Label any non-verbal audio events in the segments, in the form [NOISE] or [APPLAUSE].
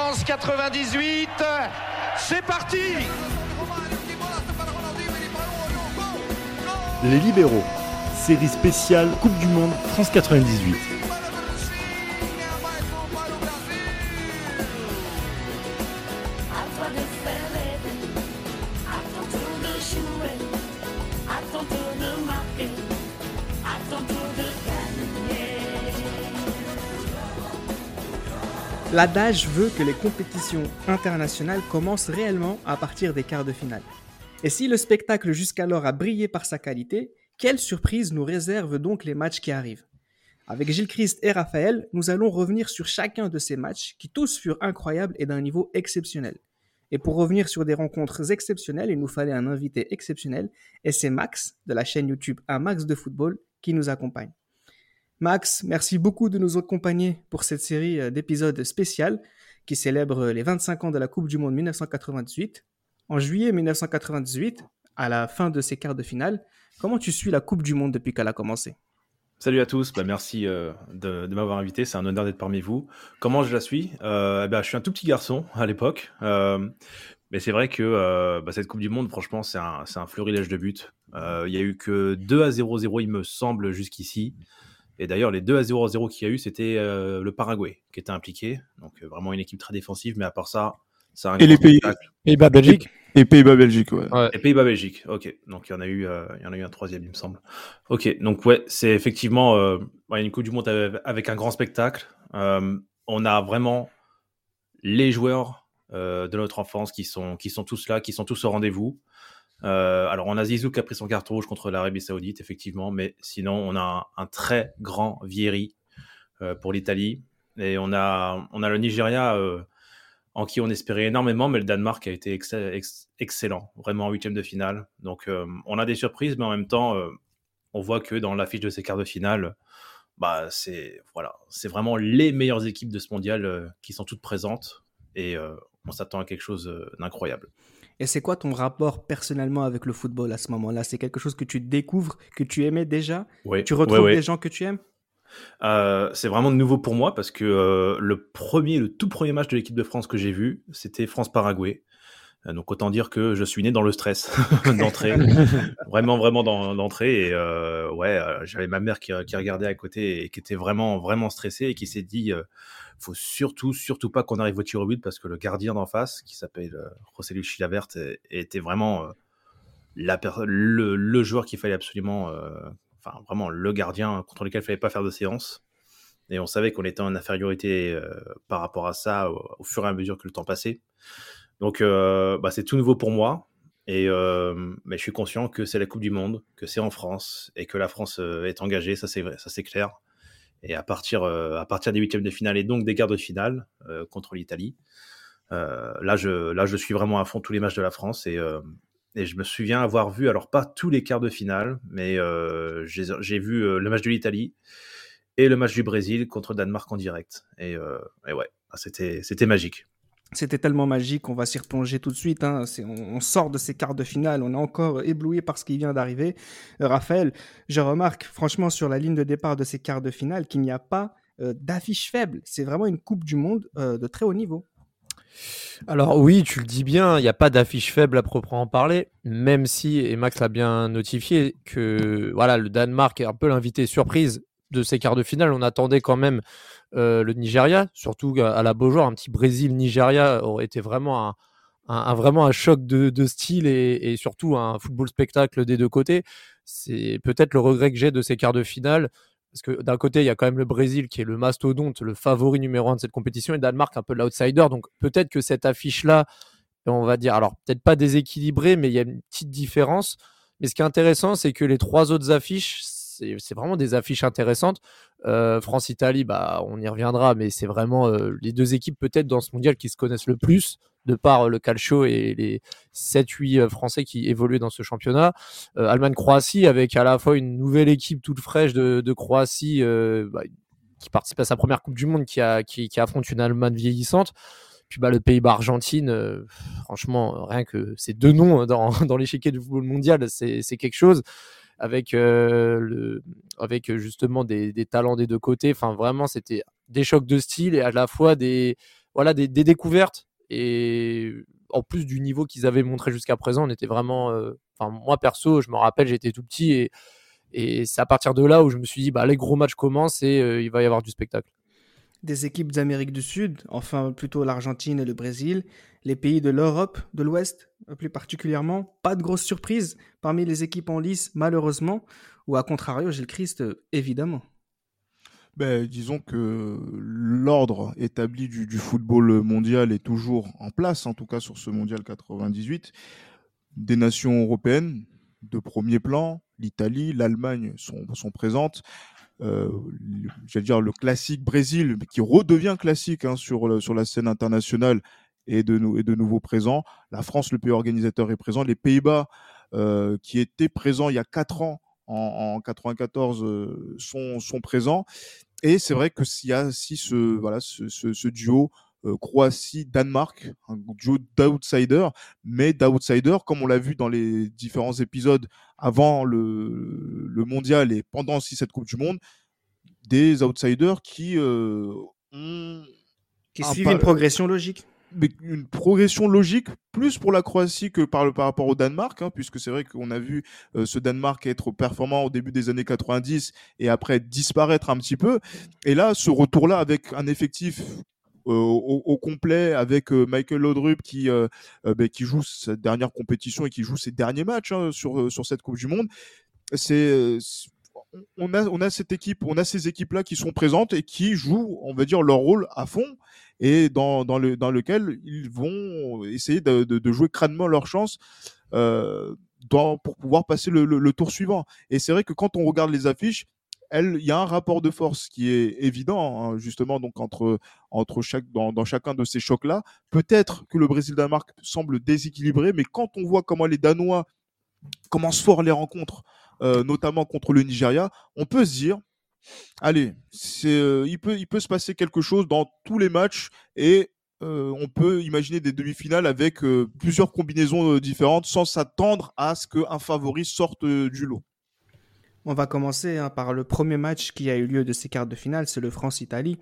France 98, c'est parti Les libéraux, série spéciale Coupe du Monde France 98. L'adage veut que les compétitions internationales commencent réellement à partir des quarts de finale. Et si le spectacle jusqu'alors a brillé par sa qualité, quelle surprise nous réservent donc les matchs qui arrivent? Avec Gilles Christ et Raphaël, nous allons revenir sur chacun de ces matchs qui tous furent incroyables et d'un niveau exceptionnel. Et pour revenir sur des rencontres exceptionnelles, il nous fallait un invité exceptionnel, et c'est Max de la chaîne YouTube Un Max de football qui nous accompagne. Max, merci beaucoup de nous accompagner pour cette série euh, d'épisodes spéciales qui célèbre les 25 ans de la Coupe du Monde 1998. En juillet 1998, à la fin de ces quarts de finale, comment tu suis la Coupe du Monde depuis qu'elle a commencé? Salut à tous, bah, merci euh, de, m'avoir invité, c'est un honneur d'être parmi vous. Comment je la suis? Euh, eh ben, Je suis un tout petit garçon à l'époque, mais c'est vrai que bah, cette Coupe du Monde, franchement, c'est un, un, fleurilège de buts. Il y a eu que 2 à 0-0, il me semble, jusqu'ici. Et d'ailleurs, les 2 à 0 0 qu'il y a eu, c'était euh, le Paraguay qui était impliqué. Donc, euh, vraiment une équipe très défensive. Mais à part ça, ça a un Et les pays, Pays-Bas, Belgique Et Pays-Bas, Belgique, ouais. Et Pays-Bas, Belgique, ok. Donc, il y, en a eu, euh, il y en a eu un troisième, il me semble. Ok, donc, ouais, c'est effectivement une Coupe du Monde avec un grand spectacle. on a vraiment les joueurs de notre enfance qui sont, qui sont tous là, qui sont tous au rendez-vous. Euh, alors, on a Zizou qui a pris son carton rouge contre l'Arabie Saoudite, effectivement, mais sinon, on a un, très grand Vieri euh, pour l'Italie. Et on a, on a le Nigeria euh, en qui on espérait énormément, mais le Danemark a été excellent, vraiment en huitième de finale. Donc, on a des surprises, mais en même temps, on voit que dans l'affiche de ces quarts de finale, bah, c'est voilà, c'est vraiment les meilleures équipes de ce mondial qui sont toutes présentes. Et on s'attend à quelque chose d'incroyable. Et c'est quoi ton rapport personnellement avec le football à ce moment-là? C'est quelque chose que tu découvres, que tu aimais déjà? Oui. Tu retrouves des gens que tu aimes? Euh, c'est vraiment nouveau pour moi parce que euh, le premier, le tout premier match de l'équipe de France que j'ai vu, c'était France-Paraguay. Euh, donc autant dire que je suis né dans le stress [LAUGHS] d'entrée, [LAUGHS] vraiment vraiment d'entrée. Et ouais, j'avais ma mère qui, qui, regardait à côté et qui était vraiment vraiment stressée et qui s'est dit faut surtout, surtout pas qu'on arrive au tir au but parce que le gardien d'en face, qui s'appelle euh, José Luis Chilavert, était vraiment euh, la le, le, joueur qu'il fallait absolument, euh, enfin vraiment le gardien contre lequel il fallait pas faire de séance. Et on savait qu'on était en infériorité par rapport à ça au, fur et à mesure que le temps passait. Donc bah, c'est tout nouveau pour moi. Et mais je suis conscient que c'est la Coupe du Monde, que c'est en France et que la France est engagée, ça c'est ça c'est clair. Et à partir, euh, à partir des huitièmes de finale et donc des quarts de finale euh, contre l'Italie, euh, là, je, là, je suis vraiment à fond tous les matchs de la France et, et je me souviens avoir vu, alors pas tous les quarts de finale, mais j'ai vu le match de l'Italie et le match du Brésil contre Danemark en direct. Et, et ouais, c'était magique. C'était tellement magique, on va s'y replonger tout de suite. Hein. On, sort de ces quarts de finale, on est encore ébloui par ce qui vient d'arriver. Euh, Raphaël, je remarque franchement sur la ligne de départ de ces quarts de finale qu'il n'y a pas euh, d'affiche faible. C'est vraiment une Coupe du Monde euh, de très haut niveau. Alors oui, tu le dis bien, il n'y a pas d'affiche faible à proprement parler, même si, et Max l'a bien notifié, que voilà, le Danemark est un peu l'invité surprise de ces quarts de finale. On attendait quand même euh, le Nigeria, surtout à la Beaujoire, un petit Brésil-Nigeria aurait été vraiment un, vraiment un choc de, style et, surtout un football spectacle des deux côtés. C'est peut-être le regret que j'ai de ces quarts de finale. Parce que d'un côté, il y a quand même le Brésil qui est le mastodonte, le favori numéro un de cette compétition, et Danemark un peu l'outsider. Donc peut-être que cette affiche-là, on va dire, alors peut-être pas déséquilibrée, mais il y a une petite différence. Mais ce qui est intéressant, c'est que les trois autres affiches, c'est vraiment des affiches intéressantes. Euh, France-Italie, bah, on y reviendra, mais c'est vraiment euh, les deux équipes peut-être dans ce mondial qui se connaissent le plus, de par euh, le calcio et les 7-8 Français qui évoluaient dans ce championnat. Allemagne-Croatie, avec à la fois une nouvelle équipe toute fraîche de, Croatie bah, qui participe à sa première Coupe du Monde, qui, affronte une Allemagne vieillissante. Puis bah, le Pays-Bas-Argentine, franchement, rien que ces deux noms dans, [LAUGHS] dans l'échiquier du football mondial, c'est quelque chose avec, euh, euh, justement des, talents des deux côtés. Enfin, vraiment, c'était des chocs de style et à la fois des, voilà, des, découvertes. Et en plus du niveau qu'ils avaient montré jusqu'à présent, on était vraiment. Enfin, moi perso, je me rappelle, j'étais tout petit et, et c'est à partir de là où je me suis dit, bah, les gros matchs commencent et il va y avoir du spectacle des équipes d'Amérique du Sud, enfin plutôt l'Argentine et le Brésil, les pays de l'Europe, de l'Ouest plus particulièrement, pas de grosses surprises parmi les équipes en lice malheureusement, ou à contrario Gilles Christ évidemment. Ben, disons que l'ordre établi du, du, football mondial est toujours en place, en tout cas sur ce mondial 98. Des nations européennes de premier plan, l'Italie, l'Allemagne sont, sont présentes euh, j'allais dire le classique Brésil, qui redevient classique hein, sur, sur la scène internationale et de, nouveau présent. La France, le pays organisateur, est présent. Les Pays-Bas, euh, qui étaient présents il y a quatre ans, en, en 94, euh, sont, sont présents. Et c'est vrai que s'il y a si ce, voilà, ce duo euh, Croatie-Danemark, un duo d'outsider, mais d'outsider, comme on l'a vu dans les différents épisodes avant le, le mondial et pendant aussi cette Coupe du Monde, des outsiders qui euh, ont. Qui suivent une progression logique mais une progression logique plus pour la Croatie que par, le, par rapport au Danemark, hein, puisque c'est vrai qu'on a vu euh, ce Danemark être performant au début des années 90 et après disparaître un petit peu. Et là, ce retour-là avec un effectif euh, au, complet avec euh, Michael Laudrup qui, euh, ben, qui joue sa dernière compétition et qui joue ses derniers matchs hein, sur, sur cette Coupe du Monde. C'est on a, on a cette équipe, on a ces équipes-là qui sont présentes et qui jouent, on va dire, leur rôle à fond et dans, dans, le, dans lequel ils vont essayer de, jouer crânement leur chance euh, pour pouvoir passer le, le tour suivant. Et c'est vrai que quand on regarde les affiches, il y a un rapport de force qui est évident, hein, justement, donc entre, dans, chacun de ces chocs-là. Peut-être que le Brésil-Danemark semble déséquilibré, mais quand on voit comment les Danois commencent fort les rencontres, euh, notamment contre le Nigeria, on peut se dire, allez, euh, il, peut, il peut se passer quelque chose dans tous les matchs et euh, on peut imaginer des demi-finales avec plusieurs combinaisons différentes sans s'attendre à ce qu'un favori sorte du lot. On va commencer hein, par le premier match qui a eu lieu de ces quarts de finale, c'est le France-Italie.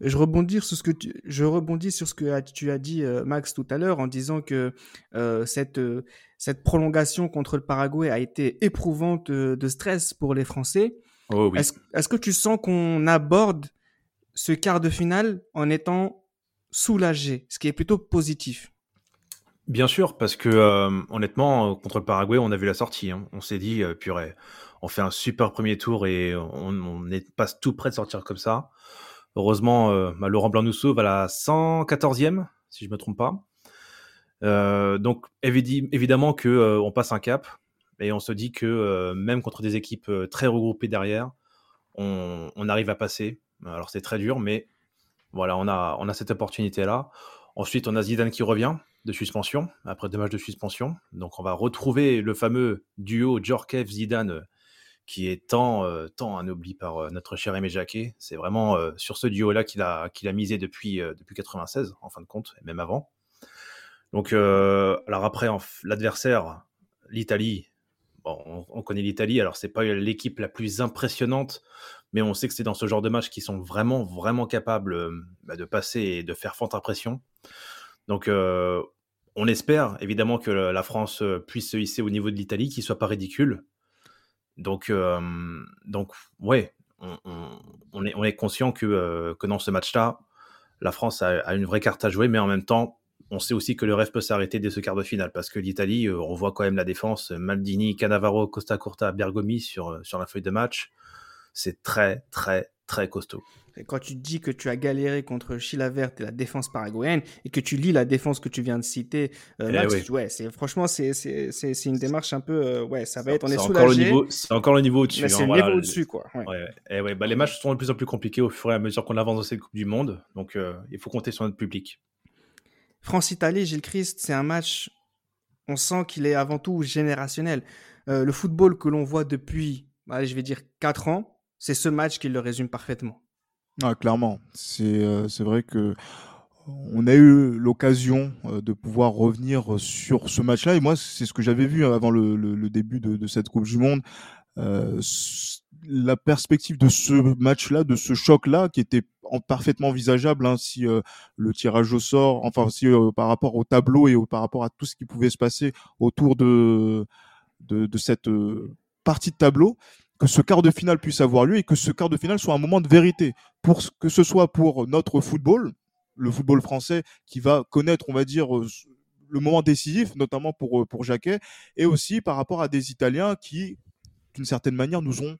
Je rebondis sur ce que tu, je rebondis sur ce que tu as dit euh, Max tout à l'heure en disant que euh, cette euh, cette prolongation contre le Paraguay a été éprouvante de stress pour les Français. Oh oui. Est-ce que tu sens qu'on aborde ce quart de finale en étant soulagé, ce qui est plutôt positif? Bien sûr, parce que honnêtement, contre le Paraguay, on a vu la sortie. Hein. On s'est dit, purée, on fait un super premier tour et on, est, passe tout près de sortir comme ça. Heureusement, euh, bah, Laurent Blanc nous sauve à la 114e, si je me trompe pas. Euh, donc évidemment que euh, on passe un cap et on se dit que même contre des équipes très regroupées derrière, on, arrive à passer. Alors c'est très dur, mais voilà, on a, on a cette opportunité là. Ensuite, on a Zidane qui revient de suspension après deux matchs de suspension. Donc on va retrouver le fameux duo Djorkaeff Zidane qui est tant, euh, tant un oubli par euh, notre cher Aimé Jacquet. C'est vraiment euh, sur ce duo-là qu'il a, a misé depuis, depuis 96, en fin de compte, et même avant. Donc, alors après, l'adversaire, l'Italie, bon, on, connaît l'Italie, alors c'est pas l'équipe la plus impressionnante, mais on sait que c'est dans ce genre de match qu'ils sont vraiment, vraiment capables bah, de passer et de faire forte impression. Donc, on espère évidemment que la France puisse se hisser au niveau de l'Italie, qu'il soit pas ridicule, donc, euh, donc ouais, on, est, on est conscient que, euh, que dans ce match-là, la France a, une vraie carte à jouer, mais en même temps, on sait aussi que le rêve peut s'arrêter dès ce quart de finale, parce que l'Italie, euh, on voit quand même la défense, Maldini, Cannavaro, Costa Curta, Bergomi sur, sur la feuille de match. C'est très, très, très costaud quand tu dis que tu as galéré contre Chilavert et la défense paraguayenne et que tu lis la défense que tu viens de citer, euh, eh ouais, c'est franchement c'est c'est une démarche un peu euh, ouais, ça va être on est, soulagé. C'est encore le niveau au-dessus. C'est hein, le niveau au-dessus quoi. Ouais. Et ouais, bah, les matchs sont de plus en plus compliqués au fur et à mesure qu'on avance dans cette Coupe du Monde, donc euh, il faut compter sur notre public. France-Italie, Gilles Christ, c'est un match, on sent qu'il est avant tout générationnel. le football que l'on voit depuis, allez, je vais dire 4 ans, c'est ce match qui le résume parfaitement. Ah, clairement, c'est euh, vrai que on a eu l'occasion euh, de pouvoir revenir sur ce match-là. Et moi, c'est ce que j'avais vu avant le, début de, cette Coupe du Monde. Euh, la perspective de ce match-là, de ce choc-là, qui était parfaitement envisageable hein, si le tirage au sort, enfin aussi par rapport au tableau et par rapport à tout ce qui pouvait se passer autour de, de cette partie de tableau, que ce quart de finale puisse avoir lieu et que ce quart de finale soit un moment de vérité, pour que ce soit pour notre football, le football français qui va connaître, on va dire, le moment décisif, notamment pour, pour Jacquet, et aussi par rapport à des Italiens qui, d'une certaine manière, nous ont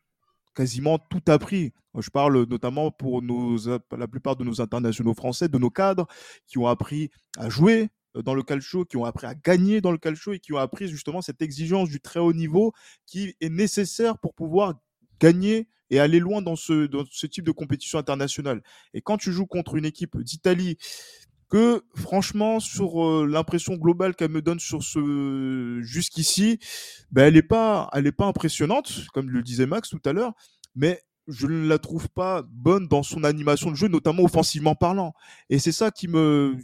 quasiment tout appris. Je parle notamment pour nos, la plupart de nos internationaux français, de nos cadres qui ont appris à jouer dans le calcio, qui ont appris à gagner dans le calcio et qui ont appris justement cette exigence du très haut niveau qui est nécessaire pour pouvoir gagner et aller loin dans ce, dans ce type de compétition internationale. Et quand tu joues contre une équipe d'Italie que franchement sur euh, l'impression globale qu'elle me donne sur ce jusqu'ici, ben elle est pas elle est pas impressionnante comme le disait Max tout à l'heure, mais je ne la trouve pas bonne dans son animation de jeu, notamment offensivement parlant. Et c'est ça qui me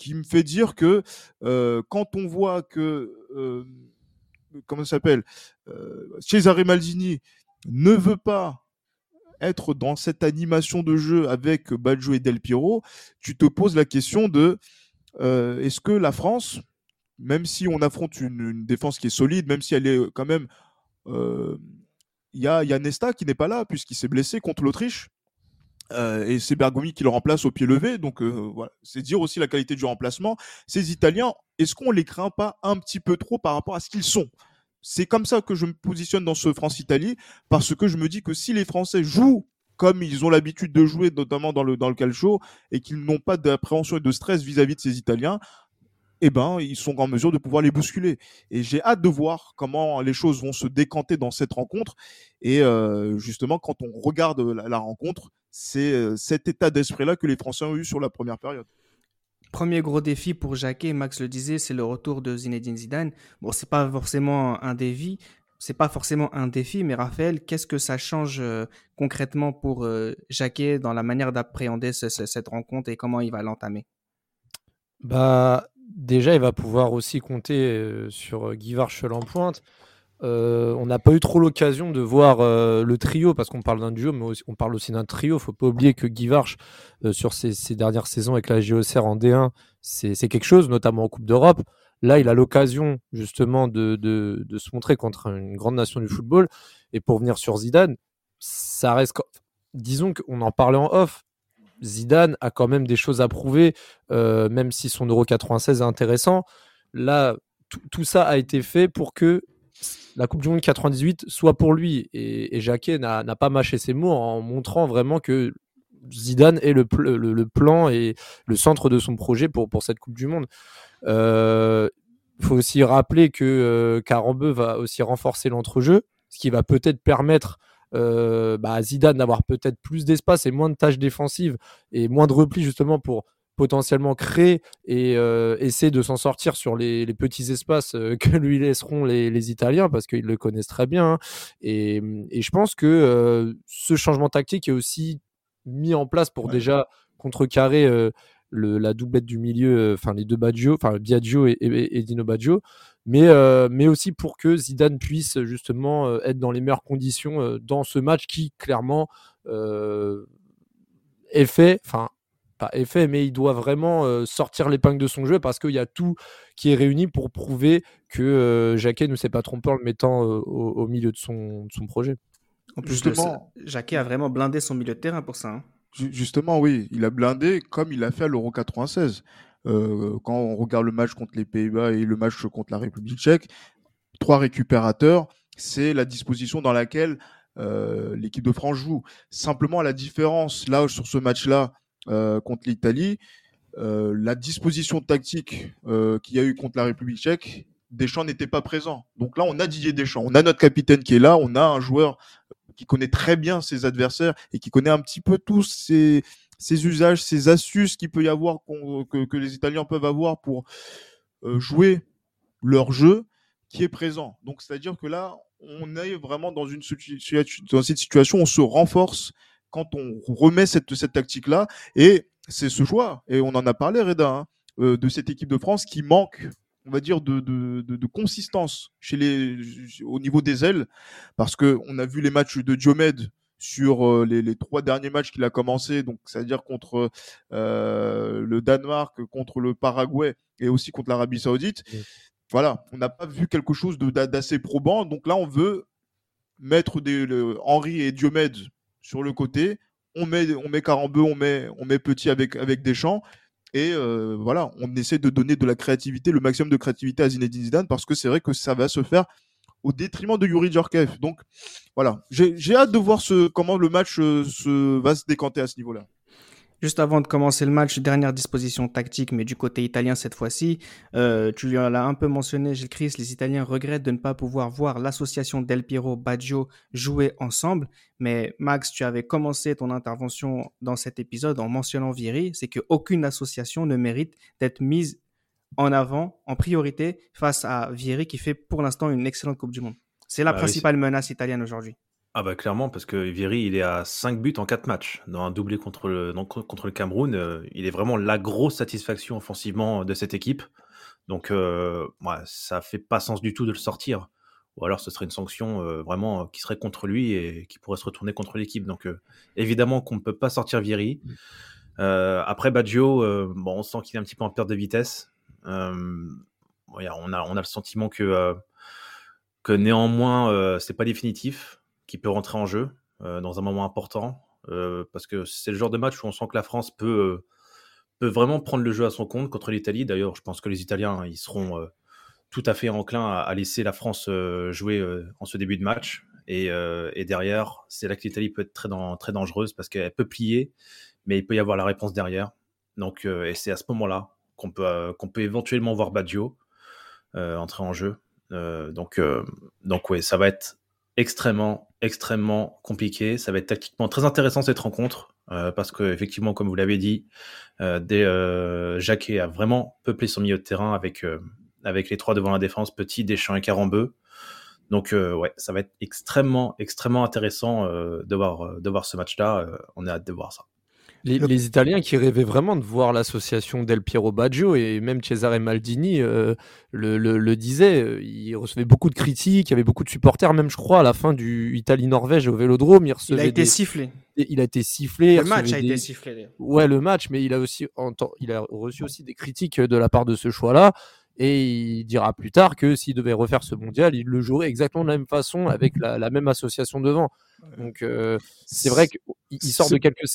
qui me fait dire que quand on voit que comment ça s'appelle Cesare Maldini ne veut pas être dans cette animation de jeu avec Baggio et Del Piero, tu te poses la question de est-ce que la France, même si on affronte une, défense qui est solide, même si elle est quand même... Il y, y a Nesta qui n'est pas là puisqu'il s'est blessé contre l'Autriche. Euh, et c'est Bergomi qui le remplace au pied levé. Donc voilà, c'est dire aussi la qualité du remplacement. Ces Italiens, est-ce qu'on les craint pas un petit peu trop par rapport à ce qu'ils sont? C'est comme ça que je me positionne dans ce France-Italie, parce que je me dis que si les Français jouent comme ils ont l'habitude de jouer, notamment dans le, dans le calcio, et qu'ils n'ont pas d'appréhension et de stress vis-à-vis de ces Italiens, eh ben, ils sont en mesure de pouvoir les bousculer. Et j'ai hâte de voir comment les choses vont se décanter dans cette rencontre. Et euh, justement, quand on regarde la rencontre, c'est euh, cet état d'esprit-là que les Français ont eu sur la première période. Premier gros défi pour Jacquet, Max le disait, c'est le retour de Zinedine Zidane. Bon, c'est pas forcément un défi, c'est pas forcément un défi, mais Raphaël, qu'est-ce que ça change euh, concrètement pour euh, Jacquet dans la manière d'appréhender cette rencontre et comment il va l'entamer? Bah, déjà, il va pouvoir aussi compter euh, sur Guy Varchel en pointe. Euh, on n'a pas eu trop l'occasion de voir euh, le trio, parce qu'on parle d'un duo, mais on parle aussi d'un trio. faut pas oublier que Guy Varch, euh, sur ses, dernières saisons avec la JOCR en D1, c'est quelque chose, notamment en Coupe d'Europe. Là, il a l'occasion justement de, se montrer contre une grande nation du football. Et pour venir sur Zidane, ça reste. Disons qu'on en parlait en off. Zidane a quand même des choses à prouver, même si son Euro 96 est intéressant. Là, tout ça a été fait pour que la Coupe du Monde 98 soit pour lui. Et, Jacquet n'a pas mâché ses mots en montrant vraiment que Zidane est le, plan et le centre de son projet pour, cette Coupe du Monde. Il euh, faut aussi rappeler que euh, va aussi renforcer l'entrejeu, ce qui va peut-être permettre euh, bah, à Zidane d'avoir peut-être plus d'espace et moins de tâches défensives et moins de repli justement pour potentiellement créer et euh, essayer de s'en sortir sur les, petits espaces euh, que lui laisseront les, Italiens parce qu'ils le connaissent très bien. Hein. Et, je pense que euh, ce changement tactique est aussi mis en place pour déjà contrecarrer le, la doublette du milieu, enfin les deux Baggio, enfin Biagio et, Dino Baggio, mais, mais aussi pour que Zidane puisse justement être dans les meilleures conditions dans ce match qui clairement est fait, enfin pas effet, mais il doit vraiment euh, sortir l'épingle de son jeu parce qu'il y a tout qui est réuni pour prouver que euh, Jacquet ne s'est pas trompé en le mettant euh, au, milieu de son, son projet. En plus, Justement, Jacquet a vraiment blindé son milieu de terrain pour ça. Hein. Justement, oui, il a blindé comme il a fait à l'Euro 96. quand on regarde le match contre les Pays-Bas et le match contre la République tchèque, trois récupérateurs, c'est la disposition dans laquelle l'équipe de France joue. Simplement, la différence là sur ce match-là, euh, contre l'Italie, euh, la disposition tactique euh, qu'il y a eu contre la République tchèque, Deschamps n'était pas présent. Donc là, on a Didier Deschamps, on a notre capitaine qui est là, on a un joueur qui connaît très bien ses adversaires et qui connaît un petit peu tous ses, usages, ses astuces qu'il peut y avoir, que, les Italiens peuvent avoir pour jouer leur jeu qui est présent. Donc c'est-à-dire que là, on est vraiment dans une dans cette situation, on se renforce quand on remet cette, cette tactique-là. Et c'est ce choix, et on en a parlé, Reda, hein, euh, de cette équipe de France qui manque, on va dire, de, de, de, consistance chez les, au niveau des ailes, parce qu'on a vu les matchs de Diomède sur les, les, trois derniers matchs qu'il a commencé, donc c'est-à-dire contre le Danemark, contre le Paraguay et aussi contre l'Arabie Saoudite. Voilà, on n'a pas vu quelque chose d'assez probant. Donc là, on veut mettre des, Henri et Diomède sur le côté. On met, on met Carambeu, on met, on met Petit avec, avec Deschamps. Et euh, voilà, on essaie de donner de la créativité, le maximum de créativité à Zinedine Zidane parce que c'est vrai que ça va se faire au détriment de Yuri Djorkaeff. Donc voilà, j'ai hâte de voir ce, comment le match euh, se, va se décanter à ce niveau-là. Juste avant de commencer le match, dernière disposition tactique, mais du côté italien cette fois-ci. Euh, tu l'as un peu mentionné, Gilles Chris, les Italiens regrettent de ne pas pouvoir voir l'association Del Piero Baggio jouer ensemble. Mais Max, tu avais commencé ton intervention dans cet épisode en mentionnant Vieri, c'est qu'aucune association ne mérite d'être mise en avant, en priorité, face à Vieri qui fait pour l'instant une excellente Coupe du Monde. C'est la bah principale menace italienne aujourd'hui. Ah bah clairement, parce que Vieri, il est à 5 buts en 4 matchs, dans un doublé contre le, contre le Cameroun. Euh, il est vraiment la grosse satisfaction offensivement de cette équipe. Donc euh, ouais, ça fait pas sens du tout de le sortir. Ou alors ce serait une sanction euh, vraiment qui serait contre lui et qui pourrait se retourner contre l'équipe. Donc évidemment qu'on ne peut pas sortir Vieri. après Baggio, bon, on sent qu'il est un petit peu en perte de vitesse. on, a, on a le sentiment que, que néanmoins, c'est pas définitif qui peut rentrer en jeu euh, dans un moment important. Euh, parce que c'est le genre de match où on sent que la France peut, euh, peut vraiment prendre le jeu à son compte contre l'Italie. D'ailleurs, je pense que les Italiens, ils seront tout à fait enclins à, laisser la France jouer en ce début de match. Et, derrière, c'est là que l'Italie peut être très, très dangereuse parce qu'elle peut plier, mais il peut y avoir la réponse derrière. Donc, et c'est à ce moment-là qu'on peut, qu'on peut éventuellement voir Baggio entrer en jeu. donc, donc ouais, ça va être extrêmement, extrêmement compliqué. Ça va être tactiquement très intéressant cette rencontre. Euh, parce que effectivement, comme vous l'avez dit, euh, euh, Jacquet a vraiment peuplé son milieu de terrain avec, avec les trois devant la défense, Petit, Deschamps et Carambeu. Donc ouais, ça va être extrêmement, extrêmement intéressant de, voir, de voir ce match-là. on a hâte de voir ça. Les, Italiens qui rêvaient vraiment de voir l'association Del Piero Baggio et même Cesare Maldini euh, le, le, disait, euh, il recevait beaucoup de critiques, il y avait beaucoup de supporters, même je crois à la fin du Italie-Norvège au Vélodrome, il, il a été sifflé. Il a été sifflé. Le match a été sifflé. Ouais, le match, mais il a aussi il a reçu aussi des critiques de la part de ce choix-là. Et il dira plus tard que s'il devait refaire ce mondial, il le jouerait exactement de la même façon avec la, même association devant. Donc euh, c'est vrai qu'il sort de quelques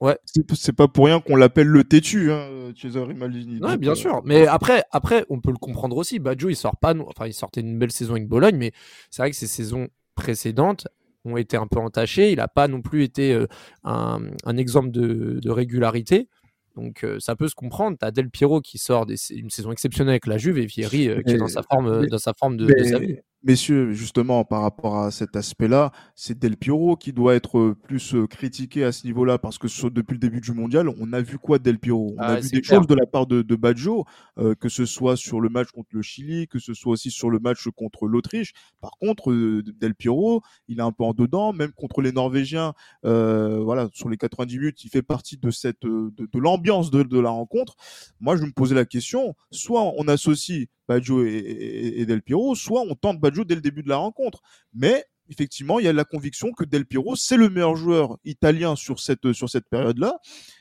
Ouais. C'est pas pour rien qu'on l'appelle le têtu, hein, Cesare Maldini. Ouais, bien euh, sûr. Mais après, après, on peut le comprendre aussi. Baggio, il sort pas, enfin, il sortait une belle saison avec Bologne, mais c'est vrai que ses saisons précédentes ont été un peu entachées. Il n'a pas non plus été euh, un, un, exemple de, de régularité. Donc euh, ça peut se comprendre. Tu as Del Piero qui sort des, une saison exceptionnelle avec la Juve et Vieri qui est dans sa forme, dans sa forme de, de sa vie messieurs, justement, par rapport à cet aspect-là, c'est Del Piero qui doit être euh, plus euh, critiqué à ce niveau-là, parce que depuis le début du mondial, on a vu quoi Del Piero? On a ah, vu des choses de la part de, de Baggio, euh, que ce soit sur le match contre le Chili, que ce soit aussi sur le match contre l'Autriche. Par contre, Del Piero, il est un peu en dedans, même contre les Norvégiens. voilà, sur les 90 minutes, il fait partie de cette de, de l'ambiance de, de la rencontre. Moi, je me posais la question soit on associe Baggio et, Del Piero, soit on tente Baggio dès le début de la rencontre. Mais effectivement, il y a la conviction que Del Piero, c'est le meilleur joueur italien sur cette, sur cette période-là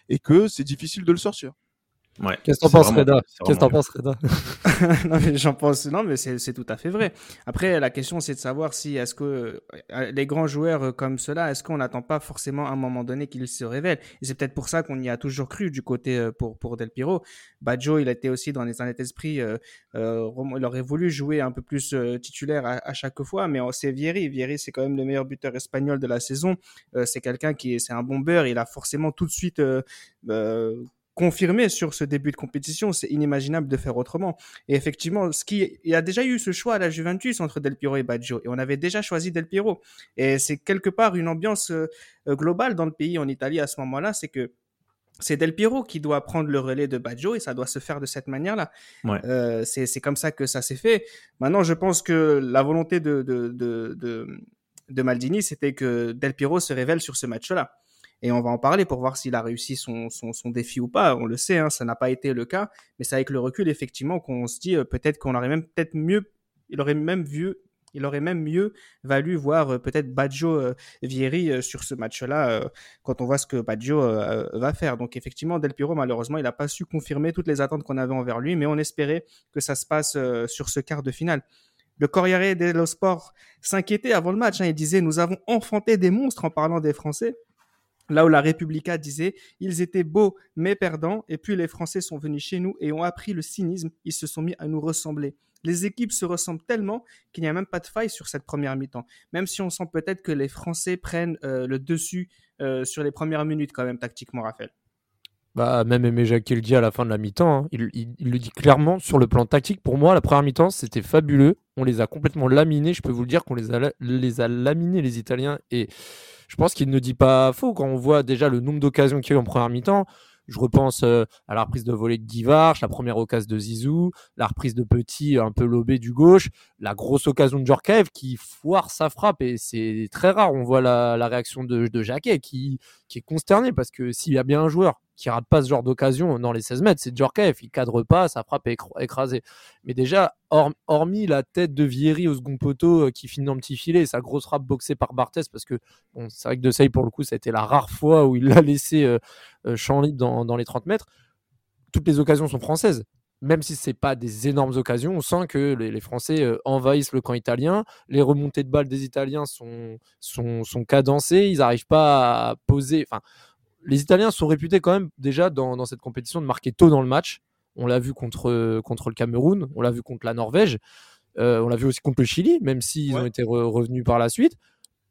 et que c'est difficile de le sortir. Qu'est-ce que t'en penses, Reda? Qu'est-ce que t'en penses, Reda? [LAUGHS] Non, mais j'en pense. Non, mais c'est tout à fait vrai. Après, la question, c'est de savoir si est-ce que euh, les grands joueurs comme ceux-là, est-ce qu'on n'attend pas forcément à un moment donné qu'ils se révèlent? Et c'est peut-être pour ça qu'on y a toujours cru du côté euh, pour pour Del Piro. Baggio, il a été aussi dans les années d'esprit. Euh, euh, il aurait voulu jouer un peu plus titulaire à, chaque fois, mais c'est Vieri. Vieri, c'est quand même le meilleur buteur espagnol de la saison. c'est quelqu'un qui est, c'est un bombeur. Il a forcément tout de suite confirmé sur ce début de compétition. C'est inimaginable de faire autrement. Et effectivement, ce qui, il y a déjà eu ce choix à la Juventus entre Del Piero et Baggio. Et on avait déjà choisi Del Piero. Et c'est quelque part une ambiance euh, globale dans le pays, en Italie, à ce moment-là. C'est que c'est Del Piero qui doit prendre le relais de Baggio et ça doit se faire de cette manière-là. Euh, c'est comme ça que ça s'est fait. Maintenant, je pense que la volonté de, de, de, de, de Maldini, c'était que Del Piero se révèle sur ce match-là et on va en parler pour voir s'il a réussi son, son, son, défi ou pas. On le sait, hein, ça n'a pas été le cas, mais c'est avec le recul effectivement qu'on se dit euh, peut-être qu'on aurait même peut-être mieux, il aurait même vu Il aurait même mieux valu voir peut-être Baggio Vieri sur ce match-là quand on voit ce que Baggio va faire. Donc effectivement, Del Piro, malheureusement, il n'a pas su confirmer toutes les attentes qu'on avait envers lui, mais on espérait que ça se passe sur ce quart de finale. Le Corriere dello Sport s'inquiétait avant le match. Hein. il disait Nous avons enfanté des monstres en parlant des Français. Là où la Repubblica disait ils étaient beaux mais perdants, et puis les Français sont venus chez nous et ont appris le cynisme, ils se sont mis à nous ressembler. Les équipes se ressemblent tellement qu'il n'y a même pas de faille sur cette première mi-temps. Même si on sent peut-être que les Français prennent euh, le dessus euh, sur les premières minutes quand même tactiquement, Raphaël. Bah, même Aimé Jacquet le dit à la fin de la mi-temps, hein. il, le dit clairement sur le plan tactique. Pour moi, la première mi-temps, c'était fabuleux. On les a complètement laminés. Je peux vous le dire qu'on les a, les a laminés, les Italiens. Et je pense qu'il ne dit pas faux quand on voit déjà le nombre d'occasions qu'il y a eu en première mi-temps. Je repense euh, à la reprise de volée de Guivarch, la première occasion de Zizou, la reprise de Petit un peu lobé du gauche, la grosse occasion de Djorkaev qui foire sa frappe et c'est très rare. On voit la, réaction de, de Jacquet qui, qui est consterné parce que s'il y a bien un joueur qui rate pas ce genre d'occasion dans les 16 mètres, c'est Djorkaeff. Il cadre pas, sa frappe est écrasée. Mais déjà, hormis la tête de Vieri au second poteau euh, qui finit dans le petit filet, sa grosse frappe boxée par Barthez, parce que bon, c'est vrai que De Sey, pour le coup, ça a été la rare fois où il l'a laissé euh, euh, champ libre dans, les 30 mètres. Toutes les occasions sont françaises. Même si ce n'est pas des énormes occasions, on sent que les, Français envahissent le camp italien. Les remontées de balles des Italiens sont, sont, sont cadencées. Ils n'arrivent pas à poser. Enfin, les Italiens sont réputés quand même déjà dans, cette compétition de marquer tôt dans le match. On l'a vu contre, contre le Cameroun, on l'a vu contre la Norvège, euh, on l'a vu aussi contre le Chili, même s'ils ont été revenus par la suite.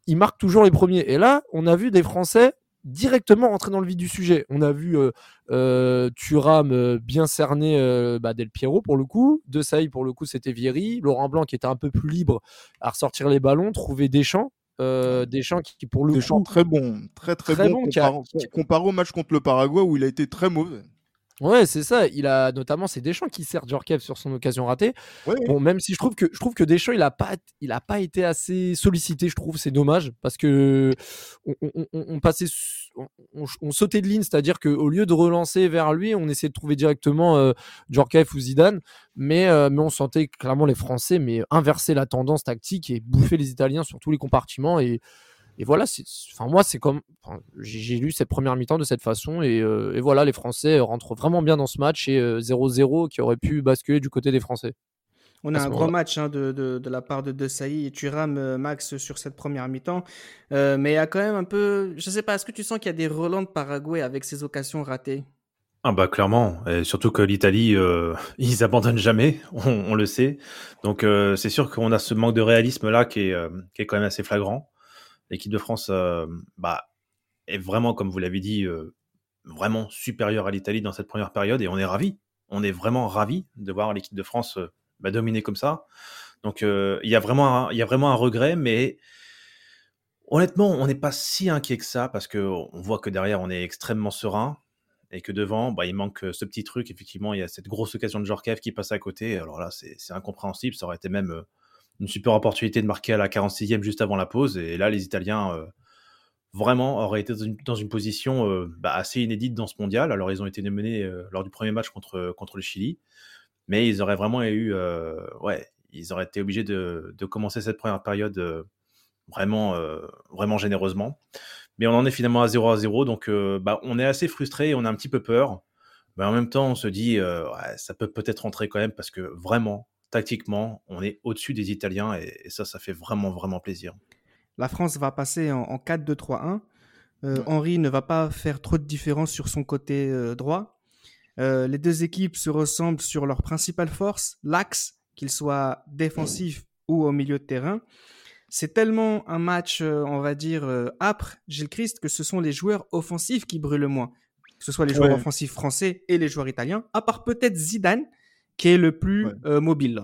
Ils marquent toujours les premiers. Et là, on a vu des Français directement rentrer dans le vif du sujet. On a vu euh, euh Thuram euh, bien cerner bah, Del Piero pour le coup, De Saï pour le coup c'était Vieri, Laurent Blanc qui était un peu plus libre à ressortir les ballons, trouver Deschamps euh, Deschamps qui, pour le Deschamps coup, très bon, très très, bon, comparé, au match contre le Paraguay où il a été très mauvais. Ouais, c'est ça. Il a notamment c'est Deschamps qui sert Djorkaeff sur son occasion ratée. Bon, même si je trouve que je trouve que Deschamps il a pas il a pas été assez sollicité, je trouve, c'est dommage parce que on, passait on, sautait de ligne, c'est-à-dire qu'au lieu de relancer vers lui, on essayait de trouver directement euh, ou Zidane, mais euh, mais on sentait clairement les Français mais inverser la tendance tactique et bouffer les Italiens sur tous les compartiments et et voilà, enfin moi c'est comme j'ai lu cette première mi-temps de cette façon euh, et, voilà les Français rentrent vraiment bien dans ce match et 0-0 euh, qui aurait pu basculer du côté des Français. On a un grand match hein, de, de, la part de De Sailly. Et Thuram euh, Max sur cette première mi-temps, mais il y a quand même un peu, je sais pas, est-ce que tu sens qu'il y a des relents de Paraguay avec ces occasions ratées? Ah bah clairement, et surtout que l'Italie, [LAUGHS] ils abandonnent jamais, on, le sait. Donc c'est sûr qu'on a ce manque de réalisme là qui est, qui est quand même assez flagrant. L'équipe de France euh, bah, est vraiment, comme vous l'avez dit, euh, vraiment supérieure à l'Italie dans cette première période et on est ravis. On est vraiment ravis de voir l'équipe de France euh, bah, dominer comme ça. Donc il y, a vraiment un, y a vraiment un regret, mais honnêtement, on n'est pas si inquiet que ça parce qu'on voit que derrière, on est extrêmement serein et que devant, bah, il manque ce petit truc. Effectivement, il y a cette grosse occasion de Jorkaev qui passe à côté. Alors là, c'est incompréhensible. Ça aurait été même une super opportunité de marquer à la 46e juste avant la pause. Et là, les Italiens, euh, vraiment, auraient été dans une, position euh, bah, assez inédite dans ce mondial. Alors, ils ont été menés euh, lors du premier match contre, contre le Chili. Mais ils auraient vraiment eu. ouais, ils auraient été obligés de, de commencer cette première période vraiment, vraiment généreusement. Mais on en est finalement à 0 à 0. Donc, bah, on est assez frustré on a un petit peu peur. Mais en même temps, on se dit, ouais, ça peut peut-être rentrer quand même parce que vraiment, tactiquement, on est au-dessus des Italiens et, ça, ça fait vraiment, vraiment plaisir. La France va passer en, 4-2-3-1. Euh, Henri ne va pas faire trop de différence sur son côté euh, droit. Euh, les deux équipes se ressemblent sur leur principale force, l'axe, qu'il soit défensif ou au milieu de terrain. C'est tellement un match, on va dire, âpre, Gilles Christ, que ce sont les joueurs offensifs qui brûlent le moins. Que ce soit les joueurs offensifs français et les joueurs italiens, à part peut-être Zidane, qui est le plus euh, mobile.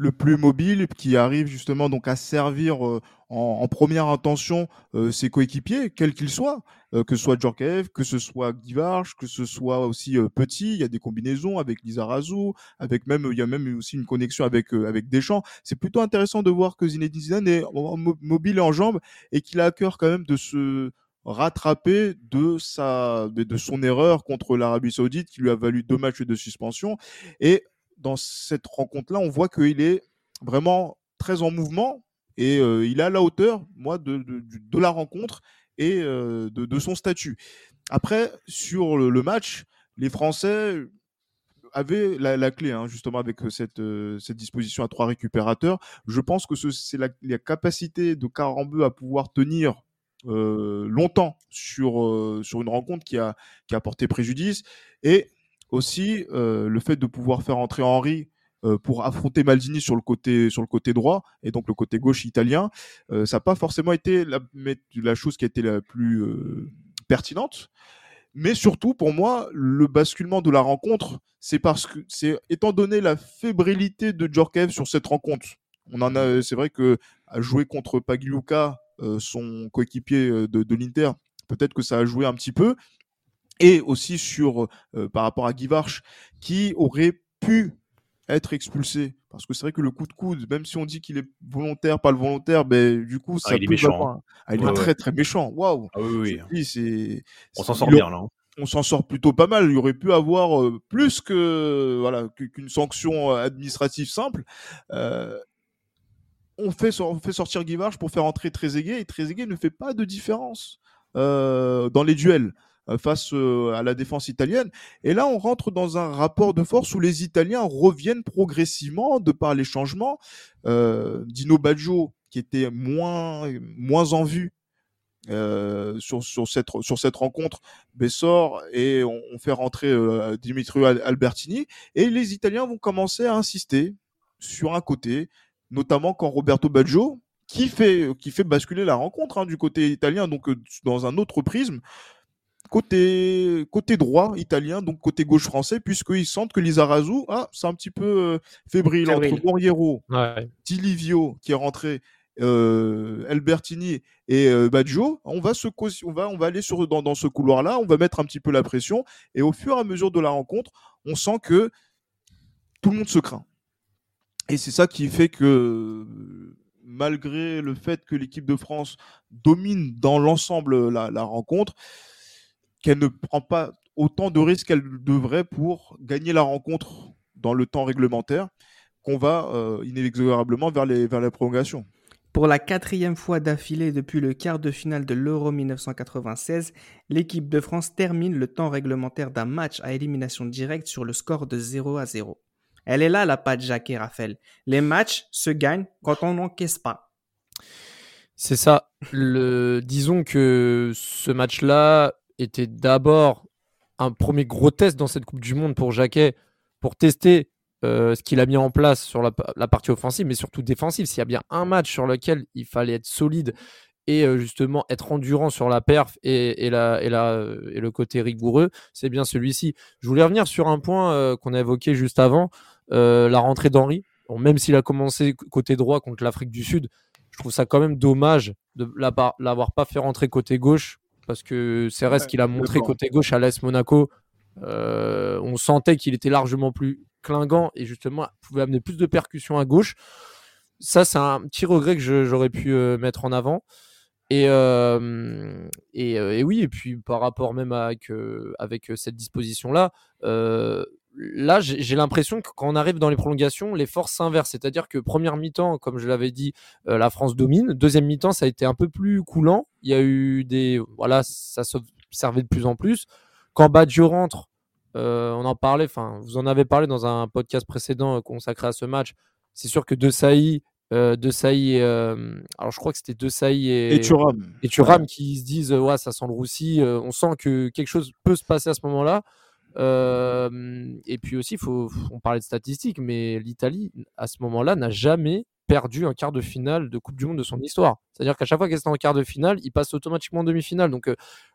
Le plus mobile, qui arrive justement donc à servir euh, en, première intention euh, ses coéquipiers, quels qu'ils soient, que ce soit Djorkaeff, que ce soit Guivarch, que ce soit aussi Petit, il y a des combinaisons avec Lizarazu, avec même il y a même aussi une connexion avec avec Deschamps. C'est plutôt intéressant de voir que Zinedine Zidane est mobile en jambes et qu'il a à cœur quand même de se rattraper de sa de son erreur contre l'Arabie Saoudite qui lui a valu deux matchs de suspension et dans cette rencontre-là, on voit qu'il est vraiment très en mouvement, et il est à la hauteur, moi, de, la rencontre et de, de, son statut. Après, sur le, match, les Français avaient la, clé, hein, justement, avec cette, cette disposition à trois récupérateurs. Je pense que c'est la, capacité de Carambeu à pouvoir tenir longtemps sur, sur une rencontre qui a, qui a porté préjudice. Et aussi le fait de pouvoir faire entrer Henri pour affronter Maldini sur le côté sur le côté droit et donc le côté gauche italien, ça n'a pas forcément été la, chose qui a été la plus pertinente. Mais surtout, pour moi, le basculement de la rencontre, c'est parce que c'est étant donné la fébrilité de Djorkaeff sur cette rencontre. On en a, c'est vrai que à jouer contre Pagliuca, son coéquipier de l'Inter, peut-être que ça a joué un petit peu, et aussi sur par rapport à Guy qui aurait pu être expulsé parce que c'est vrai que le coup de coude même si on dit qu'il est volontaire pas le volontaire ben du coup ça ah, il est méchant hein. ah, il est très très méchant waouh ah, oui, oui. c'est on s'en sort bien là hein. on s'en sort plutôt pas mal il aurait pu avoir plus que voilà qu'une sanction administrative simple euh, on fait, on fait sortir Guy pour faire entrer Trezeguet et Trezeguet ne fait pas de différence euh, dans les duels. Euh, face euh, à la défense italienne. Et là, on rentre dans un rapport de force où les Italiens reviennent progressivement de par les changements. Euh, Dino Baggio, qui était moins, moins en vue sur, sur, cette, sur cette rencontre, Bessor et on, fait rentrer Dimitri Albertini. Et les Italiens vont commencer à insister sur un côté, notamment quand Roberto Baggio, qui fait, qui fait basculer la rencontre hein, du côté italien, donc dans un autre prisme, côté, côté droit italien, donc côté gauche français, puisqu'ils sentent que Lizarazu, ah, c'est un petit peu euh, fébrile entre Moriero, ouais. Dilivio qui est rentré, euh, Albertini et euh, Baggio. On va, se, on, va, on va aller sur, dans, dans ce couloir-là, on va mettre un petit peu la pression, et au fur et à mesure de la rencontre, on sent que tout le monde se craint. Et c'est ça qui fait que malgré le fait que l'équipe de France domine dans l'ensemble la, la rencontre, qu'elle ne prend pas autant de risques qu'elle devrait pour gagner la rencontre dans le temps réglementaire, qu'on va euh, inexorablement vers les, vers les prolongations. Pour la quatrième fois d'affilée depuis le quart de finale de l'Euro 1996, l'équipe de France termine le temps réglementaire d'un match à élimination directe sur le score de 0 à 0. Elle est là la patte Jacques Raphaël. Les matchs se gagnent quand on n'encaisse pas. C'est ça. Le... Disons que ce match-là, était d'abord un premier gros test dans cette Coupe du Monde pour Jacquet, pour tester euh, ce qu'il a mis en place sur la, partie offensive, mais surtout défensive. S'il y a bien un match sur lequel il fallait être solide et euh, justement être endurant sur la perf et, et, la, et, la, et le côté rigoureux, c'est bien celui-ci. Je voulais revenir sur un point euh, qu'on a évoqué juste avant, la rentrée d'Henri. même s'il a commencé côté droit contre l'Afrique du Sud, je trouve ça quand même dommage de l'avoir pas fait rentrer côté gauche parce que c'est qu'il a montré côté gauche à l'AS Monaco. Euh, on sentait qu'il était largement plus clingant et justement pouvait amener plus de percussions à gauche. Ça, c'est un petit regret que j'aurais pu euh, mettre en avant. Et, euh, et, oui, et puis par rapport même avec, avec cette disposition-là, là, j'ai l'impression que quand on arrive dans les prolongations, les forces s'inversent. C'est-à-dire que première mi-temps, comme je l'avais dit, euh, la France domine. Deuxième mi-temps, ça a été un peu plus coulant. Il y a eu des. Voilà, ça se servait de plus en plus. Quand Baggio rentre, euh, on en parlait, enfin, vous en avez parlé dans un podcast précédent euh, consacré à ce match. C'est sûr que De Sailly, De Sailly et. alors, je crois que c'était De Sailly et. Et Thuram. Et Thuram qui se disent, ouais, ça sent le roussi. on sent que quelque chose peut se passer à ce moment-là et puis aussi, faut, on parlait de statistiques, mais l'Italie, à ce moment-là, n'a jamais perdu un quart de finale de Coupe du Monde de son histoire. C'est-à-dire qu'à chaque fois qu'elle est en quart de finale, il passe automatiquement en demi-finale. Donc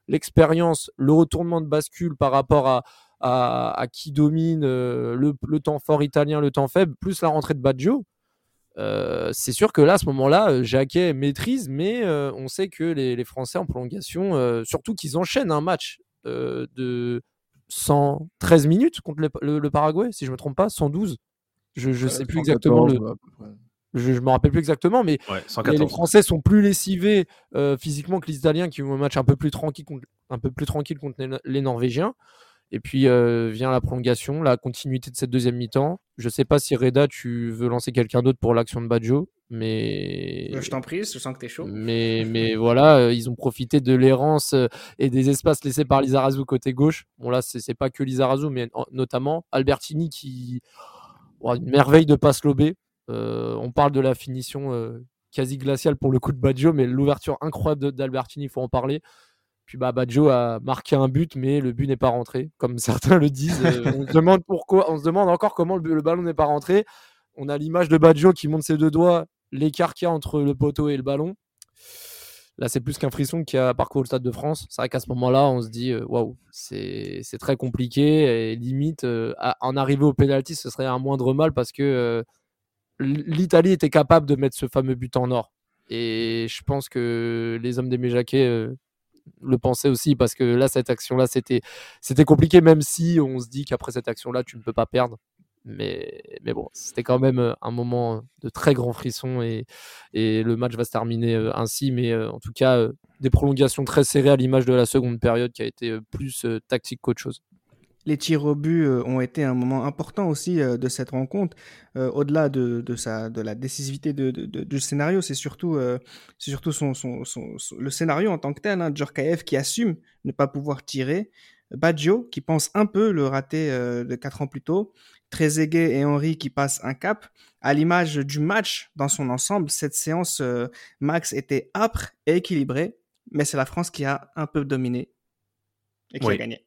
l'expérience, le retournement de bascule par rapport à, à, qui domine le, le, temps fort italien, le temps faible, plus la rentrée de Baggio, c'est sûr que là, à ce moment-là, Jacquet maîtrise, mais on sait que les Français en prolongation, surtout qu'ils enchaînent un match de 113 minutes contre le, Paraguay, si je ne me trompe pas, 112. Je ne sais plus exactement le. Je ne me rappelle plus exactement, mais les, Français sont plus lessivés euh, physiquement que les Italiens qui ont un match un peu plus tranquille contre, un peu plus tranquille contre les, Norvégiens. Et puis euh, vient la prolongation, la continuité de cette deuxième mi-temps. Je sais pas si Reda, tu veux lancer quelqu'un d'autre pour l'action de Badjo, mais. Je t'en prie, je sens que tu es chaud. Mais, mais voilà, euh, ils ont profité de l'errance euh, et des espaces laissés par Lizarazu côté gauche. Bon, là, c'est pas que Lizarazu, mais notamment Albertini qui. une merveille de passe lobée. on parle de la finition quasi glaciale pour le coup de Badjo, mais l'ouverture incroyable d'Albertini, il faut en parler. Puis bah, Badjo a marqué un but, mais le but n'est pas rentré, comme [LAUGHS] certains le disent. Euh, on se demande encore comment le, ballon n'est pas rentré. On a l'image de Badjo qui monte ses deux doigts, l'écart qu'il y a entre le poteau et le ballon. Là, c'est plus qu'un frisson qui a parcouru le Stade de France. C'est vrai qu'à ce moment-là, on se dit, euh, waouh, c'est très compliqué. Et limite, euh, en arriver au pénalty, ce serait un moindre mal parce que l'Italie était capable de mettre ce fameux but en or. Et je pense que les hommes des Méjaquets le penser aussi parce que là, cette action-là, c'était, c'était compliqué, même si on se dit qu'après cette action-là, tu ne peux pas perdre. Mais, mais bon, c'était quand même euh, un moment de très grand frisson et, et le match va se terminer euh, ainsi. Mais euh, en tout cas, des prolongations très serrées à l'image de la seconde période qui a été plus tactique qu'autre chose les tirs au but euh, ont été un moment important aussi euh, de cette rencontre. Euh, au-delà de, de, sa, de la décisivité de, du scénario, c'est surtout, c'est surtout son, son, le scénario en tant que tel. Hein, Djorkaeff qui assume ne pas pouvoir tirer. Baggio qui pense un peu le rater de quatre ans plus tôt. Trezeguet et Henry qui passent un cap. À l'image du match dans son ensemble, cette séance, Max était âpre et équilibrée, mais c'est la France qui a un peu dominé et qui a gagné.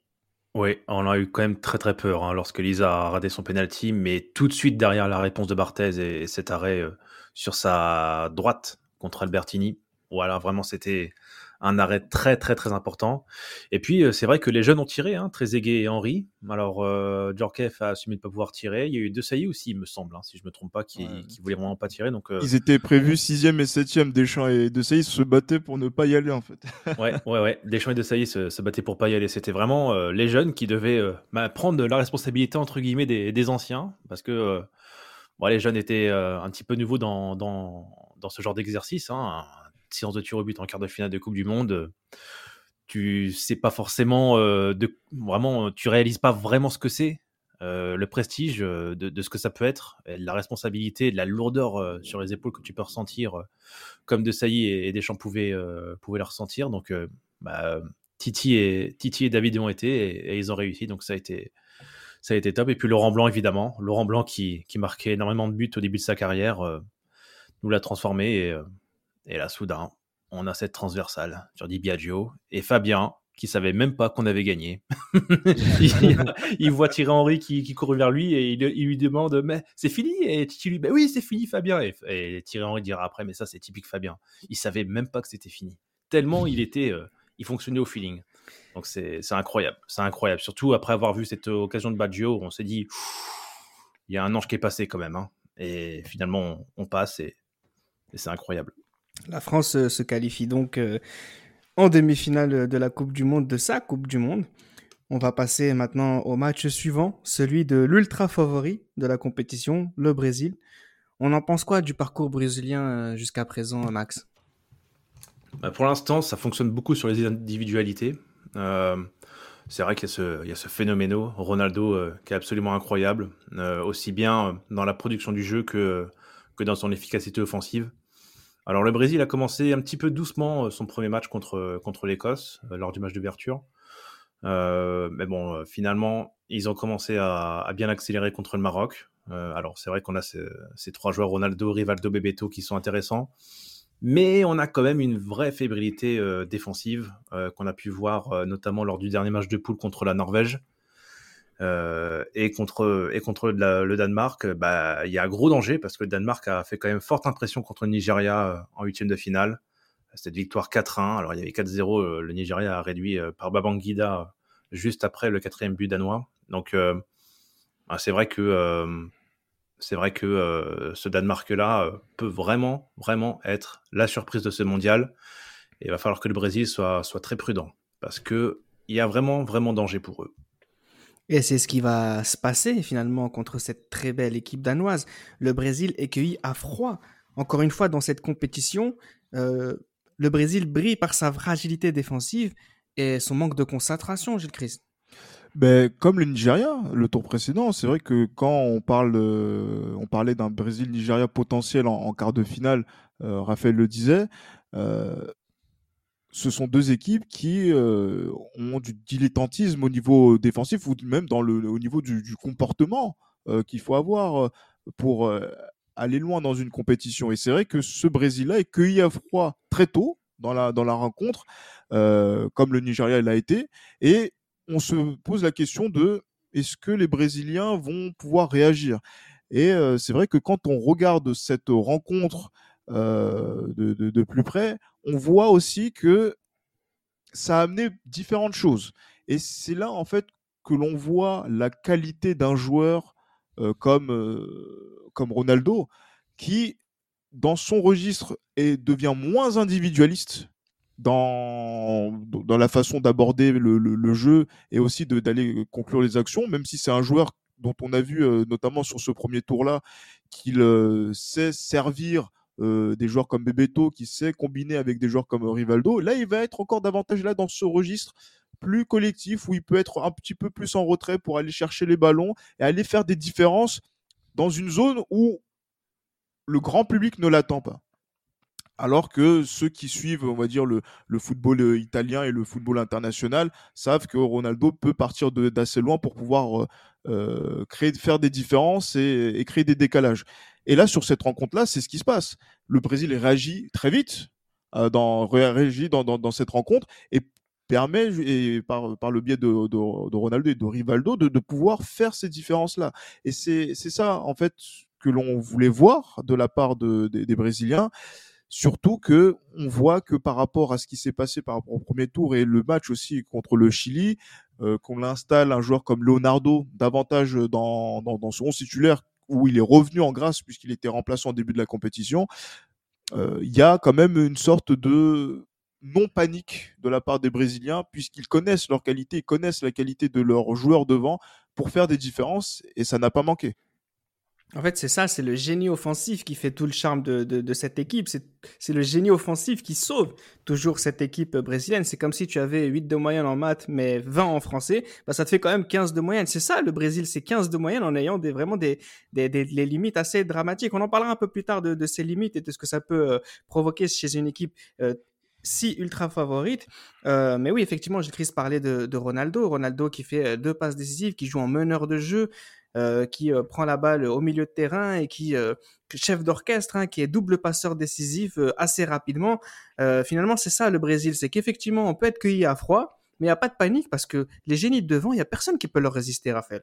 Oui, on a eu quand même très très peur hein, lorsque Lisa a raté son penalty, mais tout de suite derrière la réponse de Barthez et, cet arrêt euh, sur sa droite contre Albertini, voilà, vraiment c'était un arrêt très très très important. Et puis euh, c'est vrai que les jeunes ont tiré, hein, Trezeguet et Henry. Alors euh, Djorkaeff a assumé de ne pas pouvoir tirer. Il y a eu deux saillies aussi, il me semble, hein, si je me trompe pas, qui, ne voulaient vraiment pas tirer. Donc euh, ils étaient prévus 6 et 7 Deschamps et De Sailly se battaient pour ne pas y aller en fait. [LAUGHS] ouais, ouais, ouais. Deschamps et De Sailly se, se battaient pour pas y aller. C'était vraiment les jeunes qui devaient bah, prendre la responsabilité entre guillemets des, anciens, parce que les jeunes étaient un petit peu nouveaux dans, dans, dans ce genre d'exercice. Hein séance de tir au but en quart de finale de Coupe du Monde, euh, tu sais pas forcément euh, de vraiment, tu réalises pas vraiment ce que c'est. Euh, le prestige de, ce que ça peut être, la responsabilité, la lourdeur sur les épaules que tu peux ressentir, comme De Sailly et, Deschamps pouvaient, pouvaient le ressentir. Donc, bah, Titi, et, Titi et David ont été et, ils ont réussi. Donc, ça a été, ça a été top. Et puis Laurent Blanc, évidemment. Laurent Blanc qui, qui marquait énormément de buts au début de sa carrière, nous l'a transformé. Et, et là, soudain, on a cette transversale sur Di Biagio et Fabien qui savait même pas qu'on avait gagné. [LAUGHS] il, voit Thierry Henry qui, court vers lui et il, lui demande mais c'est fini? Et Titi lui bah oui c'est fini Fabien et, Thierry Henry dira après mais ça c'est typique Fabien. Il savait même pas que c'était fini. Tellement il était euh, il fonctionnait au feeling. Donc c'est incroyable, c'est incroyable. Surtout après avoir vu cette occasion de Baggio, on s'est dit il y a un ange qui est passé quand même. Hein. Et finalement on, passe et c'est incroyable. La France euh, se qualifie donc euh, en demi-finale de la Coupe du Monde, de sa Coupe du Monde. On va passer maintenant au match suivant, celui de l'ultra favori de la compétition, le Brésil. On en pense quoi du parcours brésilien euh, jusqu'à présent, Max? Bah, Pour l'instant, ça fonctionne beaucoup sur les individualités. c'est vrai qu'il y, a ce phénoméno, Ronaldo, qui est absolument incroyable, aussi bien dans la production du jeu que dans son efficacité offensive. Alors le Brésil a commencé un petit peu doucement euh, son premier match contre, euh, l'Écosse euh, lors du match d'ouverture. mais bon, finalement, ils ont commencé à, bien accélérer contre le Maroc. alors c'est vrai qu'on a ces, trois joueurs, Ronaldo, Rivaldo, Bebeto, qui sont intéressants. Mais on a quand même une vraie fébrilité défensive qu'on a pu voir notamment lors du dernier match de poule contre la Norvège. Euh, et contre, et contre le Danemark, bah, il y a gros danger parce que le Danemark a fait quand même forte impression contre le Nigeria euh, en huitième de finale. Cette victoire 4-1. Alors il y avait 4-0, euh, le Nigeria a réduit par Babangida juste après le quatrième but danois. Donc bah, c'est vrai que c'est vrai que ce Danemark-là peut vraiment, vraiment être la surprise de ce mondial. Et il va falloir que le Brésil soit, soit très prudent parce que il y a vraiment, vraiment danger pour eux. Et c'est ce qui va se passer finalement contre cette très belle équipe danoise. Le Brésil est cueilli à froid. Encore une fois, dans cette compétition, euh, le Brésil brille par sa fragilité défensive et son manque de concentration, Gilles Christ. Ben, comme le Nigeria, le tour précédent, c'est vrai que quand on parle, on parlait d'un Brésil-Nigeria potentiel en, en quart de finale, euh, Raphaël le disait, euh, ce sont deux équipes qui euh, ont du dilettantisme au niveau défensif ou même dans le, au niveau du, comportement euh, qu'il faut avoir euh, pour aller loin dans une compétition. Et c'est vrai que ce Brésil-là est cueilli à froid très tôt dans la, dans la rencontre, comme le Nigeria l'a été. Et on se pose la question de est-ce que les Brésiliens vont pouvoir réagir? Et c'est vrai que quand on regarde cette rencontre de, de plus près, on voit aussi que ça a amené différentes choses. Et c'est là, en fait, que l'on voit la qualité d'un joueur euh, comme, euh, comme Ronaldo, qui, dans son registre, est, devient moins individualiste dans, la façon d'aborder le, jeu et aussi d'aller conclure les actions, même si c'est un joueur dont on a vu, euh, notamment sur ce premier tour-là, qu'il sait servir euh, des joueurs comme Bebeto, qui sait combiner avec des joueurs comme Rivaldo. Là, il va être encore davantage là dans ce registre plus collectif où il peut être un petit peu plus en retrait pour aller chercher les ballons et aller faire des différences dans une zone où le grand public ne l'attend pas. Alors que ceux qui suivent, on va dire, le, football italien et le football international savent que Ronaldo peut partir d'assez loin pour pouvoir euh, créer, faire des différences et, créer des décalages. Et là, sur cette rencontre-là, c'est ce qui se passe. Le Brésil réagit très vite, euh, dans, réagit dans, dans, dans, cette rencontre et permet, et par, par le biais de, de, de Ronaldo et de Rivaldo, de, de pouvoir faire ces différences-là. Et c'est ça, en fait, que l'on voulait voir de la part de, de, des Brésiliens. Surtout que on voit que par rapport à ce qui s'est passé par rapport au premier tour et le match aussi contre le Chili, euh, qu'on installe un joueur comme Leonardo davantage dans, dans, dans son titulaire où il est revenu en grâce puisqu'il était remplaçant au début de la compétition, euh, il y a quand même une sorte de non panique de la part des Brésiliens puisqu'ils connaissent leur qualité, ils connaissent la qualité de leurs joueurs devant pour faire des différences et ça n'a pas manqué. En fait, c'est ça, c'est le génie offensif qui fait tout le charme de, de, de cette équipe. C'est le génie offensif qui sauve toujours cette équipe brésilienne. C'est comme si tu avais 8 de moyenne en maths, mais 20 en français. Bah, ça te fait quand même 15 de moyenne. C'est ça, le Brésil, c'est 15 de moyenne en ayant des, vraiment des, des, des, des, limites assez dramatiques. On en parlera un peu plus tard de, de ces limites et de ce que ça peut euh, provoquer chez une équipe euh, si ultra favorite. Euh, mais oui, effectivement, j'ai Chris parler de, de, Ronaldo. Ronaldo qui fait deux passes décisives, qui joue en meneur de jeu, euh, qui euh, prend la balle au milieu de terrain et qui euh, chef d'orchestre, hein, qui est double passeur décisif euh, assez rapidement. Euh, finalement, c'est ça le Brésil, c'est qu'effectivement, on peut être cueilli à froid, mais il n'y a pas de panique parce que les génies de devant, il n'y a personne qui peut leur résister, Raphaël.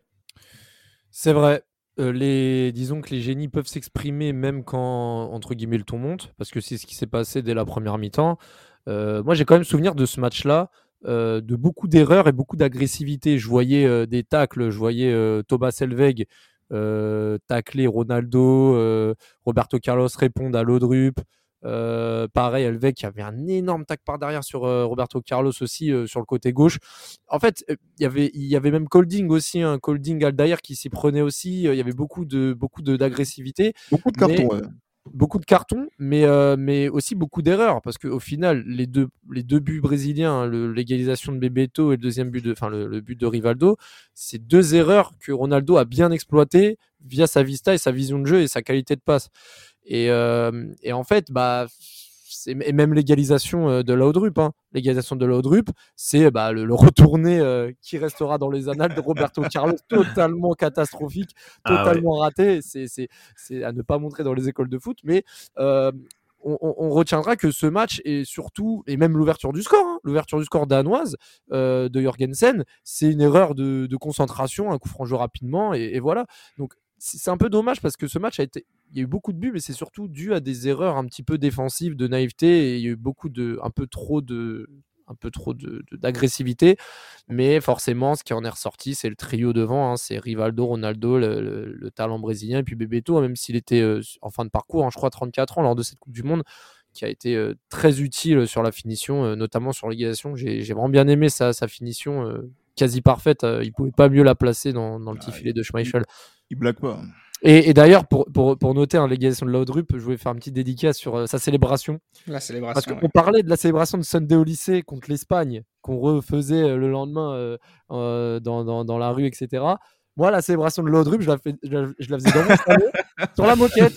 C'est vrai. Euh, les, disons que les génies peuvent s'exprimer même quand, entre guillemets, le ton monte, parce que c'est ce qui s'est passé dès la première mi-temps. Euh, moi, j'ai quand même souvenir de ce match-là euh, de beaucoup d'erreurs et beaucoup d'agressivité. Je voyais euh, des tacles, je voyais euh, Thomas Elveg tacler Ronaldo, Roberto Carlos répondre à Lodrup. pareil, Elveg qui avait un énorme tac par derrière sur Roberto Carlos aussi sur le côté gauche. En fait, y il y avait même Colding aussi, un hein, Colding Aldair qui s'y prenait aussi. Il y avait beaucoup de beaucoup d'agressivité. Beaucoup de cartons. Mais, ouais beaucoup de cartons, mais, euh, mais aussi beaucoup d'erreurs, parce qu'au final, les deux, les deux buts brésiliens, hein, l'égalisation de Bebeto et le deuxième but de, enfin le, but de Rivaldo, c'est deux erreurs que Ronaldo a bien exploitées via sa vista et sa vision de jeu et sa qualité de passe. Et, euh, et en fait, bah et même l'égalisation euh, de Laudrup, hein. l'égalisation de Laudrup, c'est bah, le, le, retourné euh, qui restera dans les annales de Roberto [LAUGHS] Carlos, totalement catastrophique, totalement ah ouais. raté. C'est à ne pas montrer dans les écoles de foot, mais euh, on, on, retiendra que ce match et surtout, et même l'ouverture du score, hein, l'ouverture du score danoise euh, de Jorgensen, c'est une erreur de, de, concentration, un coup franc jeu rapidement, et, et voilà. Donc c'est un peu dommage parce que ce match a été. Il y a eu beaucoup de buts, mais c'est surtout dû à des erreurs un petit peu défensives, de naïveté, et il y a eu beaucoup de. un peu trop de un peu trop d'agressivité. De, mais forcément, ce qui en est ressorti, c'est le trio devant. Hein, c'est Rivaldo, Ronaldo, le, le, le, talent brésilien, et puis Bebeto, hein, même s'il était euh, en fin de parcours, hein, je crois 34 ans lors de cette Coupe du Monde, qui a été euh, très utile sur la finition, euh, notamment sur l'égalisation. J'ai vraiment bien aimé sa, sa finition quasi parfaite. il pouvait pas mieux la placer dans, dans le petit ah, filet de Schmeichel. Il, il blague pas. Et, d'ailleurs, pour, pour, pour, noter un légation de Laudrup, je voulais faire un petit dédicace sur euh, sa célébration. La célébration. Parce qu'on parlait de la célébration de Sunday au lycée contre l'Espagne, qu'on refaisait euh, le lendemain euh, dans, dans, dans, la rue, etc. Moi, la célébration de Laudrup, je la, je, la, faisais dans mon salon, [LAUGHS] sur la moquette.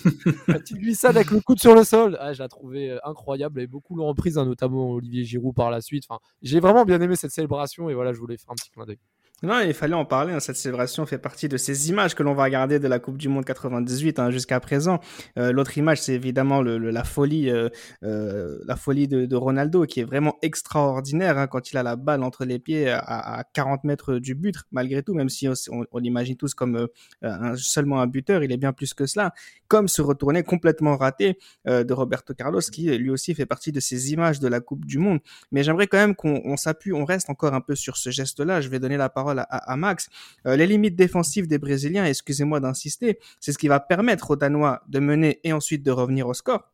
La petite glissade avec le coude sur le sol. Ah, je la trouvais incroyable. Et beaucoup l'ont reprise, hein, notamment Olivier Giroud par la suite. Enfin, J'ai vraiment bien aimé cette célébration et voilà, je voulais faire un petit clin d'œil. Non, il fallait en parler. Hein. Cette célébration fait partie de ces images que l'on va regarder de la Coupe du Monde 98 hein, jusqu'à présent. Euh, L'autre image, c'est évidemment le, la folie, euh, euh, la folie de, de, Ronaldo, qui est vraiment extraordinaire hein, quand il a la balle entre les pieds à, à 40 mètres du but. Malgré tout, même si on, on l'imagine tous comme euh, un, seulement un buteur, il est bien plus que cela. Comme se retourner complètement raté euh, de Roberto Carlos, qui lui aussi fait partie de ces images de la Coupe du Monde. Mais j'aimerais quand même qu'on s'appuie, on reste encore un peu sur ce geste-là. Je vais donner la parole à, Max. Euh, les limites défensives des Brésiliens, excusez-moi d'insister, c'est ce qui va permettre aux Danois de mener et ensuite de revenir au score.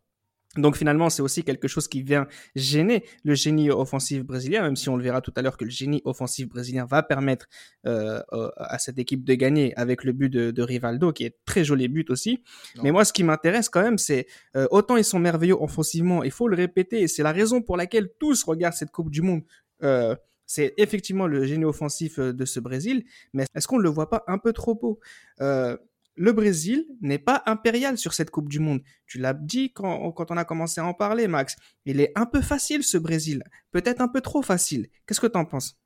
Donc finalement, c'est aussi quelque chose qui vient gêner le génie offensif brésilien, même si on le verra tout à l'heure que le génie offensif brésilien va permettre euh, à cette équipe de gagner avec le but de, Rivaldo, qui est très joli but aussi. Mais moi, ce qui m'intéresse quand même, c'est euh, autant ils sont merveilleux offensivement, il faut le répéter, et c'est la raison pour laquelle tous regardent cette Coupe du Monde. Euh, c'est effectivement le génie offensif euh, de ce Brésil, mais est-ce qu'on ne le voit pas un peu trop haut? Euh, Le Brésil n'est pas impérial sur cette Coupe du Monde. Tu l'as dit quand, on a commencé à en parler, Max. Il est un peu facile ce Brésil, peut-être un peu trop facile. Qu'est-ce que tu en penses?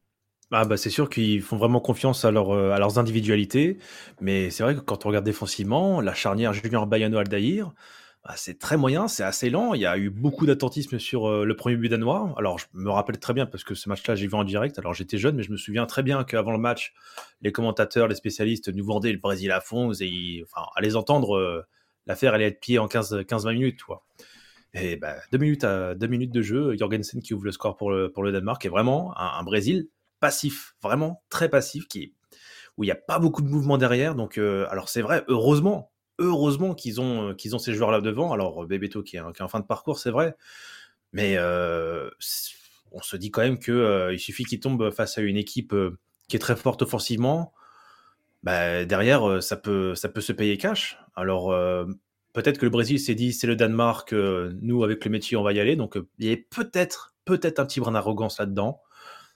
Ah bah c'est sûr qu'ils font vraiment confiance à, euh, à leurs individualités, mais c'est vrai que quand on regarde défensivement, la charnière Junior Bayano-Aldaïr, bah, c'est très moyen, c'est assez lent. Il y a eu beaucoup d'attentisme sur euh, le premier but danois. Alors, je me rappelle très bien parce que ce match-là, j'ai vu en direct. Alors, j'étais jeune, mais je me souviens très bien qu'avant le match, les commentateurs, les spécialistes nous vendaient le Brésil à fond. Et, enfin, à les entendre, euh, l'affaire allait être pliée en 15-20 minutes. Quoi. Et bah, deux, minutes à, deux minutes de jeu, Jorgensen qui ouvre le score pour le, pour le Danemark est vraiment un, Brésil passif, vraiment très passif, qui, où il n'y a pas beaucoup de mouvement derrière. Donc, euh, alors c'est vrai, heureusement, heureusement qu'ils ont, euh, ont ces joueurs-là devant. Alors, Bebeto qui est, en fin de parcours, c'est vrai. Mais euh, on se dit quand même qu'il euh, il suffit qu'il tombe face à une équipe qui est très forte offensivement. Bah, derrière, ça peut, ça peut se payer cash. Alors, peut-être que le Brésil s'est dit c'est le Danemark, nous, avec le métier, on va y aller. Donc, il y a peut-être peut-être un petit brin d'arrogance là-dedans.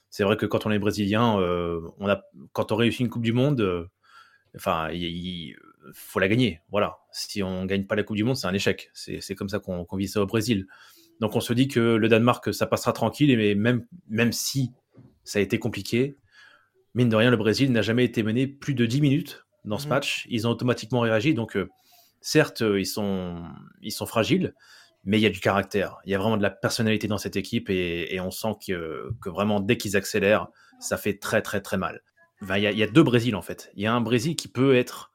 C'est vrai que quand on est brésilien, on a, quand on réussit une Coupe du Monde, enfin, il, faut la gagner. Voilà. Si on gagne pas la Coupe du Monde, c'est un échec. C'est comme ça qu'on vit ça au Brésil. Donc on se dit que le Danemark, ça passera tranquille, mais même, même si ça a été compliqué, mine de rien, le Brésil n'a jamais été mené plus de 10 minutes dans ce mmh. match. Ils ont automatiquement réagi. Donc, euh, certes, ils sont, ils sont fragiles, mais il y a du caractère. Il y a vraiment de la personnalité dans cette équipe et, on sent que, que vraiment, dès qu'ils accélèrent, ça fait très, très, très mal. il, y a, il y a deux Brésils, en fait. Il y a un Brésil qui peut être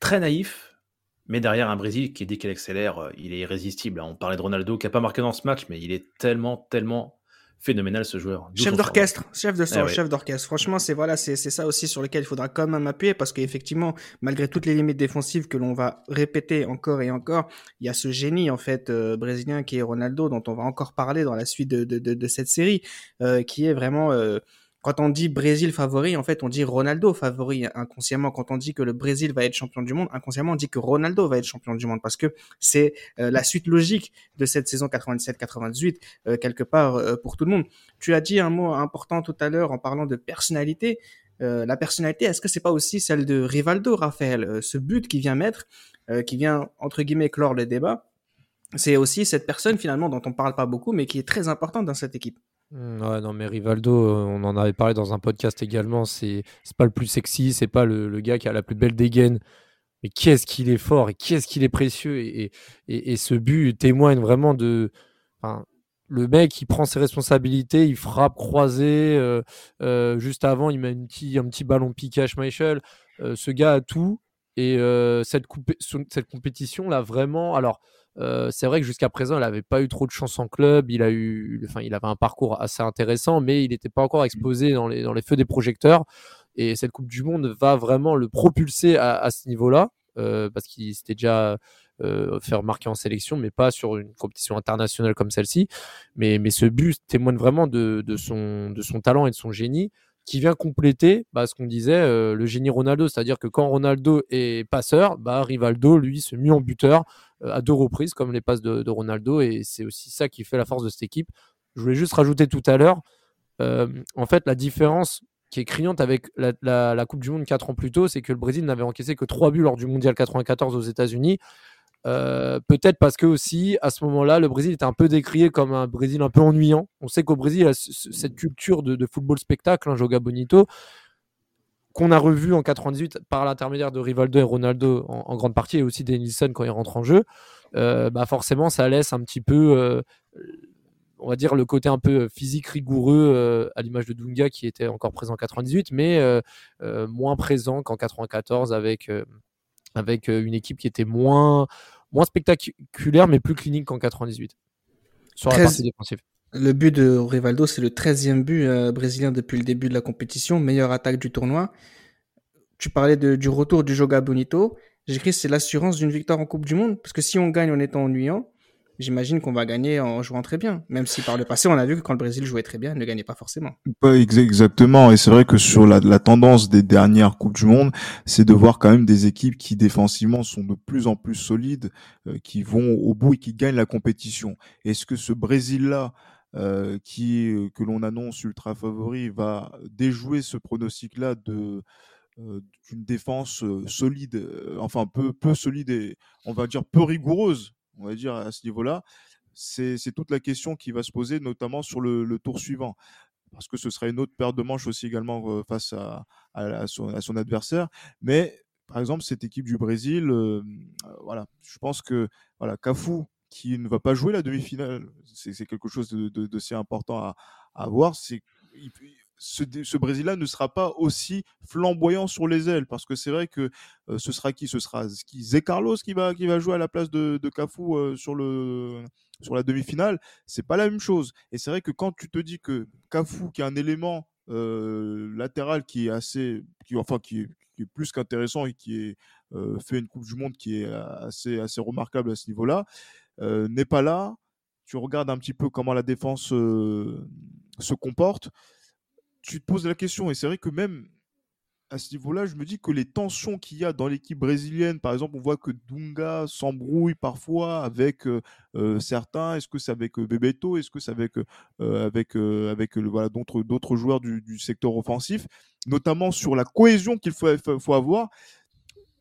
très naïf, mais derrière un Brésil qui, dès qu'il accélère, euh, il est irrésistible. On parlait de Ronaldo qui n'a pas marqué dans ce match, mais il est tellement, tellement phénoménal ce joueur. Chef d'orchestre, chef de son, eh chef d'orchestre. Franchement, c'est voilà, c'est ça aussi sur lequel il faudra quand même appuyer parce qu'effectivement, malgré toutes les limites défensives que l'on va répéter encore et encore, il y a ce génie en fait euh, brésilien qui est Ronaldo dont on va encore parler dans la suite de, de, de, cette série, euh, qui est vraiment quand on dit Brésil favori, en fait, on dit Ronaldo favori inconsciemment. Quand on dit que le Brésil va être champion du monde, inconsciemment, on dit que Ronaldo va être champion du monde parce que c'est euh, la suite logique de cette saison 97-98 euh, quelque part euh, pour tout le monde. Tu as dit un mot important tout à l'heure en parlant de personnalité. la personnalité, est-ce que c'est pas aussi celle de Rivaldo, Raphaël Ce but qui vient mettre, qui vient entre guillemets clore le débat, c'est aussi cette personne finalement dont on parle pas beaucoup, mais qui est très importante dans cette équipe. Mmh, ouais, non, mais Rivaldo, euh, on en avait parlé dans un podcast également. C'est pas le plus sexy, c'est pas le, gars qui a la plus belle dégaine. Mais qu'est-ce qu'il est fort et qu'est-ce qu'il est précieux. Et, ce but témoigne vraiment de. le mec, il prend ses responsabilités, il frappe croisé. Euh, euh, juste avant, il met un petit, un petit ballon piqué à Schmeichel. ce gars a tout. Et cette, cette compétition-là, vraiment. Alors c'est vrai que jusqu'à présent, il n'avait pas eu trop de chance en club. Il, a eu, enfin, il avait un parcours assez intéressant, mais il n'était pas encore mmh. exposé dans les, dans les feux des projecteurs. Et cette Coupe du Monde va vraiment le propulser à, ce niveau-là, parce qu'il s'était déjà fait remarquer en sélection, mais pas sur une compétition internationale comme celle-ci. Mais, mais ce but témoigne vraiment de, de, son, de son talent et de son génie. Qui vient compléter bah, ce qu'on disait, le génie Ronaldo. C'est-à-dire que quand Ronaldo est passeur, bah, Rivaldo, lui, se met en buteur à deux reprises, comme les passes de, Ronaldo. Et c'est aussi ça qui fait la force de cette équipe. Je voulais juste rajouter tout à l'heure, en fait, la différence qui est criante avec la, Coupe du Monde 4 ans plus tôt, c'est que le Brésil n'avait encaissé que 3 buts lors du Mondial 94 aux États-Unis. Euh, peut-être parce que aussi à ce moment-là, le Brésil était un peu décrié comme un Brésil un peu ennuyant. On sait qu'au Brésil, il y a cette culture de, football spectacle, un hein, Joga Bonito, qu'on a revu en 98 par l'intermédiaire de Rivaldo et Ronaldo en, grande partie, et aussi Denilson quand il rentre en jeu. Euh, bah forcément, ça laisse un petit peu euh, on va dire le côté un peu physique rigoureux à l'image de Dunga qui était encore présent en 98 mais moins présent qu'en 94 avec avec une équipe qui était moins moins spectaculaire mais plus clinique qu'en 98 sur la partie défensive. Le but de Rivaldo, c'est le 13e but brésilien depuis le début de la compétition, meilleure attaque du tournoi. Tu parlais du retour du Joga Bonito. J'écris c'est l'assurance d'une victoire en Coupe du Monde, parce que si on gagne en étant ennuyant, j'imagine qu'on va gagner en jouant très bien. Même si par le passé, on a vu que quand le Brésil jouait très bien, il ne gagnait pas forcément. Exactement. Et c'est vrai que sur la, tendance des dernières Coupes du Monde, c'est de voir quand même des équipes qui défensivement sont de plus en plus solides, euh, qui vont au bout et qui gagnent la compétition. Est-ce que ce Brésil-là, euh, qui euh, que l'on annonce ultra favori, va déjouer ce pronostic-là de euh, d'une défense solide, enfin peu peu solide et on va dire peu rigoureuse? On va dire, à ce niveau-là, c'est toute la question qui va se poser, notamment sur le, tour suivant. Parce que ce sera une autre paire de manches aussi également euh, face à, son, adversaire. Mais par exemple, cette équipe du Brésil, euh, voilà, je pense que voilà, Cafu, qui ne va pas jouer la demi-finale, c'est quelque chose de, de, important à, à voir. Ce, Brésil-là ne sera pas aussi flamboyant sur les ailes parce que c'est vrai que euh, ce sera qui? Ce sera qui? Zé Carlos qui va, qui va jouer à la place de, de Cafu euh, sur, le, sur la demi-finale? C'est pas la même chose. Et c'est vrai que quand tu te dis que Cafu, qui est un élément euh, latéral qui est assez, qui, enfin, qui plus qu'intéressant et qui fait une Coupe du Monde qui est assez, assez remarquable à ce niveau-là, n'est pas là. Tu regardes un petit peu comment la défense se comporte tu te poses la question. Et c'est vrai que même à ce niveau-là, je me dis que les tensions qu'il y a dans l'équipe brésilienne, par exemple, on voit que Dunga s'embrouille parfois avec euh, euh, certains. Est-ce que c'est avec euh, Bebeto? Est-ce que c'est avec, avec, avec voilà, d'autres, d'autres joueurs du, secteur offensif? Notamment sur la cohésion qu'il faut, faut avoir.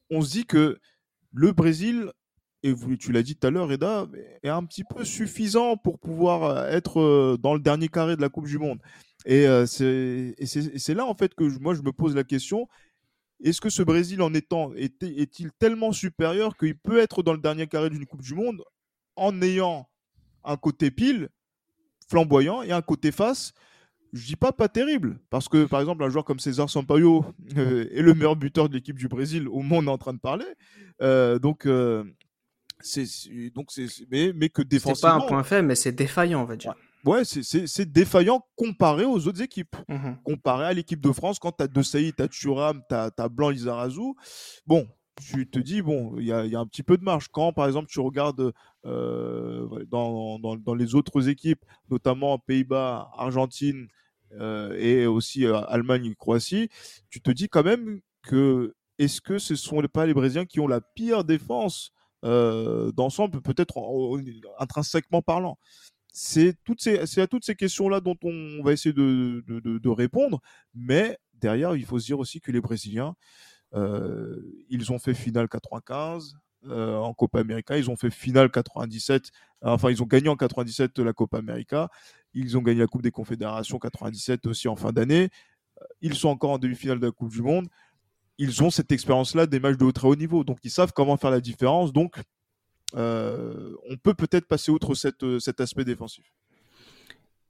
On se dit que le Brésil, et tu l'as dit tout à l'heure, Eda, est un petit peu suffisant pour pouvoir être dans le dernier carré de la Coupe du Monde. Et c'est là, en fait, que moi, je me pose la question est-ce que ce Brésil, en étant, est-il tellement supérieur qu'il peut être dans le dernier carré d'une Coupe du Monde en ayant un côté pile, flamboyant, et un côté face? Je dis pas pas terrible, parce que par exemple un joueur comme César Sampaio est le meilleur buteur de l'équipe du Brésil au monde en train de parler. donc c'est donc c'est mais, mais que défensivement. C'est pas un point faible, mais c'est défaillant on va dire ouais, c'est défaillant comparé aux autres équipes. Mmh comparé à l'équipe de France, quand tu as De Saïd, tu as Thuram, tu as, Blanc Lizarazu, bon, tu te dis, bon, il y a, un petit peu de marge. Quand, par exemple, tu regardes euh, dans, dans, les autres équipes, notamment Pays-Bas, Argentine euh, et aussi euh, Allemagne et Croatie, tu te dis quand même que est-ce que ce ne sont pas les Brésiliens qui ont la pire défense d'ensemble, peut-être intrinsèquement parlant? C'est à toutes ces questions-là dont on va essayer de, répondre. Mais derrière, il faut se dire aussi que les Brésiliens, euh, ils ont fait finale 95 euh, en Copa América, ils ont fait finale 97, enfin ils ont gagné en 97 la Copa América, ils ont gagné la Coupe des Confédérations 97 aussi en fin d'année, ils sont encore en demi-finale de la Coupe du Monde, ils ont cette expérience-là des matchs de très haut niveau, donc ils savent comment faire la différence, donc on peut peut-être passer outre euh, cet aspect défensif.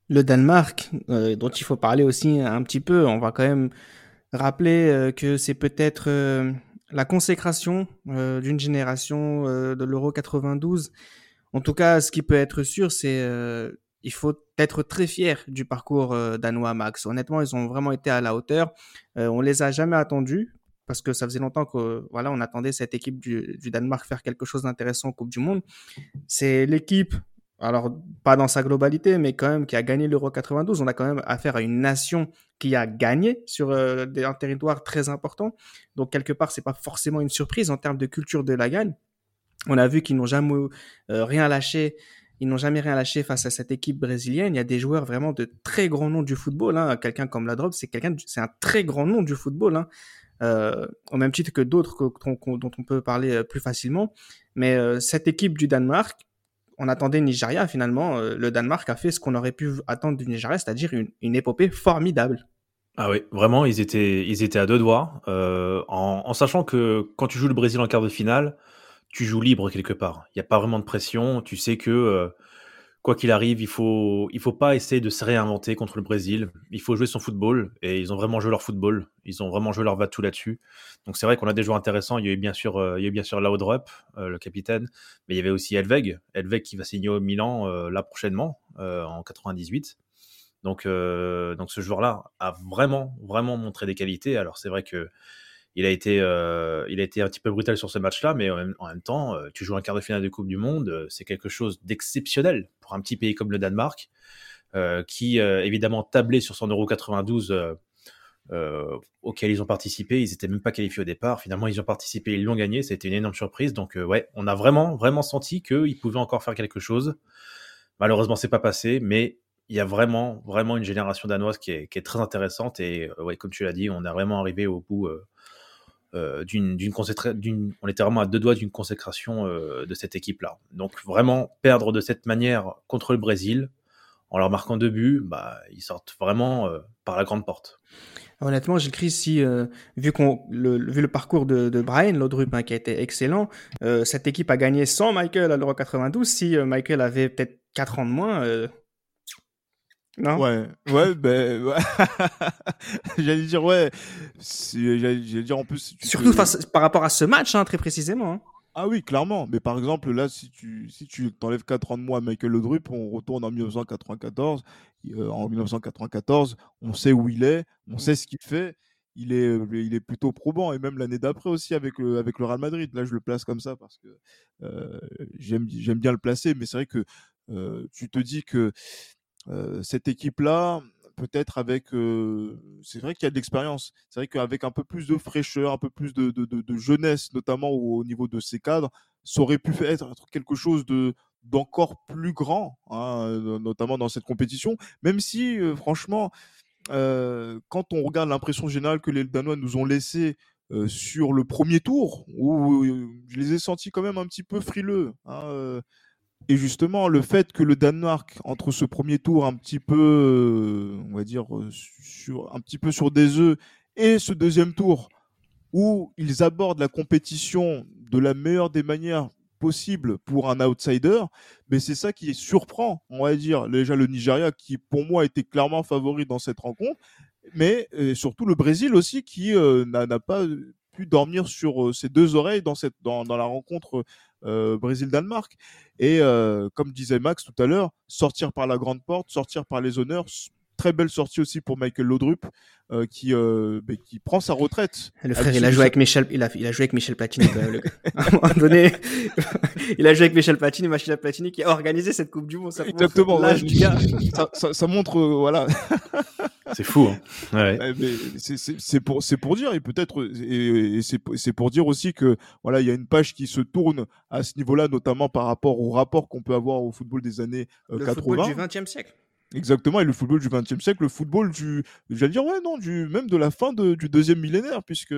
Le Danemark, euh, dont il faut parler aussi un petit peu, on va quand même rappeler que c'est peut-être la consécration d'une génération de l'Euro 92. En tout cas, ce qui peut être sûr, c'est il faut être très fier du parcours danois Max. Honnêtement, ils ont vraiment été à la hauteur. on les a jamais attendus parce que ça faisait longtemps que voilà, on attendait cette équipe du, Danemark faire quelque chose d'intéressant en Coupe du Monde. C'est l'équipe alors pas dans sa globalité, mais quand même qui a gagné l'Euro 92. On a quand même affaire à une nation qui a gagné sur euh, un territoire très important. Donc quelque part, c'est pas forcément une surprise en termes de culture de la gagne. On a vu qu'ils n'ont jamais euh, rien lâché. Ils n'ont jamais rien lâché face à cette équipe brésilienne. Il y a des joueurs vraiment de très grands noms du football. Hein. Quelqu'un comme Ladrop, c'est quelqu'un, c'est un très grand nom du football. Hein. Euh, au même titre que d'autres dont on peut parler euh, plus facilement. Mais euh, cette équipe du Danemark, on attendait Nigeria finalement. le Danemark a fait ce qu'on aurait pu attendre du Nigeria, c'est-à-dire une, une, épopée formidable. Ah oui, vraiment, ils étaient, ils étaient à deux doigts, en, en, sachant que quand tu joues le Brésil en quart de finale, tu joues libre quelque part. Il n'y a pas vraiment de pression. Tu sais que quoi qu'il arrive, il faut, il faut pas essayer de se réinventer contre le Brésil. Il faut jouer son football et ils ont vraiment joué leur football. Ils ont vraiment joué leur va tout là-dessus. Donc c'est vrai qu'on a des joueurs intéressants. Il y a eu bien sûr, euh, il y a bien sûr Laudrup, euh, le capitaine, mais il y avait aussi Elveg, Elveg qui va signer au Milan euh, là prochainement en 98. Donc, donc ce joueur-là a vraiment, vraiment montré des qualités. Alors c'est vrai que il a été, euh, il a été un petit peu brutal sur ce match-là, mais en même, temps, euh, tu joues un quart de finale de Coupe du Monde, euh, c'est quelque chose d'exceptionnel pour un petit pays comme le Danemark, qui évidemment tablait sur son Euro 92 auquel ils ont participé. Ils n'étaient même pas qualifiés au départ. Finalement, ils ont participé, ils l'ont gagné. C'était une énorme surprise. Donc, ouais, on a vraiment, vraiment senti qu'ils pouvaient encore faire quelque chose. Malheureusement, c'est pas passé, mais il y a vraiment, vraiment une génération danoise qui est, qui est très intéressante. Et ouais, comme tu l'as dit, on est vraiment arrivé au bout d'une, d'une, on était vraiment à deux doigts d'une consécration euh, de cette équipe-là. Donc vraiment perdre de cette manière contre le Brésil, en leur marquant deux buts, bah, ils sortent vraiment euh, par la grande porte. Honnêtement, j'écris si, vu, le, vu le parcours de, de Brian Laudrup, hein, qui a été excellent, cette équipe a gagné sans Michael à l'Euro 92. Si Michael avait peut-être 4 ans de moins, non? Ouais, ouais, ben. [LAUGHS] j'allais dire, ouais. J'allais dire en plus. Surtout par rapport à ce match, hein, très précisément. Hein. Ah oui, clairement. Mais par exemple, là, si tu si tu t'enlèves 4 ans de mois à Michael Laudrup, on retourne en 1994. Euh, en 1994, on sait où il est, on sait ce qu'il fait. Il est, euh, il est plutôt probant. Et même l'année d'après aussi avec le, avec le Real Madrid. Là, je le place comme ça parce que euh, j'aime bien le placer. Mais c'est vrai que tu te dis que cette équipe-là, peut-être avec, c'est vrai qu'il y a de l'expérience. C'est vrai qu'avec un peu plus de fraîcheur, un peu plus de, jeunesse, notamment au, niveau de ces cadres, ça aurait pu être quelque chose de d'encore plus grand, hein, notamment dans cette compétition. Même si, franchement, quand on regarde l'impression générale que les Danois nous ont laissé sur le premier tour, où je les ai sentis quand même un petit peu frileux. Hein, et justement, le fait que le Danemark, entre ce premier tour un petit peu, euh, on va dire, euh, sur, un petit peu sur des œufs, et ce deuxième tour, où ils abordent la compétition de la meilleure des manières possibles pour un outsider, mais c'est ça qui surprend, on va dire, déjà le Nigeria, qui pour moi était clairement favori dans cette rencontre, mais euh, surtout le Brésil aussi, qui n'a pas pu dormir sur ses deux oreilles dans, cette, dans la rencontre euh, Brésil-Danemark. Et euh, comme disait Max tout à l'heure, sortir par la grande porte, sortir par les honneurs, très belle sortie aussi pour Michael Laudrup euh, qui bah, qui prend sa retraite. Le frère, il a joué avec Michel, il a, il a joué avec Michel Platini quand même. [LAUGHS] à un moment donné, [LAUGHS] il a joué avec Michel Platini, Michel Platini qui a organisé cette Coupe du Monde. Ça Exactement. [LAUGHS] Ça, ça, ça, montre voilà. C'est fou. Hein. c'est pour, pour dire, et peut-être, et, c'est pour dire aussi que voilà, il y a une page qui se tourne à ce niveau-là, notamment par rapport au rapport qu'on peut avoir au football des années 80. Euh, le football du 20e siècle. Exactement, et le football du 20e siècle, le football du, j'allais dire, ouais, non, du, même de la fin du deuxième millénaire, puisque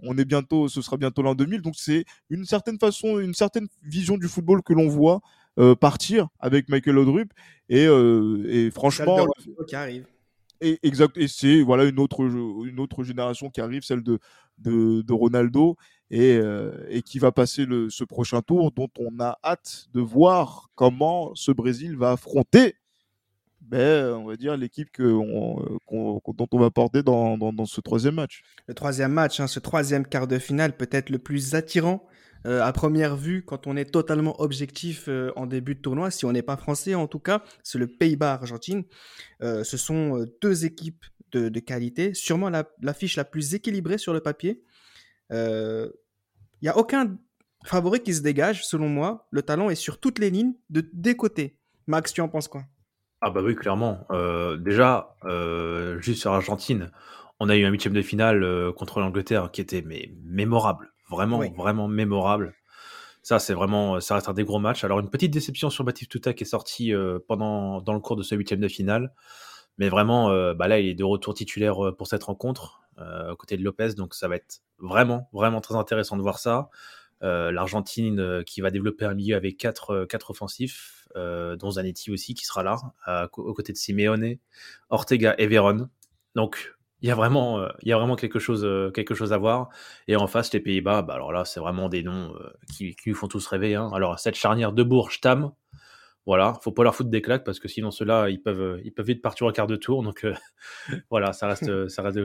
on est bientôt, ce sera bientôt l'an 2000, donc c'est une certaine façon, une certaine vision du football que l'on voit euh, partir avec Michael Laudrup, et, euh, et franchement. Qui arrive. Et, exact, et c'est voilà une autre, une autre génération qui arrive, celle de, de, de Ronaldo, et, euh, et, qui va passer le, ce prochain tour, dont on a hâte de voir comment ce Brésil va affronter, ben, on va dire, l'équipe que dont on va porter dans, ce troisième match. Le troisième match, hein, ce troisième quart de finale peut être le plus attirant euh, à première vue, quand on est totalement objectif euh, en début de tournoi, si on n'est pas français en tout cas, c'est le Pays-Bas-Argentine. Euh, ce sont deux équipes de, qualité, sûrement l'affiche la, plus équilibrée sur le papier. Il n'y a aucun favori qui se dégage, selon moi. Le talent est sur toutes les lignes, de, des côtés. Max, tu en penses quoi? Ah bah oui, clairement. déjà, juste sur Argentine, on a eu un huitième de finale contre l'Angleterre qui était mais mémorable, vraiment, vraiment mémorable. Ça, c'est vraiment, ça reste un des gros matchs. Alors, une petite déception sur Baptiste Touta qui est sorti pendant, dans le cours de ce huitième de finale. Mais vraiment, bah là, il est de retour titulaire pour cette rencontre, à côté de Lopez. Donc, ça va être vraiment, vraiment très intéressant de voir ça. L'Argentine qui va développer un milieu avec quatre, quatre offensifs, dont Zanetti aussi qui sera là, à, aux côtés de Simeone, Ortega et Veron. Donc, il y a vraiment, euh, il y a vraiment quelque chose, euh, quelque chose à voir. Et en face, les Pays-Bas, bah alors là, c'est vraiment des noms euh, qui, qui font tous rêver. Hein. Alors cette charnière de Bourges, Tam, voilà, faut pas leur foutre des claques parce que sinon ceux-là, ils peuvent, ils peuvent vite partir au quart de tour. Donc [LAUGHS] voilà, ça reste, ça reste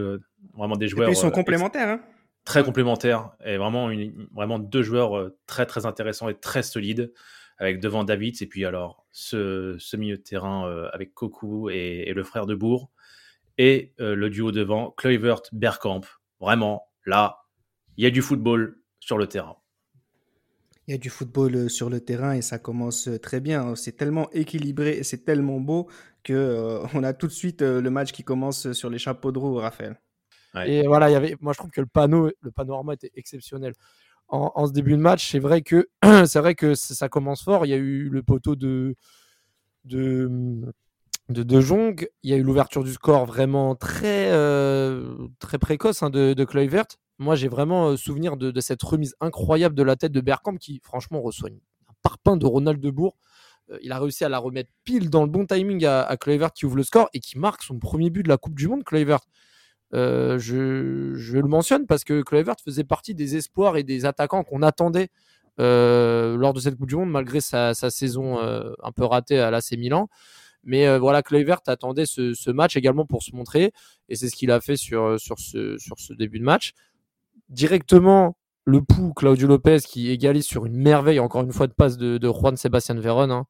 vraiment des joueurs. Et ils sont complémentaires. Hein très complémentaires et vraiment, une, vraiment deux joueurs très très intéressants et très solides avec devant David et puis alors ce, ce milieu de terrain avec Koku et, et, le frère de Bourg et euh, le duo devant, Kluivert-Bergkamp. Vraiment, là, il y a du football sur le terrain. Il y a du football euh, sur le terrain et ça commence euh, très bien. C'est tellement équilibré et c'est tellement beau que [LAUGHS] on a tout de suite le match qui commence sur les chapeaux de roue, Raphaël. Et voilà, il y avait, moi je trouve que le panneau, le panorama était exceptionnel. En, ce début de match, c'est vrai que [CLEARS THROAT] ça commence fort. Il y a eu le poteau de de Jong. Il y a eu l'ouverture du score vraiment très, euh, précoce hein, de, de. Moi, j'ai vraiment euh, souvenir de, cette remise incroyable de la tête de Bergkamp qui, franchement, reçoit un parpaing de Ronald de Bourg. Euh, il a réussi à la remettre pile dans le bon timing à, à qui ouvre le score et qui marque son premier but de la Coupe du Monde, Kluivert. Je, je, le mentionne parce que Kluivert faisait partie des espoirs et des attaquants qu'on attendait lors de cette Coupe du Monde, malgré sa, saison un peu ratée à l'AC Milan. Mais euh, voilà, Kluivert attendait ce, match également pour se montrer, et c'est ce qu'il a fait sur, euh, ce, début de match. Directement, le pou Claudio Lopez qui égalise sur une merveille, encore une fois, de passe de, Juan Sebastian Veron. Hein,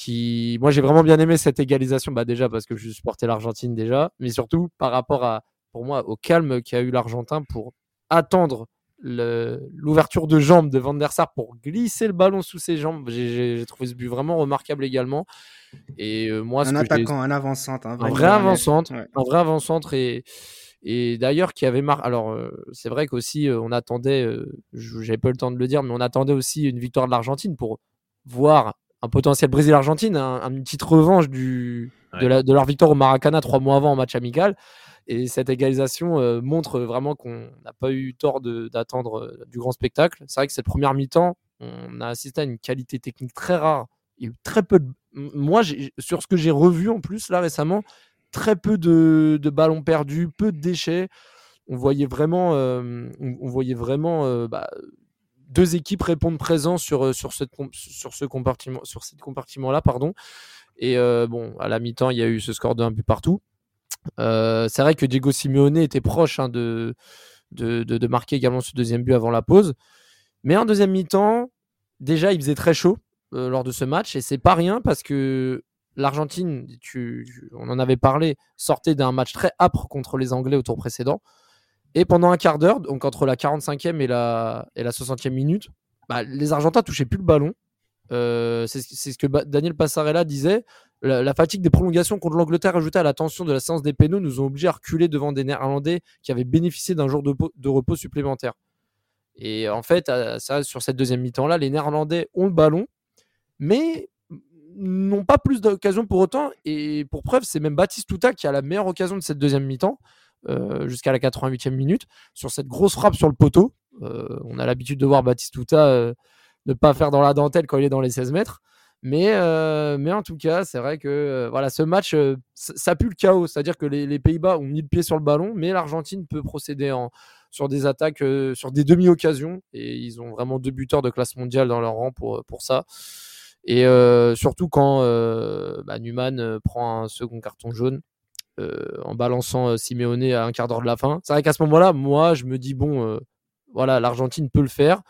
qui, moi, j'ai vraiment bien aimé cette égalisation, bah, déjà parce que je supportais l'Argentine déjà, mais surtout par rapport à, pour moi, au calme qu'a eu l'Argentin pour attendre l'ouverture de jambes de Van der Sar pour glisser le ballon sous ses jambes. J'ai trouvé ce but vraiment remarquable également. Et euh, moi, un attaquant, un avant-centre, un, vrai avant-centre, un vrai avant-centre et et d'ailleurs qui avait marre. Alors euh, c'est vrai qu'aussi euh, on attendait, j'avais pas le temps de le dire, mais on attendait aussi une victoire de l'Argentine pour voir un potentiel Brésil-Argentine, un, une petite revanche du, de, de, leur victoire au Maracana trois mois avant en match amical. Et cette égalisation euh, montre vraiment qu'on n'a pas eu tort d'attendre euh, du grand spectacle. C'est vrai que cette première mi-temps, on a assisté à une qualité technique très rare. Il y a eu très peu de... Moi, sur ce que j'ai revu en plus là récemment, très peu de, ballons perdus, peu de déchets. On voyait vraiment, euh, on, voyait vraiment bah, deux équipes répondre présent sur, ce compartiment-là. Et bon, à la mi-temps, il y a eu ce score de un but partout. Euh, c'est vrai que Diego Simeone était proche hein, de, de, marquer également ce deuxième but avant la pause. Mais en deuxième mi-temps, déjà, il faisait très chaud euh, lors de ce match. Et c'est pas rien parce que l'Argentine, on en avait parlé, sortait d'un match très âpre contre les Anglais au tour précédent. Et pendant un quart d'heure, donc entre la 45e et la, et la 60e minute, bah, les Argentins touchaient plus le ballon. Euh, c'est ce que Daniel Passarella disait. La, fatigue des prolongations contre l'Angleterre ajoutée à la tension de la séance des pénaux nous ont obligés à reculer devant des Néerlandais qui avaient bénéficié d'un jour de, repos supplémentaire. Et en fait, sur cette deuxième mi-temps-là, les Néerlandais ont le ballon, mais n'ont pas plus d'occasion pour autant. Et pour preuve, c'est même Baptiste Touta qui a la meilleure occasion de cette deuxième mi-temps, jusqu'à la 88e minute, sur cette grosse frappe sur le poteau. Euh, on a l'habitude de voir Baptiste Touta ne pas faire dans la dentelle quand il est dans les 16 mètres. Mais, euh, mais en tout cas, c'est vrai que euh, voilà, ce match, euh, ça pue le chaos. C'est-à-dire que les, Pays-Bas ont mis le pied sur le ballon, mais l'Argentine peut procéder en, sur des attaques, sur des demi-occasions. Et ils ont vraiment deux buteurs de classe mondiale dans leur rang pour, pour ça. Et surtout quand bah, Newman prend un second carton jaune en balançant Simeone à un quart d'heure de la fin. C'est vrai qu'à ce moment-là, moi, je me dis, bon, voilà, l'Argentine peut le faire.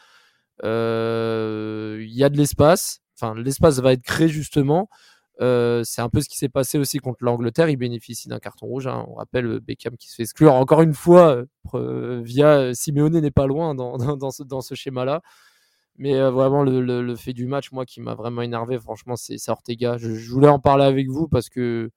Il y a de l'espace. Enfin, l'espace va être créé justement. c'est un peu ce qui s'est passé aussi contre l'Angleterre. Il bénéficie d'un carton rouge. Hein. On rappelle Beckham qui se fait exclure. Encore une fois, via Simeone n'est pas loin dans, dans, ce, dans ce schéma-là. Mais euh, vraiment, le, le- fait du match, moi, qui m'a vraiment énervé, franchement, c'est Ortega. Je voulais en parler avec vous parce que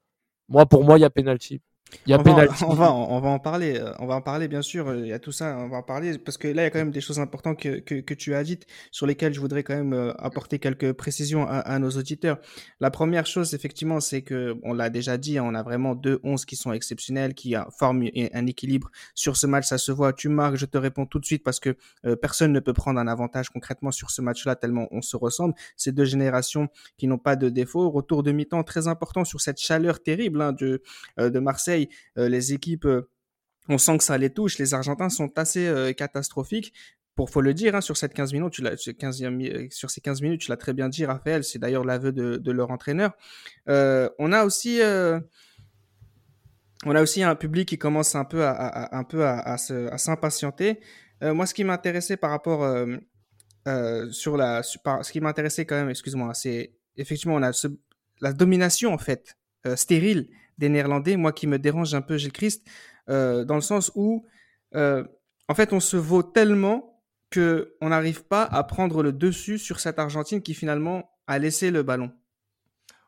moi, pour moi, il y a penalty. Il y a on, va, penalty. [LAUGHS] on, va, on va en parler, euh, on va en parler bien sûr, euh, il y a tout ça, on va en parler, parce que là il y a quand même des choses importantes que, que, que tu as dites, sur lesquelles je voudrais quand même euh, apporter quelques précisions à, à, nos auditeurs. La première chose, effectivement, c'est que, on l'a déjà dit, on a vraiment deux 11 qui sont exceptionnels, qui forment un équilibre sur ce match, ça se voit, tu marques, je te réponds tout de suite, parce que euh, personne ne peut prendre un avantage concrètement sur ce match-là, tellement on se ressemble. Ces deux générations qui n'ont pas de défaut, retour de mi-temps très important sur cette chaleur terrible hein, de, de Marseille, euh, les équipes, euh, on sent que ça les touche. Les Argentins sont assez euh, catastrophiques. Pour faut le dire, hein, sur cette 15 minutes, tu l'as, 15, sur ces 15 minutes, tu l'as très bien dit, Raphaël. C'est d'ailleurs l'aveu de, leur entraîneur. on a aussi, on a aussi un public qui commence un peu à, s'impatienter. moi, ce qui m'intéressait par rapport sur la, ce qui m'intéressait quand même, excuse-moi, c'est effectivement la domination en fait stérile des Néerlandais, moi qui me dérange un peu Gilles Christ, euh, dans le sens où, euh, en fait, on se vaut tellement que on n'arrive pas à prendre le dessus sur cette Argentine qui finalement a laissé le ballon.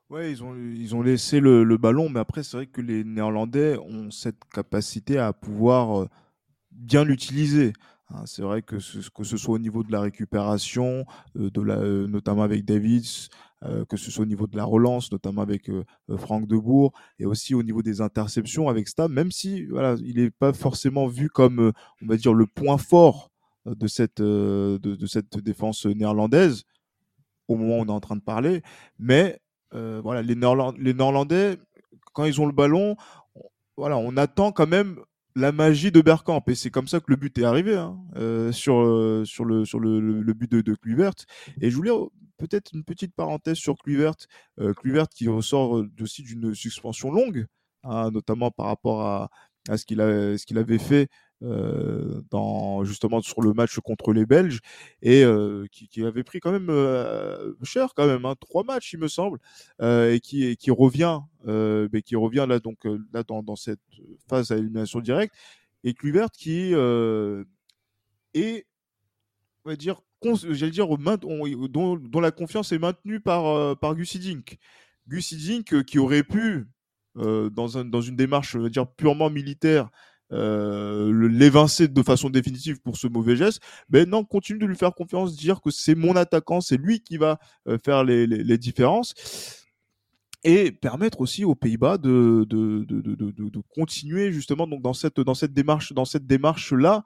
Ouais, ils ont, ils ont laissé le, le ballon, mais après, c'est vrai que les Néerlandais ont cette capacité à pouvoir euh, bien l'utiliser. Hein, c'est vrai que ce, que ce soit au niveau de la récupération, de la, notamment avec Davids, euh, que ce soit au niveau de la relance, notamment avec euh, Franck Debourg, et aussi au niveau des interceptions avec Stam, même si voilà, il n'est pas forcément vu comme, euh, on va dire, le point fort de cette, de, cette défense néerlandaise au moment où on est en train de parler. Mais voilà, les, Néerland Néerlandais, quand ils ont le ballon, voilà, on attend quand même la magie de Bergkamp. Et c'est comme ça que le but est arrivé hein, euh, sur, euh, sur, le, sur le, but de, de. Et je voulais peut-être une petite parenthèse sur Kluivert. Euh, Kluivert qui ressort aussi d'une suspension longue, hein, notamment par rapport à, à ce qu'il avait fait euh, dans, justement sur le match contre les Belges et euh, qui, avait pris quand même euh, cher quand même hein, trois matchs il me semble et qui, revient mais qui revient là donc là dans, dans cette phase à élimination directe et Kluivert qui est on va dire j'allais dire dont, la confiance est maintenue par par Gus Hiddink Gus Hiddink qui aurait pu dans, un, dans une démarche dire purement militaire euh, l'évincer de façon définitive pour ce mauvais geste, mais non, continue de lui faire confiance, dire que c'est mon attaquant, c'est lui qui va euh, faire les, les, les, différences et permettre aussi aux Pays-Bas de, de, de, de, de continuer justement donc dans cette dans cette démarche dans cette démarche là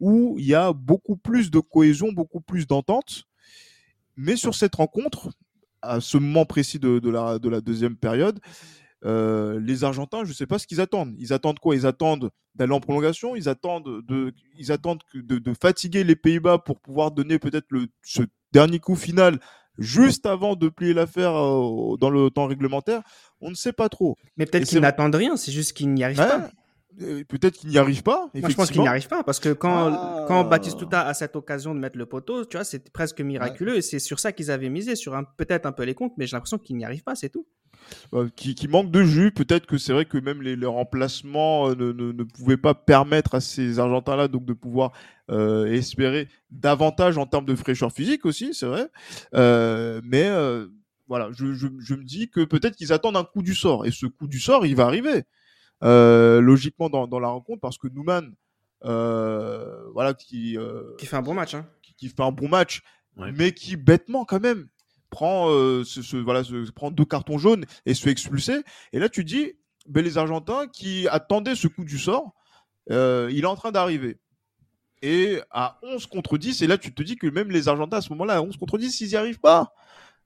où il y a beaucoup plus de cohésion, beaucoup plus d'entente. Mais sur cette rencontre, à ce moment précis de, de, la, de la deuxième période, euh, les Argentins, je ne sais pas ce qu'ils attendent. Ils attendent quoi? Ils attendent d'aller en prolongation? Ils attendent de, ils attendent de, de fatiguer les Pays-Bas pour pouvoir donner peut-être ce dernier coup final juste avant de plier l'affaire euh, dans le temps réglementaire? On ne sait pas trop. Mais peut-être qu'ils n'attendent rien. C'est juste qu'ils n'y arrivent ouais. pas. Peut-être qu'il n'y arrive pas. Moi, je pense qu'il n'y arrive pas parce que quand, ah. quand Batistuta a cette occasion de mettre le poteau, tu vois, c'est presque miraculeux ouais. et c'est sur ça qu'ils avaient misé, sur un, peut-être un peu les comptes, mais j'ai l'impression qu'ils n'y arrivent pas, c'est tout. Euh, qui, qui, manque de jus. Peut-être que c'est vrai que même les, les remplacements euh, ne, ne, ne, pouvaient pas permettre à ces Argentins-là donc de pouvoir euh, espérer davantage en termes de fraîcheur physique aussi, c'est vrai. Euh, mais voilà, je, je, je, me dis que peut-être qu'ils attendent un coup du sort et ce coup du sort, il va arriver. Euh, logiquement dans, dans, la rencontre parce que Newman, euh, voilà, qui, euh, qui fait un bon match, hein. qui, qui, fait un bon match, ouais. mais qui bêtement quand même prend, ce, ce, voilà, ce, prend deux cartons jaunes et se fait expulser. Et là, tu dis, ben, les Argentins qui attendaient ce coup du sort, il est en train d'arriver. Et à 11 contre 10, et là, tu te dis que même les Argentins à ce moment-là, à 11 contre 10, ils n'y arrivent pas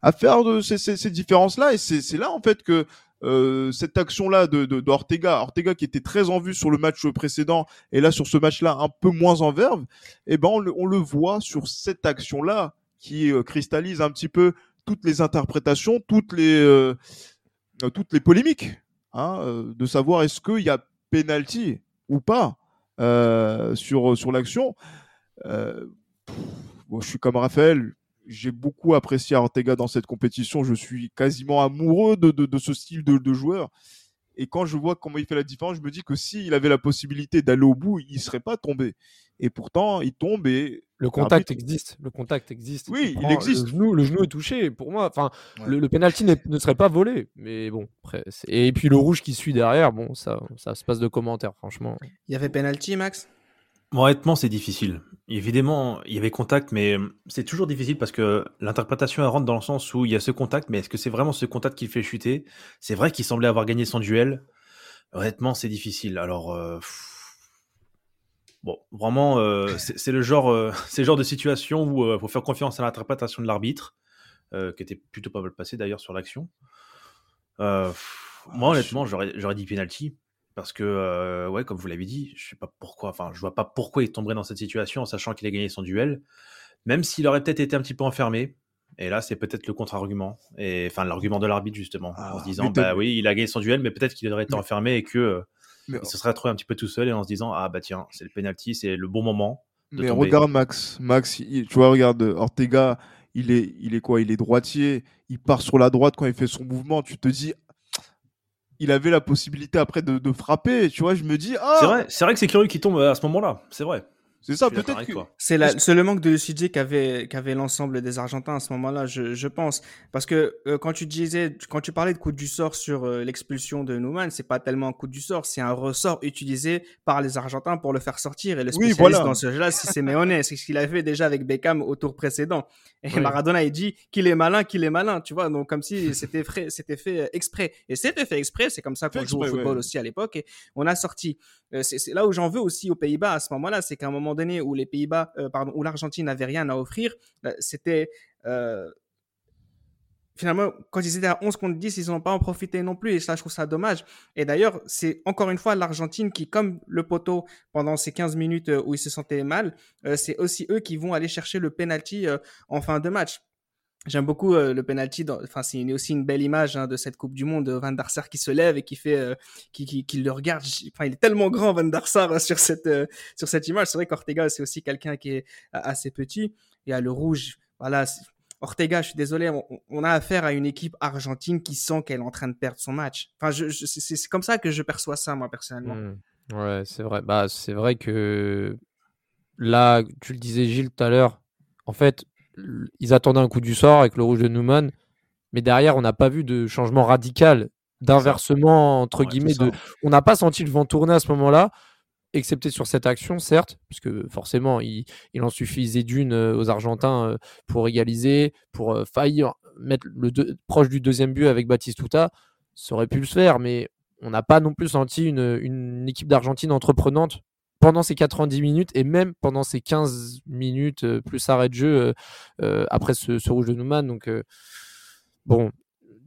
à faire de ces, ces, ces différences-là. Et c'est là, en fait, que euh, cette action-là de, Ortega qui était très en vue sur le match précédent et là sur ce match-là un peu moins en verve, eh ben on le, voit sur cette action-là qui euh, cristallise un petit peu toutes les interprétations, toutes les euh, toutes les polémiques, hein, de savoir est-ce qu'il y a penalty ou pas sur sur l'action. Je suis comme Raphaël, j'ai beaucoup apprécié Ortega dans cette compétition. Je suis quasiment amoureux de, de, de ce style de, de, joueur. Et quand je vois comment il fait la différence, je me dis que s'il avait la possibilité d'aller au bout, il ne serait pas tombé. et pourtant il tombe et le contact existe, le contact existe. Oui, il existe. Le genou, le genou est touché. Pour moi, enfin, le, le penalty ne serait pas volé, mais bon. Après, et puis le rouge qui suit derrière, bon, ça, ça se passe de commentaires, franchement. Il y avait penalty, Max? Honnêtement, c'est difficile. Évidemment, il y avait contact, mais c'est toujours difficile parce que l'interprétation rentre dans le sens où il y a ce contact, mais est-ce que c'est vraiment ce contact qui fait chuter? C'est vrai qu'il semblait avoir gagné son duel. Honnêtement, c'est difficile. Alors. Euh, Bon, vraiment, euh, [LAUGHS] c'est le genre, euh, [LAUGHS] c'est le genre de situation où il euh, faut faire confiance à l'interprétation de l'arbitre, qui était plutôt pas mal passé d'ailleurs sur l'action. moi, honnêtement, j'aurais dit penalty parce que, ouais, comme vous l'avez dit, je sais pas pourquoi, enfin, je vois pas pourquoi il tomberait dans cette situation en sachant qu'il a gagné son duel, même s'il aurait peut-être été un petit peu enfermé. Et là, c'est peut-être le contre-argument, et enfin l'argument de l'arbitre justement, en se ah, disant, bah oui, il a gagné son duel, mais peut-être qu'il aurait été enfermé et que mais... Il se serait retrouvé un petit peu tout seul et en se disant Ah bah tiens, c'est le penalty, c'est le bon moment. De mais regarde Max, Max, tu vois, regarde Ortega, il est, il est quoi Il est droitier, il part sur la droite quand il fait son mouvement. Tu te dis, il avait la possibilité après de, de frapper. Tu vois, je me dis ah. C'est vrai, c'est vrai que c'est curieux qui tombe à ce moment-là. C'est vrai. C'est ça, peut-être que... C'est le manque de lucidité qu'avait qu'avait l'ensemble des Argentins à ce moment-là, je, je, pense. Parce que euh, quand tu disais, quand tu parlais de coup du sort sur euh, l'expulsion de Newman, c'est pas tellement un coup du sort, c'est un ressort utilisé par les Argentins pour le faire sortir. Et le spécialiste dans ce jeu-là, c'est Simeone, c'est ce qu'il avait fait déjà avec Beckham au tour précédent. Et Maradona, il dit qu'il est malin, qu'il est malin, tu vois. Donc comme si c'était fait, c'était fait euh, exprès. Et c'était fait exprès. C'est comme ça qu'on joue au football aussi à l'époque. Et on a sorti. c'est là où j'en veux aussi aux Pays-Bas à ce moment-là, c'est qu'à un moment donné où les Pays-Bas, euh, pardon, où l'Argentine n'avait rien à offrir, euh, c'était euh, finalement, quand ils étaient à 11 contre 10, ils n'ont pas en profité non plus. Et ça, je trouve ça dommage. Et d'ailleurs, c'est encore une fois l'Argentine qui, comme le poteau, pendant ces 15 minutes où ils se sentaient mal, c'est aussi eux qui vont aller chercher le penalty en fin de match. J'aime beaucoup euh, le penalty. Enfin, c'est aussi une belle image hein, de cette Coupe du Monde. Van der Sar qui se lève et qui fait, euh, qui, qui, le regarde. Enfin, il est tellement grand Van der Sar hein, sur cette euh, sur cette image. C'est vrai qu'Ortega c'est aussi quelqu'un qui est assez petit. Il y a le rouge. Voilà. Ortega, je suis désolé, on, a affaire à une équipe argentine qui sent qu'elle est en train de perdre son match. Enfin, c'est comme ça que je perçois ça moi personnellement. Mmh. Ouais, c'est vrai. Bah, c'est vrai que là, tu le disais Gilles tout à l'heure. En fait, ils attendaient un coup du sort avec le rouge de Newman, mais derrière, on n'a pas vu de changement radical, d'inversement, entre guillemets. De... On n'a pas senti le vent tourner à ce moment-là, excepté sur cette action, certes, puisque forcément, il, en suffisait d'une euh, aux Argentins euh, pour égaliser, pour euh, faillir mettre le proche du deuxième but avec Batistuta. Ça aurait pu le faire, mais on n'a pas non plus senti une, une équipe d'Argentine entreprenante pendant ces 90 minutes et même pendant ces 15 minutes euh, plus arrêt de jeu euh, euh, après ce, rouge de Newman. Donc, bon,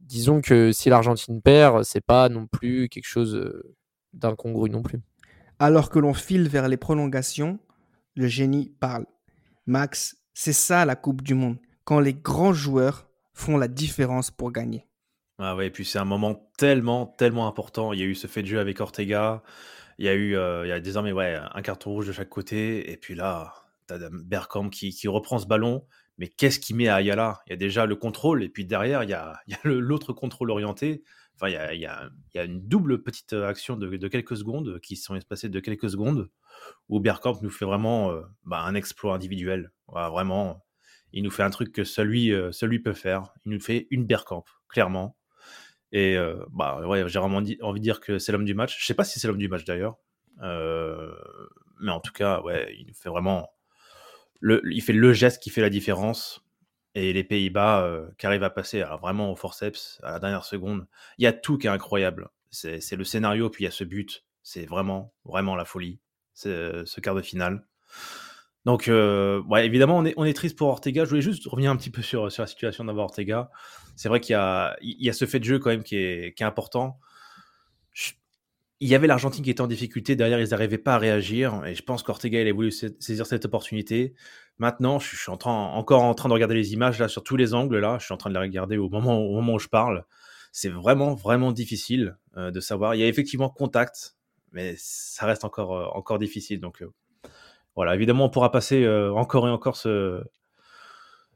disons que si l'Argentine perd, c'est pas non plus quelque chose d'incongru non plus. Alors que l'on file vers les prolongations, le génie parle. Max, c'est ça la Coupe du Monde, quand les grands joueurs font la différence pour gagner. Ah ouais, et puis c'est un moment tellement, tellement important. Il y a eu ce fait de jeu avec Ortega. Il y a eu, euh, il y a désormais ouais, un carton rouge de chaque côté. Et puis là, tu as Bergkamp qui, qui, reprend ce ballon. Mais qu'est-ce qu'il met à Ayala? Il y a déjà le contrôle. Et puis derrière, il y a, [LAUGHS] il y a l'autre contrôle orienté. Enfin, il y a, il y, a, une double petite action de, de, quelques secondes qui sont espacées de quelques secondes où Bergkamp nous fait vraiment euh, bah, un exploit individuel. vraiment, il nous fait un truc que celui, euh, celui peut faire. Il nous fait une Bergkamp, clairement. Et euh, bah ouais, j'ai vraiment envie de dire que c'est l'homme du match. Je sais pas si c'est l'homme du match d'ailleurs, euh, mais en tout cas, ouais, il fait vraiment, le, il fait le geste qui fait la différence. Et les Pays-Bas euh, qui arrivent à passer vraiment au forceps à la dernière seconde. Il y a tout qui est incroyable. C'est le scénario, puis il y a ce but. C'est vraiment, vraiment la folie. C'est ce quart de finale. Donc, euh, ouais, évidemment, on est, triste pour Ortega. Je voulais juste revenir un petit peu sur, la situation d'avoir Ortega. C'est vrai qu'il y a, ce fait de jeu quand même qui est, important. il y avait l'Argentine qui était en difficulté. Derrière, ils n'arrivaient pas à réagir. Et je pense qu'Ortega, il a voulu saisir cette opportunité. Maintenant, je suis encore en train de regarder les images là sur tous les angles. Là, je suis en train de les regarder au moment, au moment où je parle. C'est vraiment, vraiment difficile euh, de savoir. Il y a effectivement contact, mais ça reste encore, euh, encore difficile. Donc, voilà, évidemment, on pourra passer euh, encore et encore ce,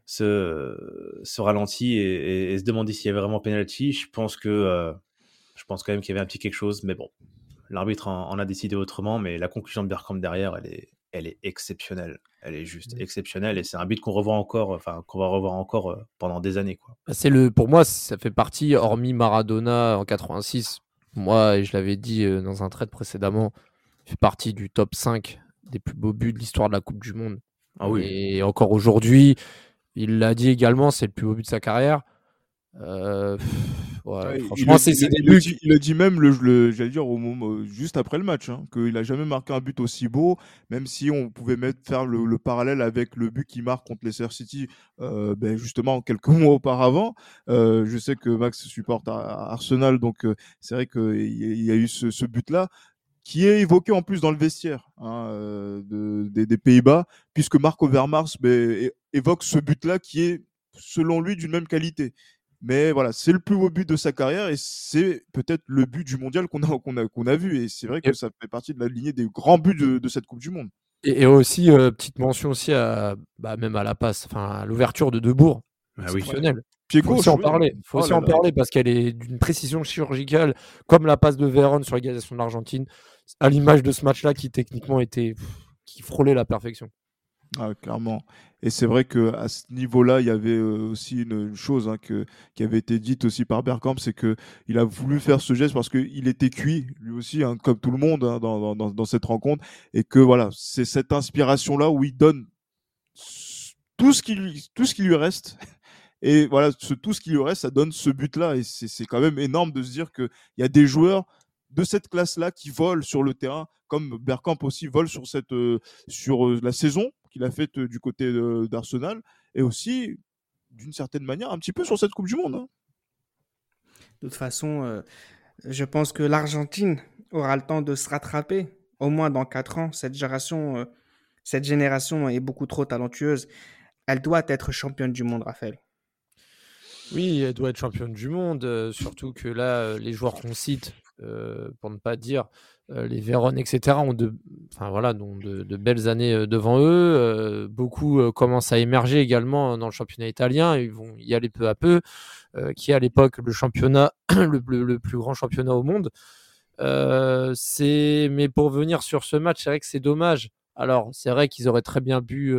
ce, ralenti et, se demander s'il y avait vraiment penalty. Je pense que euh, je pense quand même qu'il y avait un petit quelque chose, mais bon, l'arbitre en, a décidé autrement. Mais la conclusion de Bergkamp derrière, elle est, elle est exceptionnelle. Elle est juste exceptionnelle et c'est un but qu'on revoit encore, enfin qu'on va revoir encore pendant des années. Quoi. Bah, c'est le, pour moi, ça fait partie, hormis Maradona en 86. Moi, et je l'avais dit dans un trade précédemment, fait partie du top 5 des plus beaux buts de l'histoire de la Coupe du Monde. Ah oui. Et encore aujourd'hui, il l'a dit également, c'est le plus beau but de sa carrière. Euh, franchement, c'est il, a dit même, le, j'allais dire, au moment, juste après le match, hein, qu'il n'a jamais marqué un but aussi beau, même si on pouvait mettre, faire le, parallèle avec le but qu'il marque contre Leicester City, euh, ben justement, quelques [LAUGHS] mois auparavant. Euh, je sais que Max supporte Arsenal, donc c'est vrai qu'il y, a eu ce, ce but-là qui est évoqué en plus dans le vestiaire hein, de, des, Pays-Bas, puisque Marco Vermars ben, évoque ce but-là qui est, selon lui, d'une même qualité. Mais voilà, c'est le plus beau but de sa carrière et c'est peut-être le but du mondial qu'on a, qu'on a, qu'on a vu. Et c'est vrai que ça fait partie de la lignée des grands buts de, cette Coupe du Monde. Et, aussi, euh, petite mention aussi à, bah, même à la passe, enfin, à l'ouverture de Debourg. Ah. Il faut aussi en parler. faut oh aussi en parler parce qu'elle est d'une précision chirurgicale, comme la passe de Véron sur l'égalisation de l'Argentine, à l'image de ce match-là qui techniquement était, qui frôlait la perfection. Ah, clairement. Et c'est vrai qu'à ce niveau-là, il y avait euh, aussi une, chose hein, que, qui avait été dite aussi par Bergkamp, c'est qu'il a voulu faire ce geste parce qu'il était cuit, lui aussi, hein, comme tout le monde hein, dans, dans, dans, cette rencontre, et que voilà, c'est cette inspiration-là où il donne tout ce qui lui, tout ce qui lui reste. Et voilà, tout ce qui lui reste, ça donne ce but-là. Et c'est quand même énorme de se dire qu'il y a des joueurs de cette classe-là qui volent sur le terrain, comme Bergkamp aussi vole sur, cette, euh, sur euh, la saison qu'il a faite du côté d'Arsenal, et aussi, d'une certaine manière, un petit peu sur cette Coupe du Monde. Hein. De toute façon, euh, je pense que l'Argentine aura le temps de se rattraper, au moins dans 4 ans. Cette génération, euh, cette génération est beaucoup trop talentueuse. Elle doit être championne du monde, Raphaël. Oui, elle doit être championne du monde, euh, surtout que là, les joueurs qu'on cite, pour ne pas dire euh, les Vérone, etc., ont de, voilà, donc de, belles années euh, devant eux. Euh, beaucoup commencent à émerger également dans le championnat italien. Ils vont y aller peu à peu, qui est à l'époque le championnat, [CLEARS THROAT] le, plus grand championnat au monde. mais pour venir sur ce match, c'est vrai que c'est dommage. Alors, c'est vrai qu'ils auraient très bien pu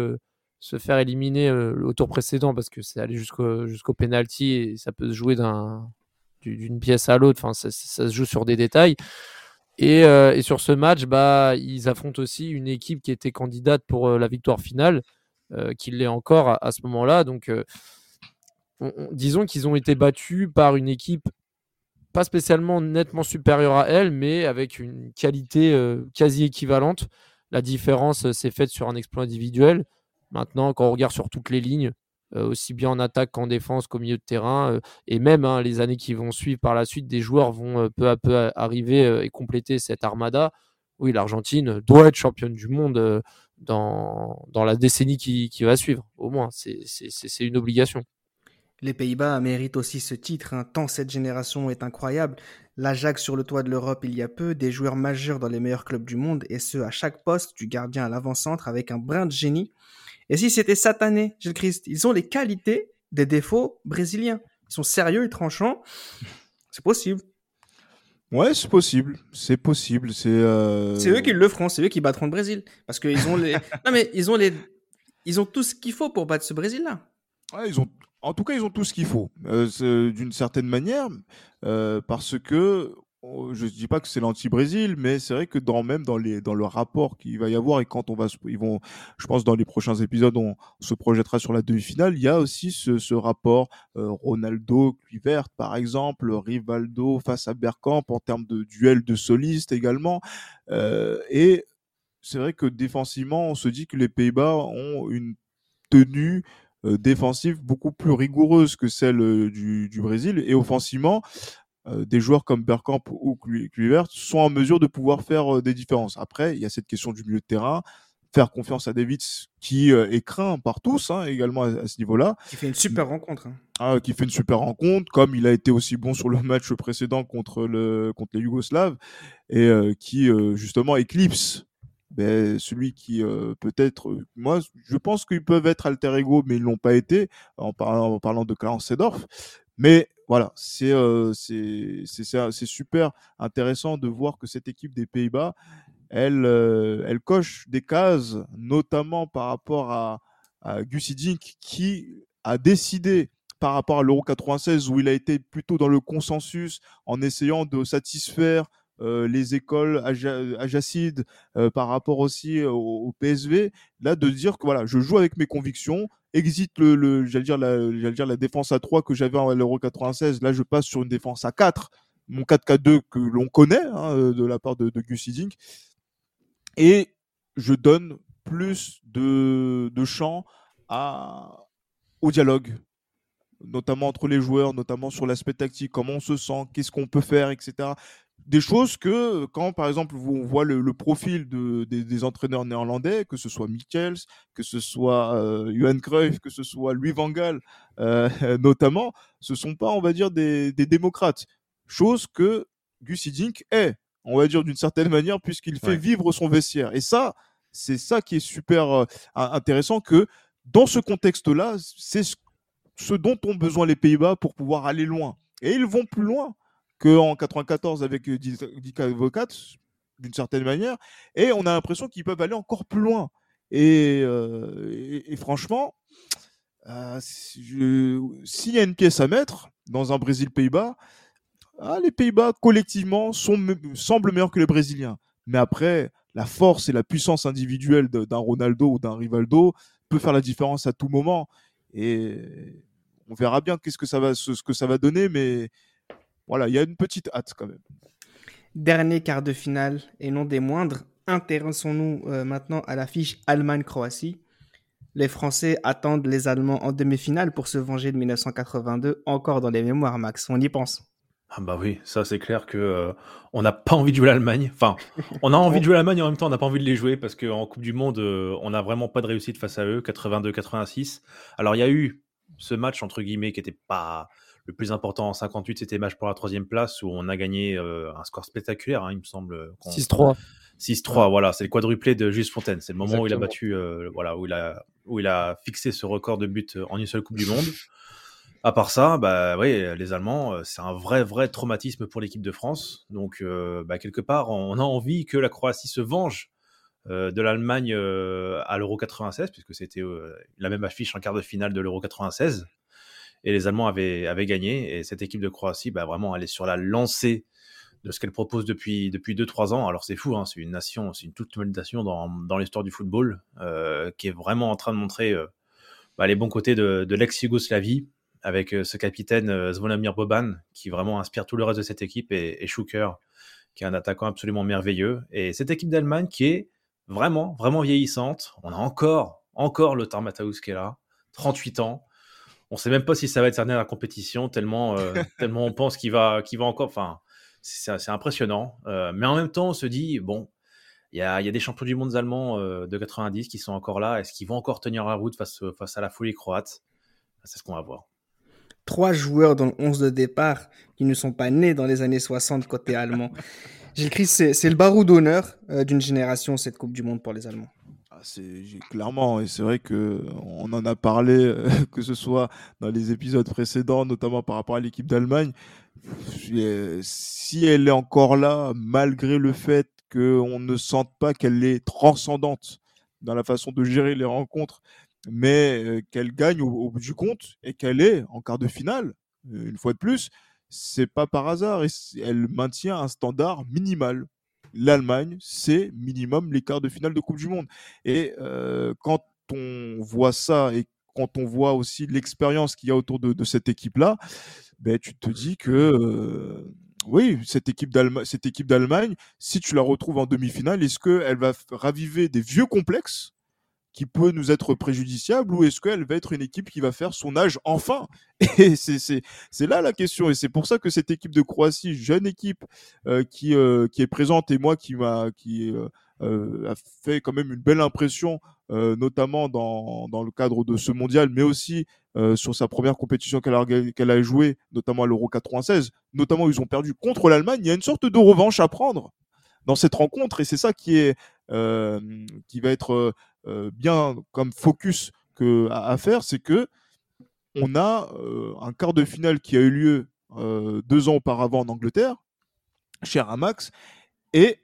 se faire éliminer au tour précédent parce que c'est aller jusqu'au jusqu'au penalty et ça peut se jouer d'un d'une pièce à l'autre. Enfin, ça, se joue sur des détails. Euh, et, sur ce match, bah, ils affrontent aussi une équipe qui était candidate pour euh, la victoire finale, euh, qui l'est encore à, ce moment-là. Donc, disons qu'ils ont été battus par une équipe pas spécialement nettement supérieure à elle, mais avec une qualité quasi équivalente. La différence s'est faite sur un exploit individuel. Maintenant, quand on regarde sur toutes les lignes, euh, aussi bien en attaque qu'en défense qu'au milieu de terrain. Euh, et même hein, les années qui vont suivre par la suite, des joueurs vont euh, peu à peu arriver et compléter cette armada. Oui, l'Argentine doit être championne du monde dans, dans la décennie qui, qui va suivre, au moins. C'est une obligation. Les Pays-Bas méritent aussi ce titre, hein, tant cette génération est incroyable. L'Ajax sur le toit de l'Europe il y a peu, des joueurs majeurs dans les meilleurs clubs du monde, et ce à chaque poste, du gardien à l'avant-centre, avec un brin de génie. Et si c'était satané, Gilles Christ, ils ont les qualités des défauts brésiliens. Ils sont sérieux et tranchants. C'est possible. Ouais, c'est possible. C'est possible. C'est. Euh, eux qui le feront. C'est eux qui battront le Brésil parce qu'ils ont les. [LAUGHS] non mais ils ont les. Ils ont tout ce qu'il faut pour battre ce Brésil-là. Ouais, ils ont. En tout cas, ils ont tout ce qu'il faut, euh, d'une certaine manière, euh, parce que je ne dis pas que c'est l'anti-Brésil, mais c'est vrai que même dans le rapport qu'il va y avoir et quand on va ils vont je pense dans les prochains épisodes on se projettera sur la demi-finale, il y a aussi ce, rapport euh, Ronaldo Kluivert par exemple, Rivaldo face à Bergkamp en termes de duel de solistes également euh, et c'est vrai que défensivement, on se dit que les Pays-Bas ont une tenue euh, défensive beaucoup plus rigoureuse que celle du Brésil et offensivement euh, des joueurs comme Bergkamp ou Kluivert sont en mesure de pouvoir faire euh, des différences. Après, il y a cette question du milieu de terrain, faire confiance à David qui euh, est craint par tous hein, également à, ce niveau-là. Qui fait une super rencontre. Hein. Ah, qui fait une super rencontre, comme il a été aussi bon sur le [LAUGHS] match précédent contre le contre les Yougoslaves et qui justement éclipse ben, celui qui peut-être, moi, je pense qu'ils peuvent être alter ego, mais ils l'ont pas été en parlant, en parlant de Clarence Sedorf. Mais voilà, c'est super intéressant de voir que cette équipe des Pays-Bas, elle, euh, elle coche des cases, notamment par rapport à, à Gussie Dink, qui a décidé par rapport à l'Euro 96 où il a été plutôt dans le consensus en essayant de satisfaire euh, les écoles ajacides euh, par rapport aussi au, au, PSV, là de dire que voilà, je joue avec mes convictions, exit le, j'allais dire la, dire la défense à 3 que j'avais en l'Euro 96, là je passe sur une défense à 4, mon 4-4-2 que l'on connaît hein, de la part de, de Gus Hiddink, et je donne plus de, de champ au dialogue, notamment entre les joueurs, notamment sur l'aspect tactique, comment on se sent, qu'est-ce qu'on peut faire, etc. Des choses que, quand par exemple on voit le, le profil de, des, des, entraîneurs néerlandais, que ce soit Michels, que ce soit euh, Johan Cruyff, que ce soit Louis Van Gaal, euh, [LAUGHS] notamment, ce sont pas, on va dire, des, des démocrates. Chose que Gus Hiddink est, on va dire d'une certaine manière, puisqu'il fait ouais. vivre son vestiaire. Et ça, c'est ça qui est super euh, intéressant que dans ce contexte-là, c'est ce dont ont besoin les Pays-Bas pour pouvoir aller loin. Et ils vont plus loin qu'en 94 avec Dick Advocat, d'une certaine manière. Et on a l'impression qu'ils peuvent aller encore plus loin. Et, euh, franchement, euh, s'il y a une pièce à mettre dans un Brésil-Pays-Bas, ah, les Pays-Bas collectivement sont, semblent meilleurs que les Brésiliens. Mais après, la force et la puissance individuelle d'un Ronaldo ou d'un Rivaldo peut faire la différence à tout moment. Et on verra bien qu'est-ce que ça va, ce que ça va donner, mais voilà, il y a une petite hâte quand même. Dernier quart de finale et non des moindres, intéressons-nous euh, maintenant à l'affiche Allemagne-Croatie. Les Français attendent les Allemands en demi-finale pour se venger de 1982, encore dans les mémoires, Max. On y pense. Ah bah oui, ça c'est clair que euh, on n'a pas envie de jouer l'Allemagne. Enfin, on a envie de jouer l'Allemagne et en même temps on n'a pas envie de les jouer parce qu'en Coupe du Monde, euh, on n'a vraiment pas de réussite face à eux, 82-86. Alors il y a eu ce match entre guillemets qui était pas le plus important en 58, c'était match pour la troisième place où on a gagné euh, un score spectaculaire, hein, il me semble. 6-3. 6-3, voilà, c'est le quadruplé de Juste Fontaine. C'est le moment Exactement. où il a battu, euh, voilà, où il a, où il a fixé ce record de but en une seule Coupe du Monde. À part ça, bah oui, les Allemands, euh, c'est un vrai, vrai traumatisme pour l'équipe de France. Donc, euh, bah, quelque part, on a envie que la Croatie se venge euh, de l'Allemagne euh, à l'Euro 96, puisque c'était euh, la même affiche en quart de finale de l'Euro 96. Et les Allemands avaient, gagné. Et cette équipe de Croatie, bah, vraiment, elle est sur la lancée de ce qu'elle propose depuis depuis deux trois ans. Alors c'est fou, hein, c'est une nation, c'est une toute nouvelle nation dans, l'histoire du football qui est vraiment en train de montrer bah, les bons côtés de, l'ex-Yougoslavie avec euh, ce capitaine euh, Zvonimir Boban qui vraiment inspire tout le reste de cette équipe et, et Schuker qui est un attaquant absolument merveilleux. Et cette équipe d'Allemagne qui est vraiment, vraiment vieillissante. On a encore, encore le Tarmataus qui est là, 38 ans. On sait même pas si ça va être à la compétition, tellement, euh, [LAUGHS] tellement on pense qu'il va, qu'il va encore. Enfin, c'est impressionnant. Euh, mais en même temps, on se dit, bon, il y a, y a, des champions du monde allemands euh, de 90 qui sont encore là. Est-ce qu'ils vont encore tenir la route face, face à la folie croate? C'est ce qu'on va voir trois joueurs dans le 11 de départ qui ne sont pas nés dans les années 60 côté allemand. [LAUGHS] J'ai écrit, c'est le barreau d'honneur d'une génération, cette Coupe du Monde pour les Allemands. C'est clairement, et c'est vrai que on en a parlé, euh, [LAUGHS] que ce soit dans les épisodes précédents, notamment par rapport à l'équipe d'Allemagne. Si elle est encore là, malgré le fait qu'on ne sente pas qu'elle est transcendante dans la façon de gérer les rencontres, mais euh, qu'elle gagne au, au, bout du compte et qu'elle est en quart de finale, euh, une fois de plus, c'est pas par hasard. Et elle maintient un standard minimal. L'Allemagne, c'est minimum les quarts de finale de Coupe du Monde. Et euh, quand on voit ça et quand on voit aussi l'expérience qu'il y a autour de, cette équipe-là, ben, tu te dis que euh, oui, cette équipe d'Allemagne, si tu la retrouves en demi-finale, est-ce qu'elle va raviver des vieux complexes qui peut nous être préjudiciable ou est-ce qu'elle va être une équipe qui va faire son âge enfin? [LAUGHS] Et c'est là la question. Et c'est pour ça que cette équipe de Croatie, jeune équipe euh, qui, euh, qui est présente et moi qui m'a euh, a fait quand même une belle impression, notamment dans, le cadre de ce mondial, mais aussi sur sa première compétition qu'elle a, qu'elle a joué, notamment à l'Euro 96. Notamment, ils ont perdu contre l'Allemagne. Il y a une sorte de revanche à prendre dans cette rencontre et c'est ça qui est qui va être bien comme focus que, à, à faire, c'est que on a un quart de finale qui a eu lieu deux ans auparavant en Angleterre, chez Ramax, et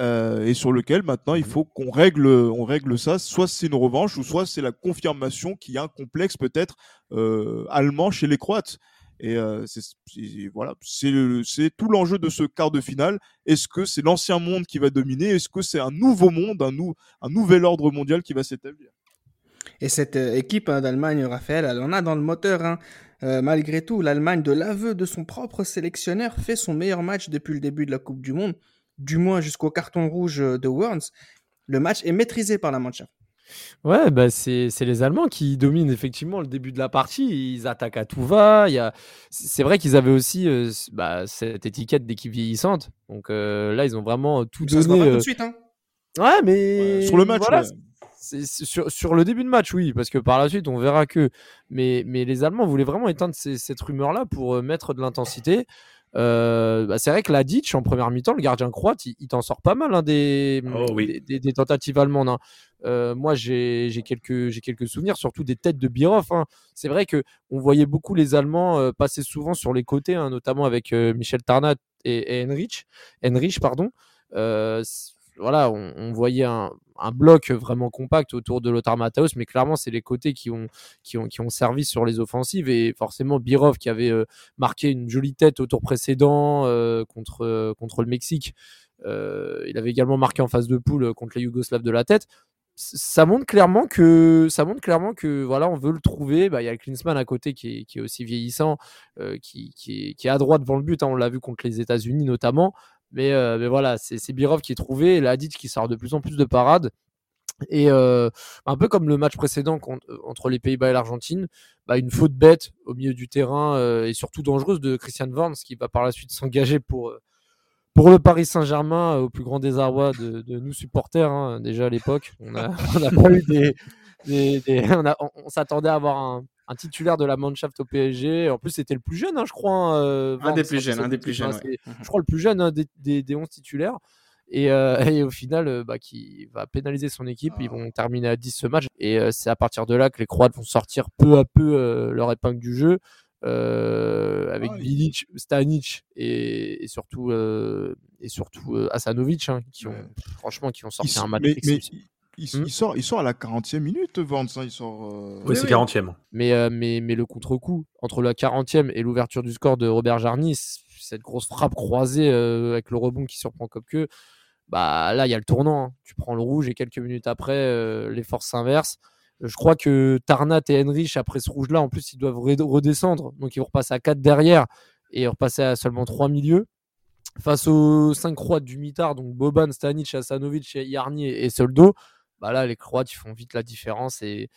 euh, et sur lequel maintenant il faut qu'on règle, on règle ça. Soit c'est une revanche, ou soit c'est la confirmation qu'il y a un complexe peut-être euh, allemand chez les Croates. Et c'est voilà, c'est tout l'enjeu de ce quart de finale. Est-ce que c'est l'ancien monde qui va dominer? Est-ce que c'est un nouveau monde, un, un nouvel ordre mondial qui va s'établir? Et cette équipe hein, d'Allemagne, Raphaël, elle en a dans le moteur. Hein. malgré tout, l'Allemagne, de l'aveu de son propre sélectionneur, fait son meilleur match depuis le début de la Coupe du Monde du moins jusqu'au carton rouge de Worms, le match est maîtrisé par la Mannschaft. Ouais, bah c'est les Allemands qui dominent effectivement le début de la partie. Ils attaquent à tout va. Il C'est vrai qu'ils avaient aussi euh, bah, cette étiquette d'équipe vieillissante. Donc euh, là, ils ont vraiment tout donné. Ça se voit pas tout de euh, suite. Hein. Ouais, mais. sur le match, sur, sur, le début de match, oui, parce que par la suite, on verra que. Mais, mais les Allemands voulaient vraiment éteindre cette rumeur-là pour mettre de l'intensité. Euh, bah, c'est vrai que la Ditch en première mi-temps, le gardien croate, il, t'en sort pas mal hein, des, oh des, tentatives allemandes. Hein. Euh, moi, j'ai quelques, quelques souvenirs, surtout des têtes de Birov. Hein. C'est vrai que on voyait beaucoup les Allemands euh, passer souvent sur les côtés, notamment avec Michel Tarnat et, et Henrich, Henrich pardon voilà, on, voyait un, bloc vraiment compact autour de Lothar Matthäus, mais clairement, c'est les côtés qui ont, qui, ont, qui ont servi sur les offensives. Et forcément, Birov, qui avait euh, marqué une jolie tête au tour précédent euh, contre, euh, contre le Mexique, il avait également marqué en phase de poule contre les Yougoslaves de la tête. Ça montre clairement que ça montre clairement que voilà on veut le trouver. Bah, il y a Klinsmann à côté qui est, aussi vieillissant, qui, qui, est, à droite devant le but. Hein. on l'a vu contre les États-Unis notamment. Mais, euh, mais voilà, c'est Birov qui est trouvé et qui sort de plus en plus de parades. Et euh, un peu comme le match précédent euh, entre les Pays-Bas et l'Argentine, bah, une faute bête au milieu du terrain et surtout dangereuse de Christian Warnes qui va par la suite [LAUGHS] s'engager pour, pour le Paris Saint-Germain au plus grand désarroi de, de nous supporters. Hein, déjà à l'époque, on n'a [LAUGHS] pas eu des, [LAUGHS] on, s'attendait à avoir un, titulaire de la Mannschaft au PSG. En plus, c'était le plus jeune, hein, je crois. Hein, euh, un des plus jeunes, un des plus jeunes. Je crois le plus jeune hein, des, des, 11 titulaires. Et, euh, [LAUGHS] au final, euh, bah, qui va pénaliser son équipe. Ils vont terminer à 10 ce match. Et c'est à partir de là que les Croates vont sortir peu à peu leur épingle du jeu. avec Bilic, Stanic et, surtout et surtout Asanovic qui ont franchement qui ont sorti un match Mmh. Il, sort, il sort à la 40e minute, Vance. Hein, il sort, euh, Oui, c'est 40e. Mais, euh, mais, mais le contre-coup, entre la 40e et l'ouverture du score de Robert Jarny, cette grosse frappe croisée euh, avec le rebond qui surprend Kopke, bah là, il y a le tournant. Hein. Tu prends le rouge et quelques minutes après, les forces s'inversent. Je crois que Tarnat et Henrich, après ce rouge-là, en plus, ils doivent redescendre. Donc, ils vont repasser à 4 derrière et repasser à seulement 3 milieux face aux 5 croates du mitard, donc Boban, Stanic, Asanovic, Yarni et Soldo bah là, les Croates, ils font vite la différence et,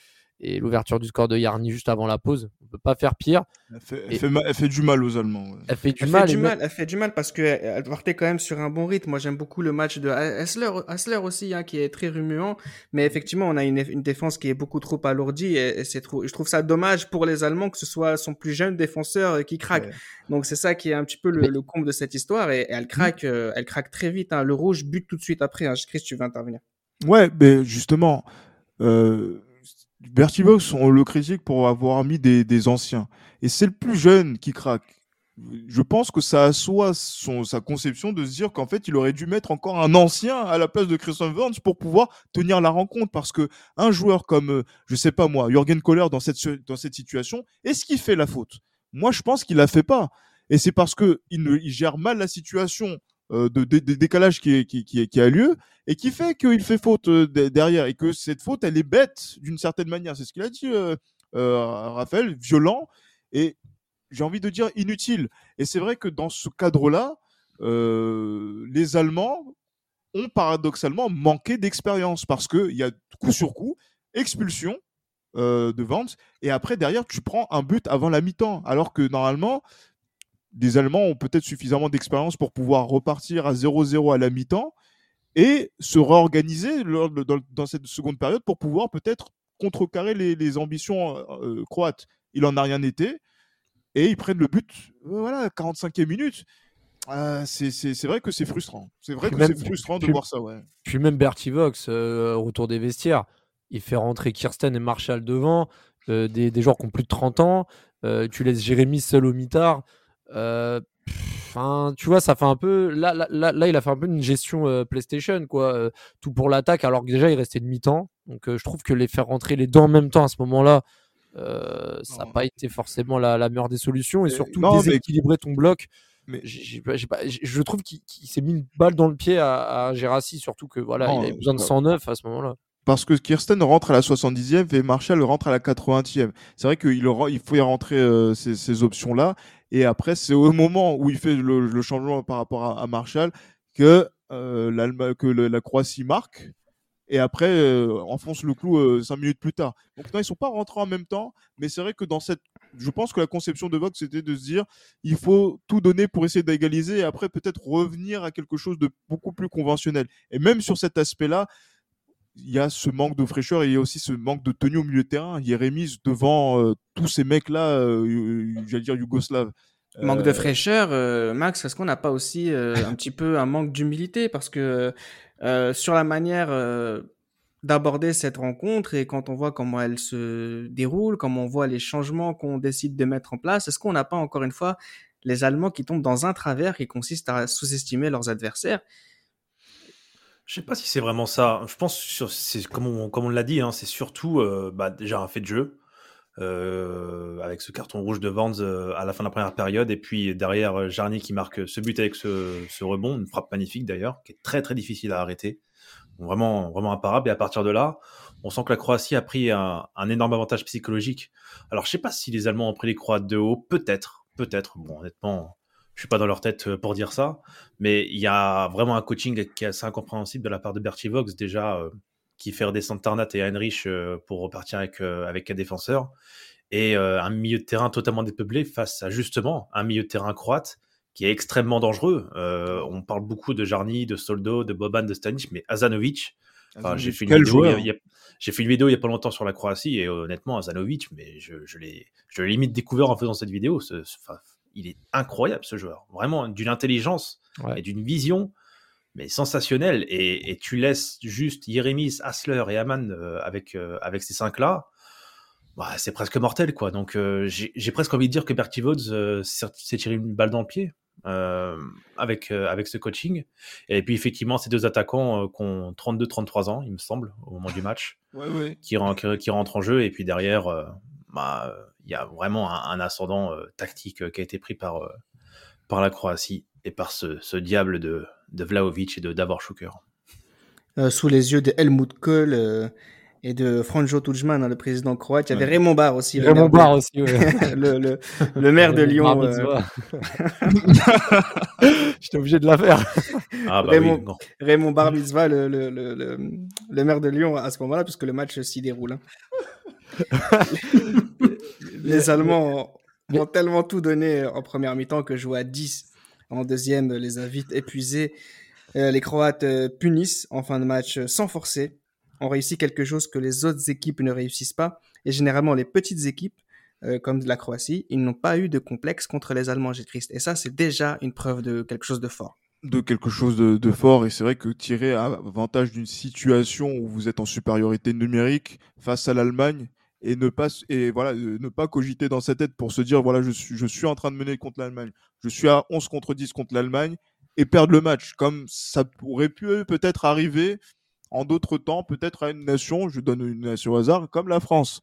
l'ouverture du score de Yarni juste avant la pause, on peut pas faire pire. Elle fait, du mal aux Allemands. Elle fait du mal. elle fait du mal parce qu'elle partait quand même sur un bon rythme. Moi, j'aime beaucoup le match de Hassler, aussi, hein, qui est très remuant. Mais effectivement, on a une, défense qui est beaucoup trop alourdie et, c'est trop. Je trouve ça dommage pour les Allemands que ce soit son plus jeune défenseur qui craque. Donc c'est ça qui est un petit peu le, comble de cette histoire et, elle craque, euh, elle craque très vite. Hein. Le rouge bute tout de suite après. Hein. Chris, tu vas intervenir? Ouais, mais justement, euh, Bertie Box, on le critique pour avoir mis des, anciens. Et c'est le plus jeune qui craque. Je pense que ça assoit son, sa conception de se dire qu'en fait, il aurait dû mettre encore un ancien à la place de Christian Burns pour pouvoir tenir la rencontre. Parce que un joueur comme, euh, je sais pas moi, Jürgen Kohler dans cette, dans cette situation, est-ce qu'il fait la faute? Moi, je pense qu'il la fait pas. Et c'est parce que il, il gère mal la situation euh, de, décalage qui, qui, qui, a lieu et qui fait qu'il fait faute euh, derrière et que cette faute, elle est bête d'une certaine manière. C'est ce qu'il a dit, euh, Raphaël, violent et j'ai envie de dire inutile. Et c'est vrai que dans ce cadre-là, les Allemands ont paradoxalement manqué d'expérience parce qu'il y a coup sur coup expulsion de Vance et après derrière tu prends un but avant la mi-temps alors que normalement des Allemands ont peut-être suffisamment d'expérience pour pouvoir repartir à 0-0 à la mi-temps et se réorganiser dans, cette seconde période pour pouvoir peut-être contrecarrer les, ambitions euh, euh, croates. Il en a rien été et ils prennent le but, euh, voilà, 45e minute. c'est vrai que c'est frustrant. C'est vrai que c'est frustrant de voir ça. Ouais. Puis même Bertie Vox, au retour des vestiaires, il fait rentrer Kirsten et Marshall devant, des, des, joueurs qui ont plus de 30 ans. tu laisses Jérémy seul au mitard. Euh, Enfin, tu vois, ça fait un peu. Là, là, là, là, il a fait un peu une gestion euh, PlayStation, quoi. euh, tout pour l'attaque, alors que déjà, il restait de mi-temps. Donc, euh, je trouve que les faire rentrer les deux en même temps à ce moment-là, ça n'a pas été forcément la, la meilleure des solutions. Et surtout, non, mais- déséquilibrer ton bloc. Mais- pas- je trouve qu'il s'est mis une balle dans le pied à, à Gérassi, surtout que voilà, Non, il avait besoin de euh, 109 à ce moment-là. Parce que Kirsten rentre à la 70e et Marshall rentre à la 80e. C'est vrai qu'il il faut y rentrer euh, ces, ces options-là. Et après, c'est au moment où il fait le, changement par rapport à, Marshall que, euh, la Croatie marque. Et après, euh, enfonce le clou euh, cinq minutes plus tard. Donc, non, ils sont pas rentrés en même temps. Mais c'est vrai que dans cette. Je pense que la conception de Vox, c'était de se dire il faut tout donner pour essayer d'égaliser et après peut-être revenir à quelque chose de beaucoup plus conventionnel. Et même sur cet aspect-là, il y a ce manque de fraîcheur et il y a aussi ce manque de tenue au milieu de terrain. Jérémy devant euh, tous ces mecs-là, euh, you- j'allais dire yougoslaves. Manque de Euh, fraîcheur, euh, Max, est-ce qu'on n'a pas aussi euh, un petit peu un manque d'humilité? Parce que euh, sur la manière euh, d'aborder cette rencontre et quand on voit comment elle se déroule, comment on voit les changements qu'on décide de mettre en place, est-ce qu'on n'a pas encore une fois les Allemands qui tombent dans un travers qui consiste à sous-estimer leurs adversaires? Je sais pas si c'est vraiment ça. Je pense sur c'est comme on, l'a dit, hein, c'est surtout euh, bah, déjà un fait de jeu euh, avec ce carton rouge de Vans euh, à la fin de la première période et puis derrière Jarny qui marque ce but avec ce, rebond, une frappe magnifique d'ailleurs, qui est très très difficile à arrêter, vraiment vraiment imparable. Et à partir de là, on sent que la Croatie a pris un, énorme avantage psychologique. Alors je sais pas si les Allemands ont pris les Croates de haut, peut-être, peut-être. Bon honnêtement. Je suis pas dans leur tête euh, pour dire ça, mais il y a vraiment un coaching qui est assez incompréhensible de la part de Bertie Vox, déjà, euh, qui fait redescendre Tarnat et Heinrich euh, pour repartir avec, euh, avec quatre défenseurs, et un milieu de terrain totalement dépeuplé face à justement un milieu de terrain croate qui est extrêmement dangereux. On parle beaucoup de Jarny, de Soldo, de Boban, de Stanic, mais Azanovic, enfin, j'ai fait, une vidéo il y a- joueur il y a- j'ai fait une vidéo il y a pas longtemps sur la Croatie, et honnêtement, Azanovic, mais je, je l'ai je l'ai limite découvert en faisant cette vidéo. ce- ce- enfin, il est incroyable ce joueur, vraiment d'une intelligence Ouais. et d'une vision mais sensationnelle. Et, et tu laisses juste Yeremis, Hassler et Aman euh, avec, euh, avec ces cinq-là, bah, c'est presque mortel. quoi. Donc euh, j'ai presque envie de dire que Bertie euh, s'est tiré une balle dans le pied. euh, avec, euh, avec ce coaching. Et puis effectivement, ces deux attaquants euh, qui ont 32-33 ans, il me semble, au moment du match, Ouais, ouais. qui, qui, qui rentrent en jeu. Et puis derrière, euh, bah, il y a vraiment un, un ascendant euh, tactique euh, qui a été pris par, euh, par la Croatie et par ce, ce diable de, de Vlahovic et de Davor euh, sous les yeux de Helmut Kohl euh, et de Franjo Tudjman, hein, le président croate. Il y avait Ouais. Raymond Barre aussi. Raymond Barre aussi, ouais. [LAUGHS] le, le, le maire de Lyon. Raymond euh. [LAUGHS] J'étais obligé de la faire. Ah bah Raymond- oui. Raymond Bar Mitzvah, le, le, le, le, le maire de Lyon à ce moment-là, puisque le match s'y déroule. hein. [LAUGHS] Les Allemands ont, ont tellement tout donné en première mi-temps que jouer à 10 en deuxième les a vite épuisés. Euh, les Croates euh, punissent en fin de match euh, sans forcer. On réussit quelque chose que les autres équipes ne réussissent pas. Et généralement, les petites équipes, euh, comme la Croatie, ils n'ont pas eu de complexe contre les Allemands, j'ai Christ. Et ça, c'est déjà une preuve de quelque chose de fort. de quelque chose de, de fort et c'est vrai que tirer avantage d'une situation où vous êtes en supériorité numérique face à l'Allemagne et ne pas et voilà euh, ne pas cogiter dans sa tête pour se dire voilà je suis je suis en train de mener contre l'Allemagne. Je suis à 11 contre 10 contre l'Allemagne et perdre le match comme ça pourrait pu euh, peut-être arriver en d'autres temps peut-être à une nation je donne une nation au hasard comme la France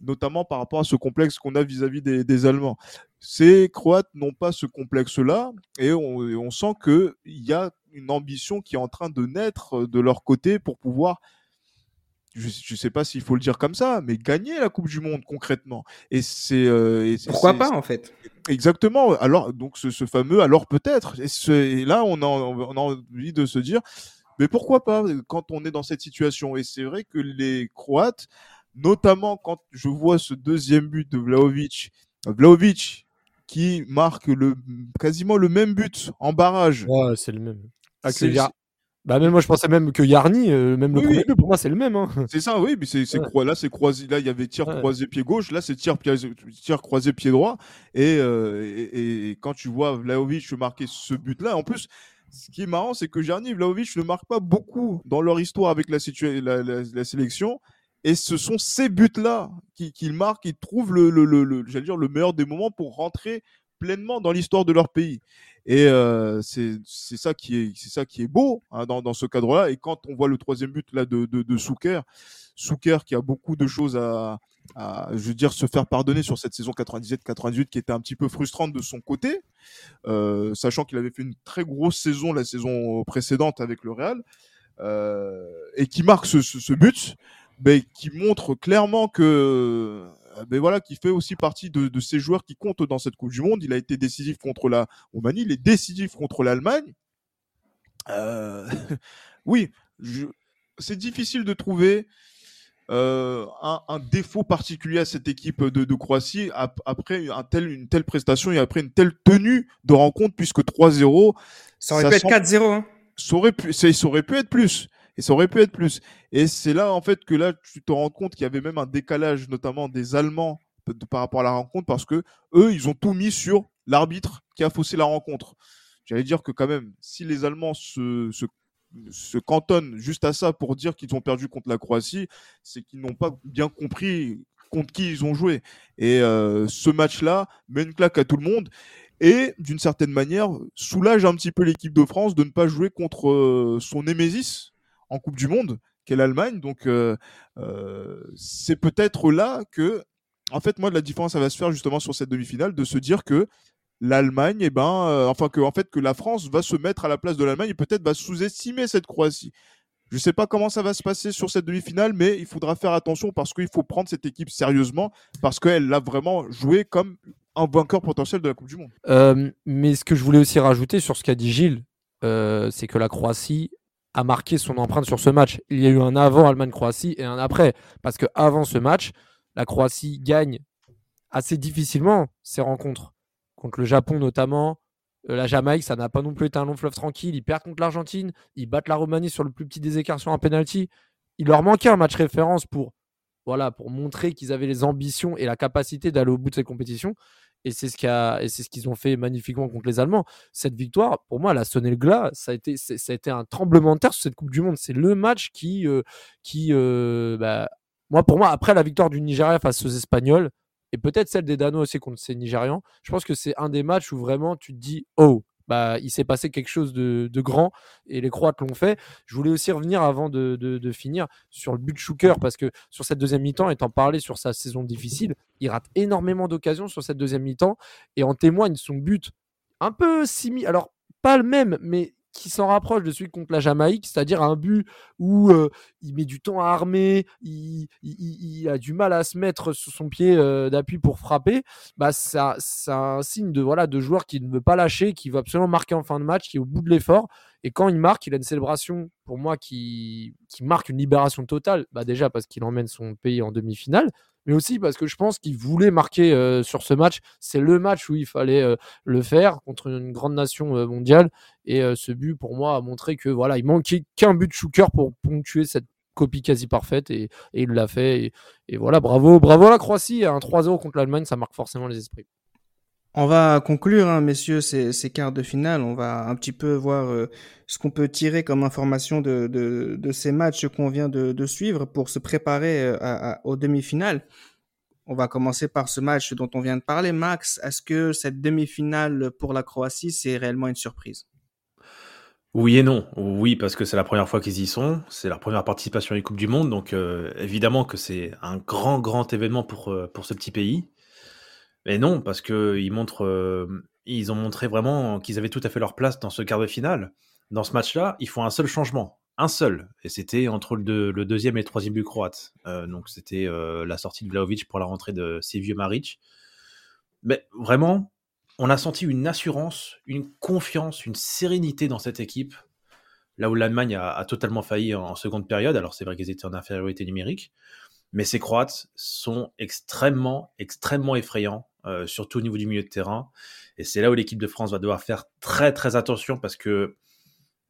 notamment par rapport à ce complexe qu'on a vis-à-vis des, Allemands. Ces Croates n'ont pas ce complexe-là et on, et on sent qu'il y a une ambition qui est en train de naître de leur côté pour pouvoir, je ne sais pas s'il faut le dire comme ça, mais gagner la Coupe du Monde concrètement. Et c'est euh, Pourquoi pas, en fait? Exactement. Alors, donc ce, ce fameux alors peut-être. Et, ce- et là, on a, on a envie de se dire, mais pourquoi pas quand on est dans cette situation? Et c'est vrai que les Croates, notamment quand je vois ce deuxième but de Vlahovic, Vlahovic qui marque le, quasiment le même but en barrage. Ouais, c'est le même. Yar- Bah, même moi, je pensais même que Yarni, euh, même le premier oui. pour moi, c'est le même. Hein. C'est ça, oui, mais c'est c'est Ouais. là, c'est croisé. Là, il y avait tir Ouais. croisé pied gauche. Là, c'est tir, tir croisé pied droit. Et, euh, et, et quand tu vois Vlahovic marquer ce but-là, en plus, ce qui est marrant, c'est que Jarny et Vlahovic ne marquent pas beaucoup dans leur histoire avec la, la, la- la sélection. Et ce sont ces buts-là qui- qu'ils marquent, ils trouvent le, le, le, le- j'allais dire, le meilleur des moments pour rentrer pleinement dans l'histoire de leur pays. Et euh, c'est ça qui est c'est ça qui est beau hein, dans, dans, ce cadre-là. Et quand on voit le troisième but là de de, de Souker, Souker qui a beaucoup de choses à, à, je veux dire, se faire pardonner sur cette saison 97-98 qui était un petit peu frustrante de son côté, euh, sachant qu'il avait fait une très grosse saison la saison précédente avec le Real, euh, et qui marque ce, ce, ce but, ben, qui montre clairement que ben voilà, qui fait aussi partie de, de, ces joueurs qui comptent dans cette Coupe du Monde. Il a été décisif contre la Roumanie, il est décisif contre l'Allemagne. Euh, [LAUGHS] oui, c'est difficile de trouver euh, un, un, défaut particulier à cette équipe de, de Croatie après un tel, une telle prestation et après une telle tenue de rencontre, puisque 3-0. Ça aurait pu être 4-0. Hein. Ça aurait, pu, ça, ça aurait pu être plus. Et ça aurait pu être plus. Et c'est là, en fait, que là, tu te rends compte qu'il y avait même un décalage, notamment des Allemands, par rapport à la rencontre, parce que eux, ils ont tout mis sur l'arbitre qui a faussé la rencontre. J'allais dire que quand même, si les Allemands se, se se cantonnent juste à ça pour dire qu'ils ont perdu contre la Croatie, c'est qu'ils n'ont pas bien compris contre qui ils ont joué. Et euh, ce match-là met une claque à tout le monde et d'une certaine manière soulage un petit peu l'équipe de France de ne pas jouer contre euh, son Némésis en Coupe du Monde, qu'est l'Allemagne. Donc euh, euh, c'est peut-être là que, en fait, moi, la différence, ça va se faire justement sur cette demi-finale, de se dire que l'Allemagne, eh ben, euh, enfin que en fait que la France va se mettre à la place de l'Allemagne et peut-être va sous-estimer cette Croatie. Je ne sais pas comment ça va se passer sur cette demi-finale, mais il faudra faire attention parce qu'il faut prendre cette équipe sérieusement parce qu'elle l'a vraiment joué comme un vainqueur potentiel de la Coupe du Monde. Mais ce que je voulais aussi rajouter sur ce qu'a dit Gilles, c'est que la Croatie a marqué son empreinte sur ce match. Il y a eu un avant Allemagne-Croatie et un après. Parce que avant ce match, la Croatie gagne assez difficilement ses rencontres contre le Japon notamment. Euh, la Jamaïque, ça n'a pas non plus été un long fleuve tranquille. Ils perdent contre l'Argentine, ils battent la Roumanie sur le plus petit des écarts sur un penalty. Il leur manquait un match référence pour, voilà, pour montrer qu'ils avaient les ambitions et la capacité d'aller au bout de cette compétition. Et c'est ce qu'ils ont fait magnifiquement contre les Allemands. Cette victoire, pour moi, elle a sonné le glas. Ça a été, ça a été un tremblement de terre sur cette Coupe du Monde. C'est le match qui, euh, qui, euh, bah, moi, pour moi, après la victoire du Nigeria face aux Espagnols, et peut-être celle des Danois aussi contre ces Nigérians, je pense que c'est un des matchs où vraiment tu te dis oh, bah, il s'est passé quelque chose de, grand et les Croates l'ont fait. Je voulais aussi revenir avant de, finir sur le but de Schuker parce que sur cette deuxième mi-temps, étant parlé sur sa saison difficile, il rate énormément d'occasions sur cette deuxième mi-temps et en témoigne son but un peu similaire. Alors, pas le même, mais qui s'en rapproche de celui contre la Jamaïque, c'est-à-dire un but où euh, il met du temps à armer, il, a du mal à se mettre sur son pied euh, d'appui pour frapper, bah c'est un signe de voilà de joueur qui ne veut pas lâcher, qui veut absolument marquer en fin de match, qui est au bout de l'effort. Et quand il marque, il a une célébration pour moi qui, qui marque une libération totale. Bah déjà parce qu'il emmène son pays en demi-finale, mais aussi parce que je pense qu'il voulait marquer euh, sur ce match. C'est le match où il fallait euh, le faire contre une grande nation euh, mondiale. Et ce but, pour moi, a montré que voilà, il manquait qu'un but de Schuker pour ponctuer cette copie quasi parfaite et, il l'a fait. Et, et, voilà, bravo, bravo à la Croatie. Un 3-0 contre l'Allemagne, ça marque forcément les esprits. On va conclure, hein, messieurs, ces, quarts de finale. On va un petit peu voir euh, ce qu'on peut tirer comme information de, ces matchs qu'on vient de, suivre pour se préparer euh, aux demi-finales. On va commencer par ce match dont on vient de parler. Max, est-ce que cette demi-finale pour la Croatie, c'est réellement une surprise? Oui et non. Oui, parce que c'est la première fois qu'ils y sont. C'est leur première participation à la Coupe du Monde. Donc, euh, évidemment que c'est un grand, grand événement pour ce petit pays. Mais non, parce que ils montrent, euh, ils ont montré vraiment qu'ils avaient tout à fait leur place dans ce quart de finale. Dans ce match-là, ils font un seul changement, un seul, et c'était entre le, deuxième et le troisième but croate. Euh, donc c'était euh, la sortie de Vlaovic pour la rentrée de Sevio Maric. Mais vraiment, on a senti une assurance, une confiance, une sérénité dans cette équipe. Là où l'Allemagne a, a, totalement failli en, en seconde période, alors c'est vrai qu'ils étaient en infériorité numérique, mais ces Croates sont extrêmement, extrêmement effrayants euh, surtout au niveau du milieu de terrain. Et c'est là où l'équipe de France va devoir faire très très attention parce que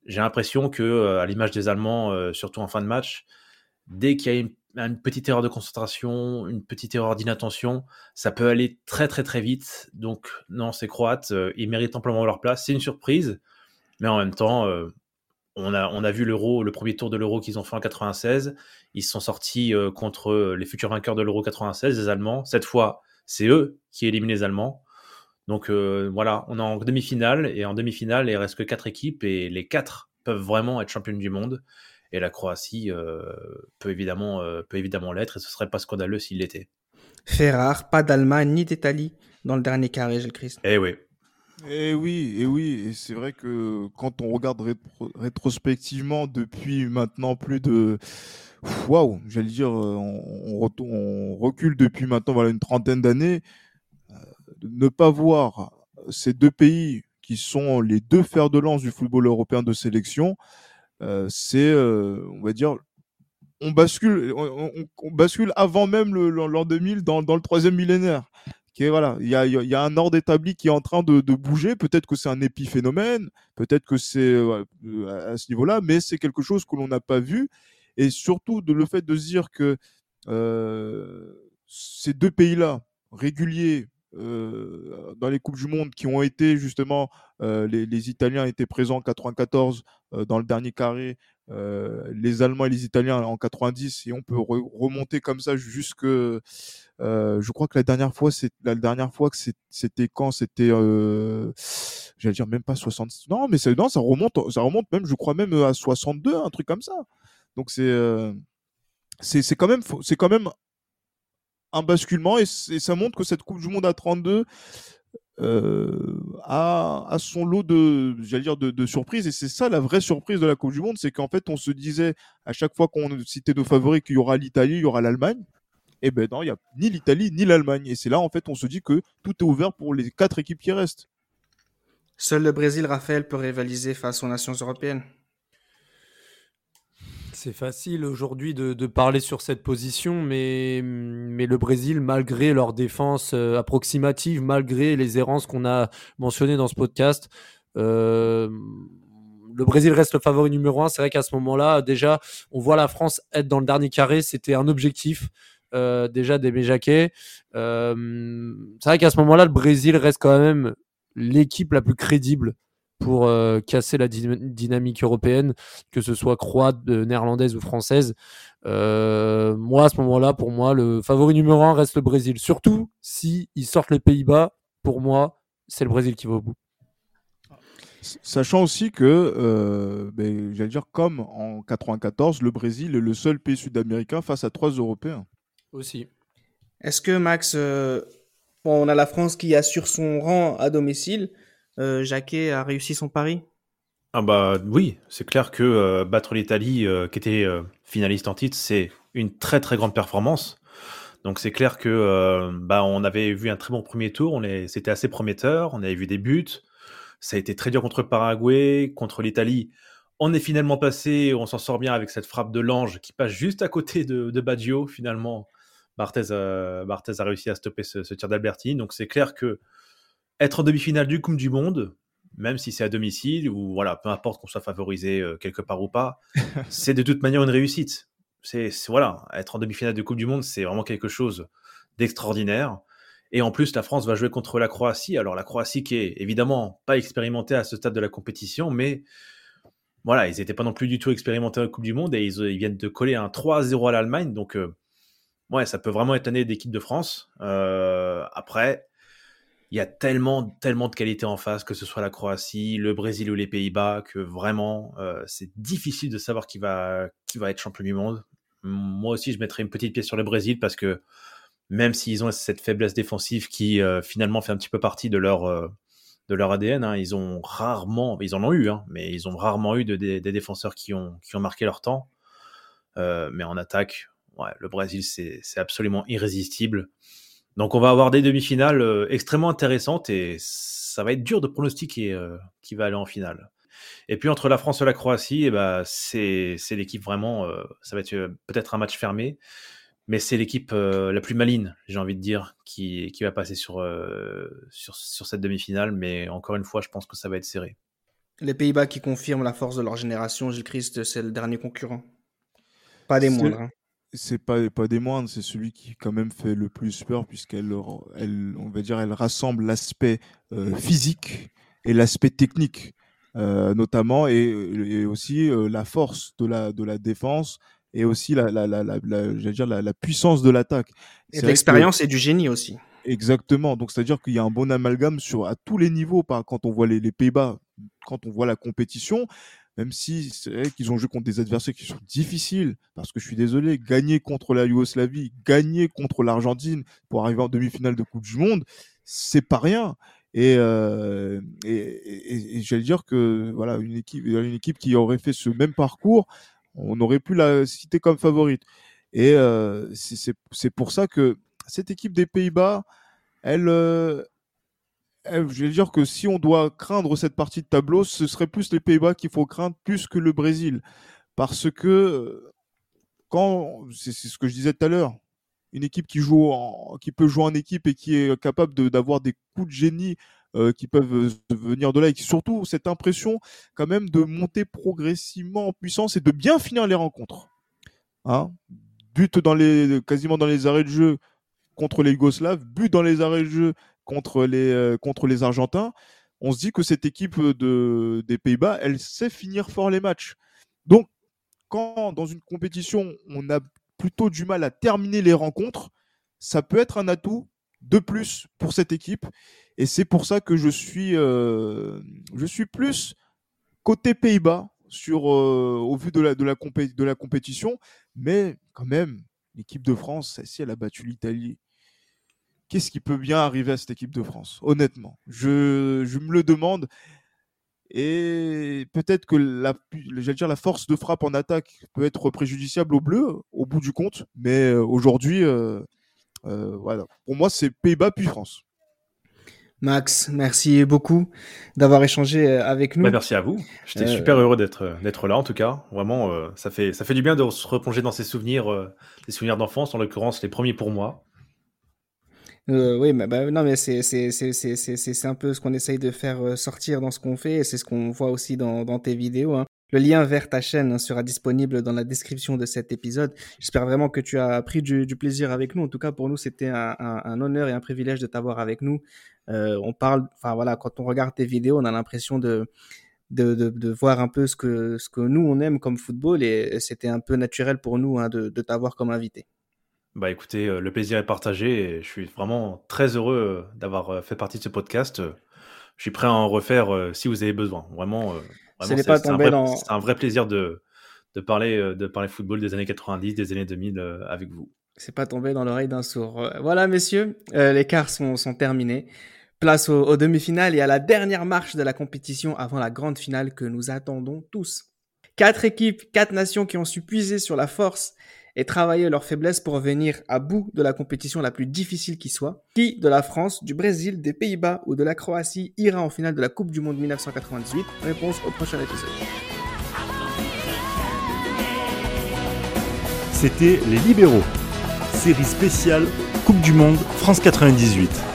j'ai l'impression que, euh, à l'image des Allemands, euh, surtout en fin de match, dès qu'il y a une, petite erreur de concentration, une petite erreur d'inattention, ça peut aller très très très vite. Donc non, ces Croates, ils méritent amplement leur place. C'est une surprise, mais en même temps, on a, on a vu l'euro, le premier tour de l'euro qu'ils ont fait en 96. Ils sont sortis contre les futurs vainqueurs de l'euro 96, les Allemands. Cette fois, c'est eux qui éliminent les Allemands. Donc voilà, on est en demi-finale et en demi-finale, il reste que quatre équipes et les quatre peuvent vraiment être championnes du monde. Et la Croatie peut évidemment, peut évidemment l'être et ce serait pas scandaleux s'il l'était. Fait rare, pas d'Allemagne ni d'Italie dans le dernier carré, Gilles Christ. Eh oui. Eh oui, et oui, et c'est vrai que quand on regarde rétrospectivement depuis maintenant plus de waouh, j'allais dire, on, on, recule depuis maintenant voilà une trentaine d'années, ne pas voir ces deux pays qui sont les deux fers de lance du football européen de sélection, euh, c'est, euh, on va dire, on bascule, on, bascule avant même l'an 2000 dans, dans, le troisième millénaire. Voilà, il y a, un ordre établi qui est en train de, de bouger. Peut-être que c'est un épiphénomène, peut-être que c'est euh, à ce niveau-là, mais c'est quelque chose que l'on n'a pas vu. Et surtout de le fait de dire que ces deux pays-là, réguliers, euh, dans les coupes du monde qui ont été justement euh, les, Italiens étaient présents en 94 euh, dans le dernier carré, les Allemands et les Italiens en 90 et on peut remonter comme ça jusque je crois que la dernière fois c'est la dernière fois que c'était quand? C'était j'allais dire même pas 66 non mais non ça remonte ça remonte même je crois même à 62 un truc comme ça donc c'est c'est quand même un basculement et, ça montre que cette Coupe du Monde à 32 euh, a, son lot de, surprises. Et c'est ça la vraie surprise de la Coupe du Monde, c'est qu'en fait, on se disait à chaque fois qu'on citait nos favoris qu'il y aura l'Italie, il y aura l'Allemagne. Et eh ben non, il n'y a ni l'Italie ni l'Allemagne. Et c'est là, en fait, on se dit que tout est ouvert pour les quatre équipes qui restent. Seul le Brésil, Raphaël, peut rivaliser face aux nations européennes. C'est facile aujourd'hui de, parler sur cette position, mais, le Brésil, malgré leur défense euh, approximative, malgré les errances qu'on a mentionnées dans ce podcast, euh, le Brésil reste le favori numéro un. C'est vrai qu'à ce moment-là, déjà, on voit la France être dans le dernier carré. C'était un objectif. Euh, déjà des Jacquet. c'est vrai qu'à ce moment-là, le Brésil reste quand même l'équipe la plus crédible pour euh, casser la dynamique européenne, que ce soit croate, euh, néerlandaise ou française. Euh, moi, à ce moment-là, pour moi, le favori numéro un reste le Brésil. Surtout si ils sortent les Pays-Bas, pour moi, c'est le Brésil qui va au bout. Sachant aussi que, ben, j'allais dire, comme en 94, le Brésil est le seul pays sud-américain face à trois Européens. Aussi. Est-ce que Max, on a la France qui assure son rang à domicile, euh, Jacquet a réussi son pari? Ah bah oui, c'est clair que euh, battre l'Italie, euh, qui était finaliste en titre, c'est une très très grande performance. Donc c'est clair que bah on avait vu un très bon premier tour, c'était assez prometteur, on avait vu des buts, ça a été très dur contre le Paraguay, contre l'Italie. On est finalement passé, on s'en sort bien avec cette frappe de l'ange qui passe juste à côté de, de Baggio finalement. Barthez, a réussi à stopper ce, ce tir d'Albertini. Donc c'est clair que être en demi-finale du Coupe du Monde, même si c'est à domicile ou voilà, peu importe qu'on soit favorisé euh, quelque part ou pas, [LAUGHS] c'est de toute manière une réussite. C'est voilà, être en demi-finale du Coupe du Monde, c'est vraiment quelque chose d'extraordinaire. Et en plus, la France va jouer contre la Croatie. Alors la Croatie qui est évidemment pas expérimentée à ce stade de la compétition, mais voilà, ils n'étaient pas non plus du tout expérimentés la Coupe du Monde et ils, viennent de coller un 3-0 à l'Allemagne. Donc euh, ouais, ça peut vraiment être l'année d'équipe de France. Euh, après, il y a tellement, tellement de qualité en face, que ce soit la Croatie, le Brésil ou les Pays-Bas, que vraiment, euh, c'est difficile de savoir qui va, qui va être champion du monde. Moi aussi, je mettrais une petite pièce sur le Brésil parce que même s'ils ont cette faiblesse défensive qui euh, finalement fait un petit peu partie de leur, euh, de leur ADN, hein, ils ont rarement, ils en ont eu, hein, mais ils ont rarement eu de, des défenseurs qui ont, qui ont marqué leur temps. mais en attaque, le Brésil, c'est absolument irrésistible. Donc on va avoir des demi-finales euh, extrêmement intéressantes et ça va être dur de pronostiquer euh, qui va aller en finale. Et puis entre la France et la Croatie, eh ben, c'est l'équipe vraiment, euh, ça va être peut-être un match fermé, mais c'est l'équipe la plus maligne, j'ai envie de dire, qui, qui va passer sur, sur, sur cette demi-finale. Mais encore une fois, je pense que ça va être serré. Les Pays-Bas qui confirment la force de leur génération, Gilles Christ, c'est le dernier concurrent. Pas des moindres. Hein c'est pas pas des moindres, c'est celui qui quand même fait le plus peur puisqu'elle elle, on va dire elle rassemble l'aspect euh, physique et l'aspect technique euh, notamment et, aussi euh, la force de la de la défense et aussi la la la, la, dire la, puissance de l'attaque. Et de l'expérience et du génie aussi. Exactement. Donc, c'est-à-dire qu'il y a un bon amalgame sur, à tous les niveaux. Par, quand on voit les, les Pays-Bas, quand on voit la compétition, même si c'est vrai qu'ils ont joué contre des adversaires qui sont difficiles, parce que je suis désolé, gagner contre la Yougoslavie, gagner contre l'Argentine pour arriver en demi-finale de Coupe du Monde, c'est pas rien. Et, euh, et, j'allais dire que voilà une équipe, une équipe qui aurait fait ce même parcours, on aurait pu la citer comme favorite. Et euh, c'est pour ça que cette équipe des Pays-Bas, elle, euh, elle, je vais dire que si on doit craindre cette partie de tableau, ce serait plus les Pays-Bas qu'il faut craindre plus que le Brésil, parce que quand c'est ce que je disais tout à l'heure, une équipe qui joue qui peut jouer en équipe et qui est capable d'avoir des coups de génie euh, qui peuvent venir de là et qui surtout cette impression quand même de monter progressivement en puissance et de bien finir les rencontres. Hein but dans les quasiment dans les arrêts de jeu contre les Yougoslaves, but dans les arrêts de jeu contre les euh, contre les Argentins. On se dit que cette équipe de des Pays-Bas, elle sait finir fort les matchs. Donc quand dans une compétition, on a plutôt du mal à terminer les rencontres, ça peut être un atout de plus pour cette équipe. Et c'est pour ça que je suis, euh, je suis plus côté Pays-Bas euh, au vu de la, de, la de la compétition. Mais quand même, l'équipe de France, si elle a battu l'Italie, qu'est-ce qui peut bien arriver à cette équipe de France Honnêtement, je, je me le demande. Et peut-être que la, dire, la force de frappe en attaque peut être préjudiciable aux Bleus au bout du compte. Mais euh, aujourd'hui, euh, euh, voilà. Pour moi, c'est Pays-Bas puis France. Max, merci beaucoup d'avoir échangé avec nous. Bah, merci à vous. J'étais super heureux d'être d'être là en tout cas. Vraiment, ça fait ça fait du bien de se replonger dans ces souvenirs, des souvenirs d'enfance, en l'occurrence les premiers pour moi. Euh, oui, mais bah, non, mais c'est c'est c'est c'est c'est un peu ce qu'on essaye de faire euh, sortir dans ce qu'on fait, et c'est ce qu'on voit aussi dans dans tes vidéos. Hein. Le lien vers ta chaîne hein, sera disponible dans la description de cet épisode. J'espère vraiment que tu as pris du, du, plaisir avec nous. En tout cas, pour nous, c'était un, un, un, honneur et un privilège de t'avoir avec nous. Euh, on parle, enfin voilà, quand on regarde tes vidéos, on a l'impression de de, de, de, voir un peu ce que, ce que nous on aime comme football et c'était un peu naturel pour nous hein, de, de t'avoir comme invité. Bah écoutez, euh, le plaisir est partagé et je suis vraiment très heureux euh, d'avoir euh, fait partie de ce podcast. Je suis prêt à en refaire si vous avez besoin. Vraiment, vraiment c'est un, vrai, dans... un vrai plaisir de, de, parler, de parler football des années 90, des années 2000 avec vous. C'est pas tombé dans l'oreille d'un sourd. Voilà, messieurs, les quarts sont, sont terminés. Place aux demi-finales et à la dernière marche de la compétition avant la grande finale que nous attendons tous. Quatre équipes, quatre nations qui ont su puiser sur la force et travailler leurs faiblesses pour venir à bout de la compétition la plus difficile qui soit. Qui de la France, du Brésil, des Pays-Bas ou de la Croatie ira en finale de la Coupe du Monde 1998 Réponse au prochain épisode. C'était Les Libéraux, série spéciale Coupe du Monde France 98.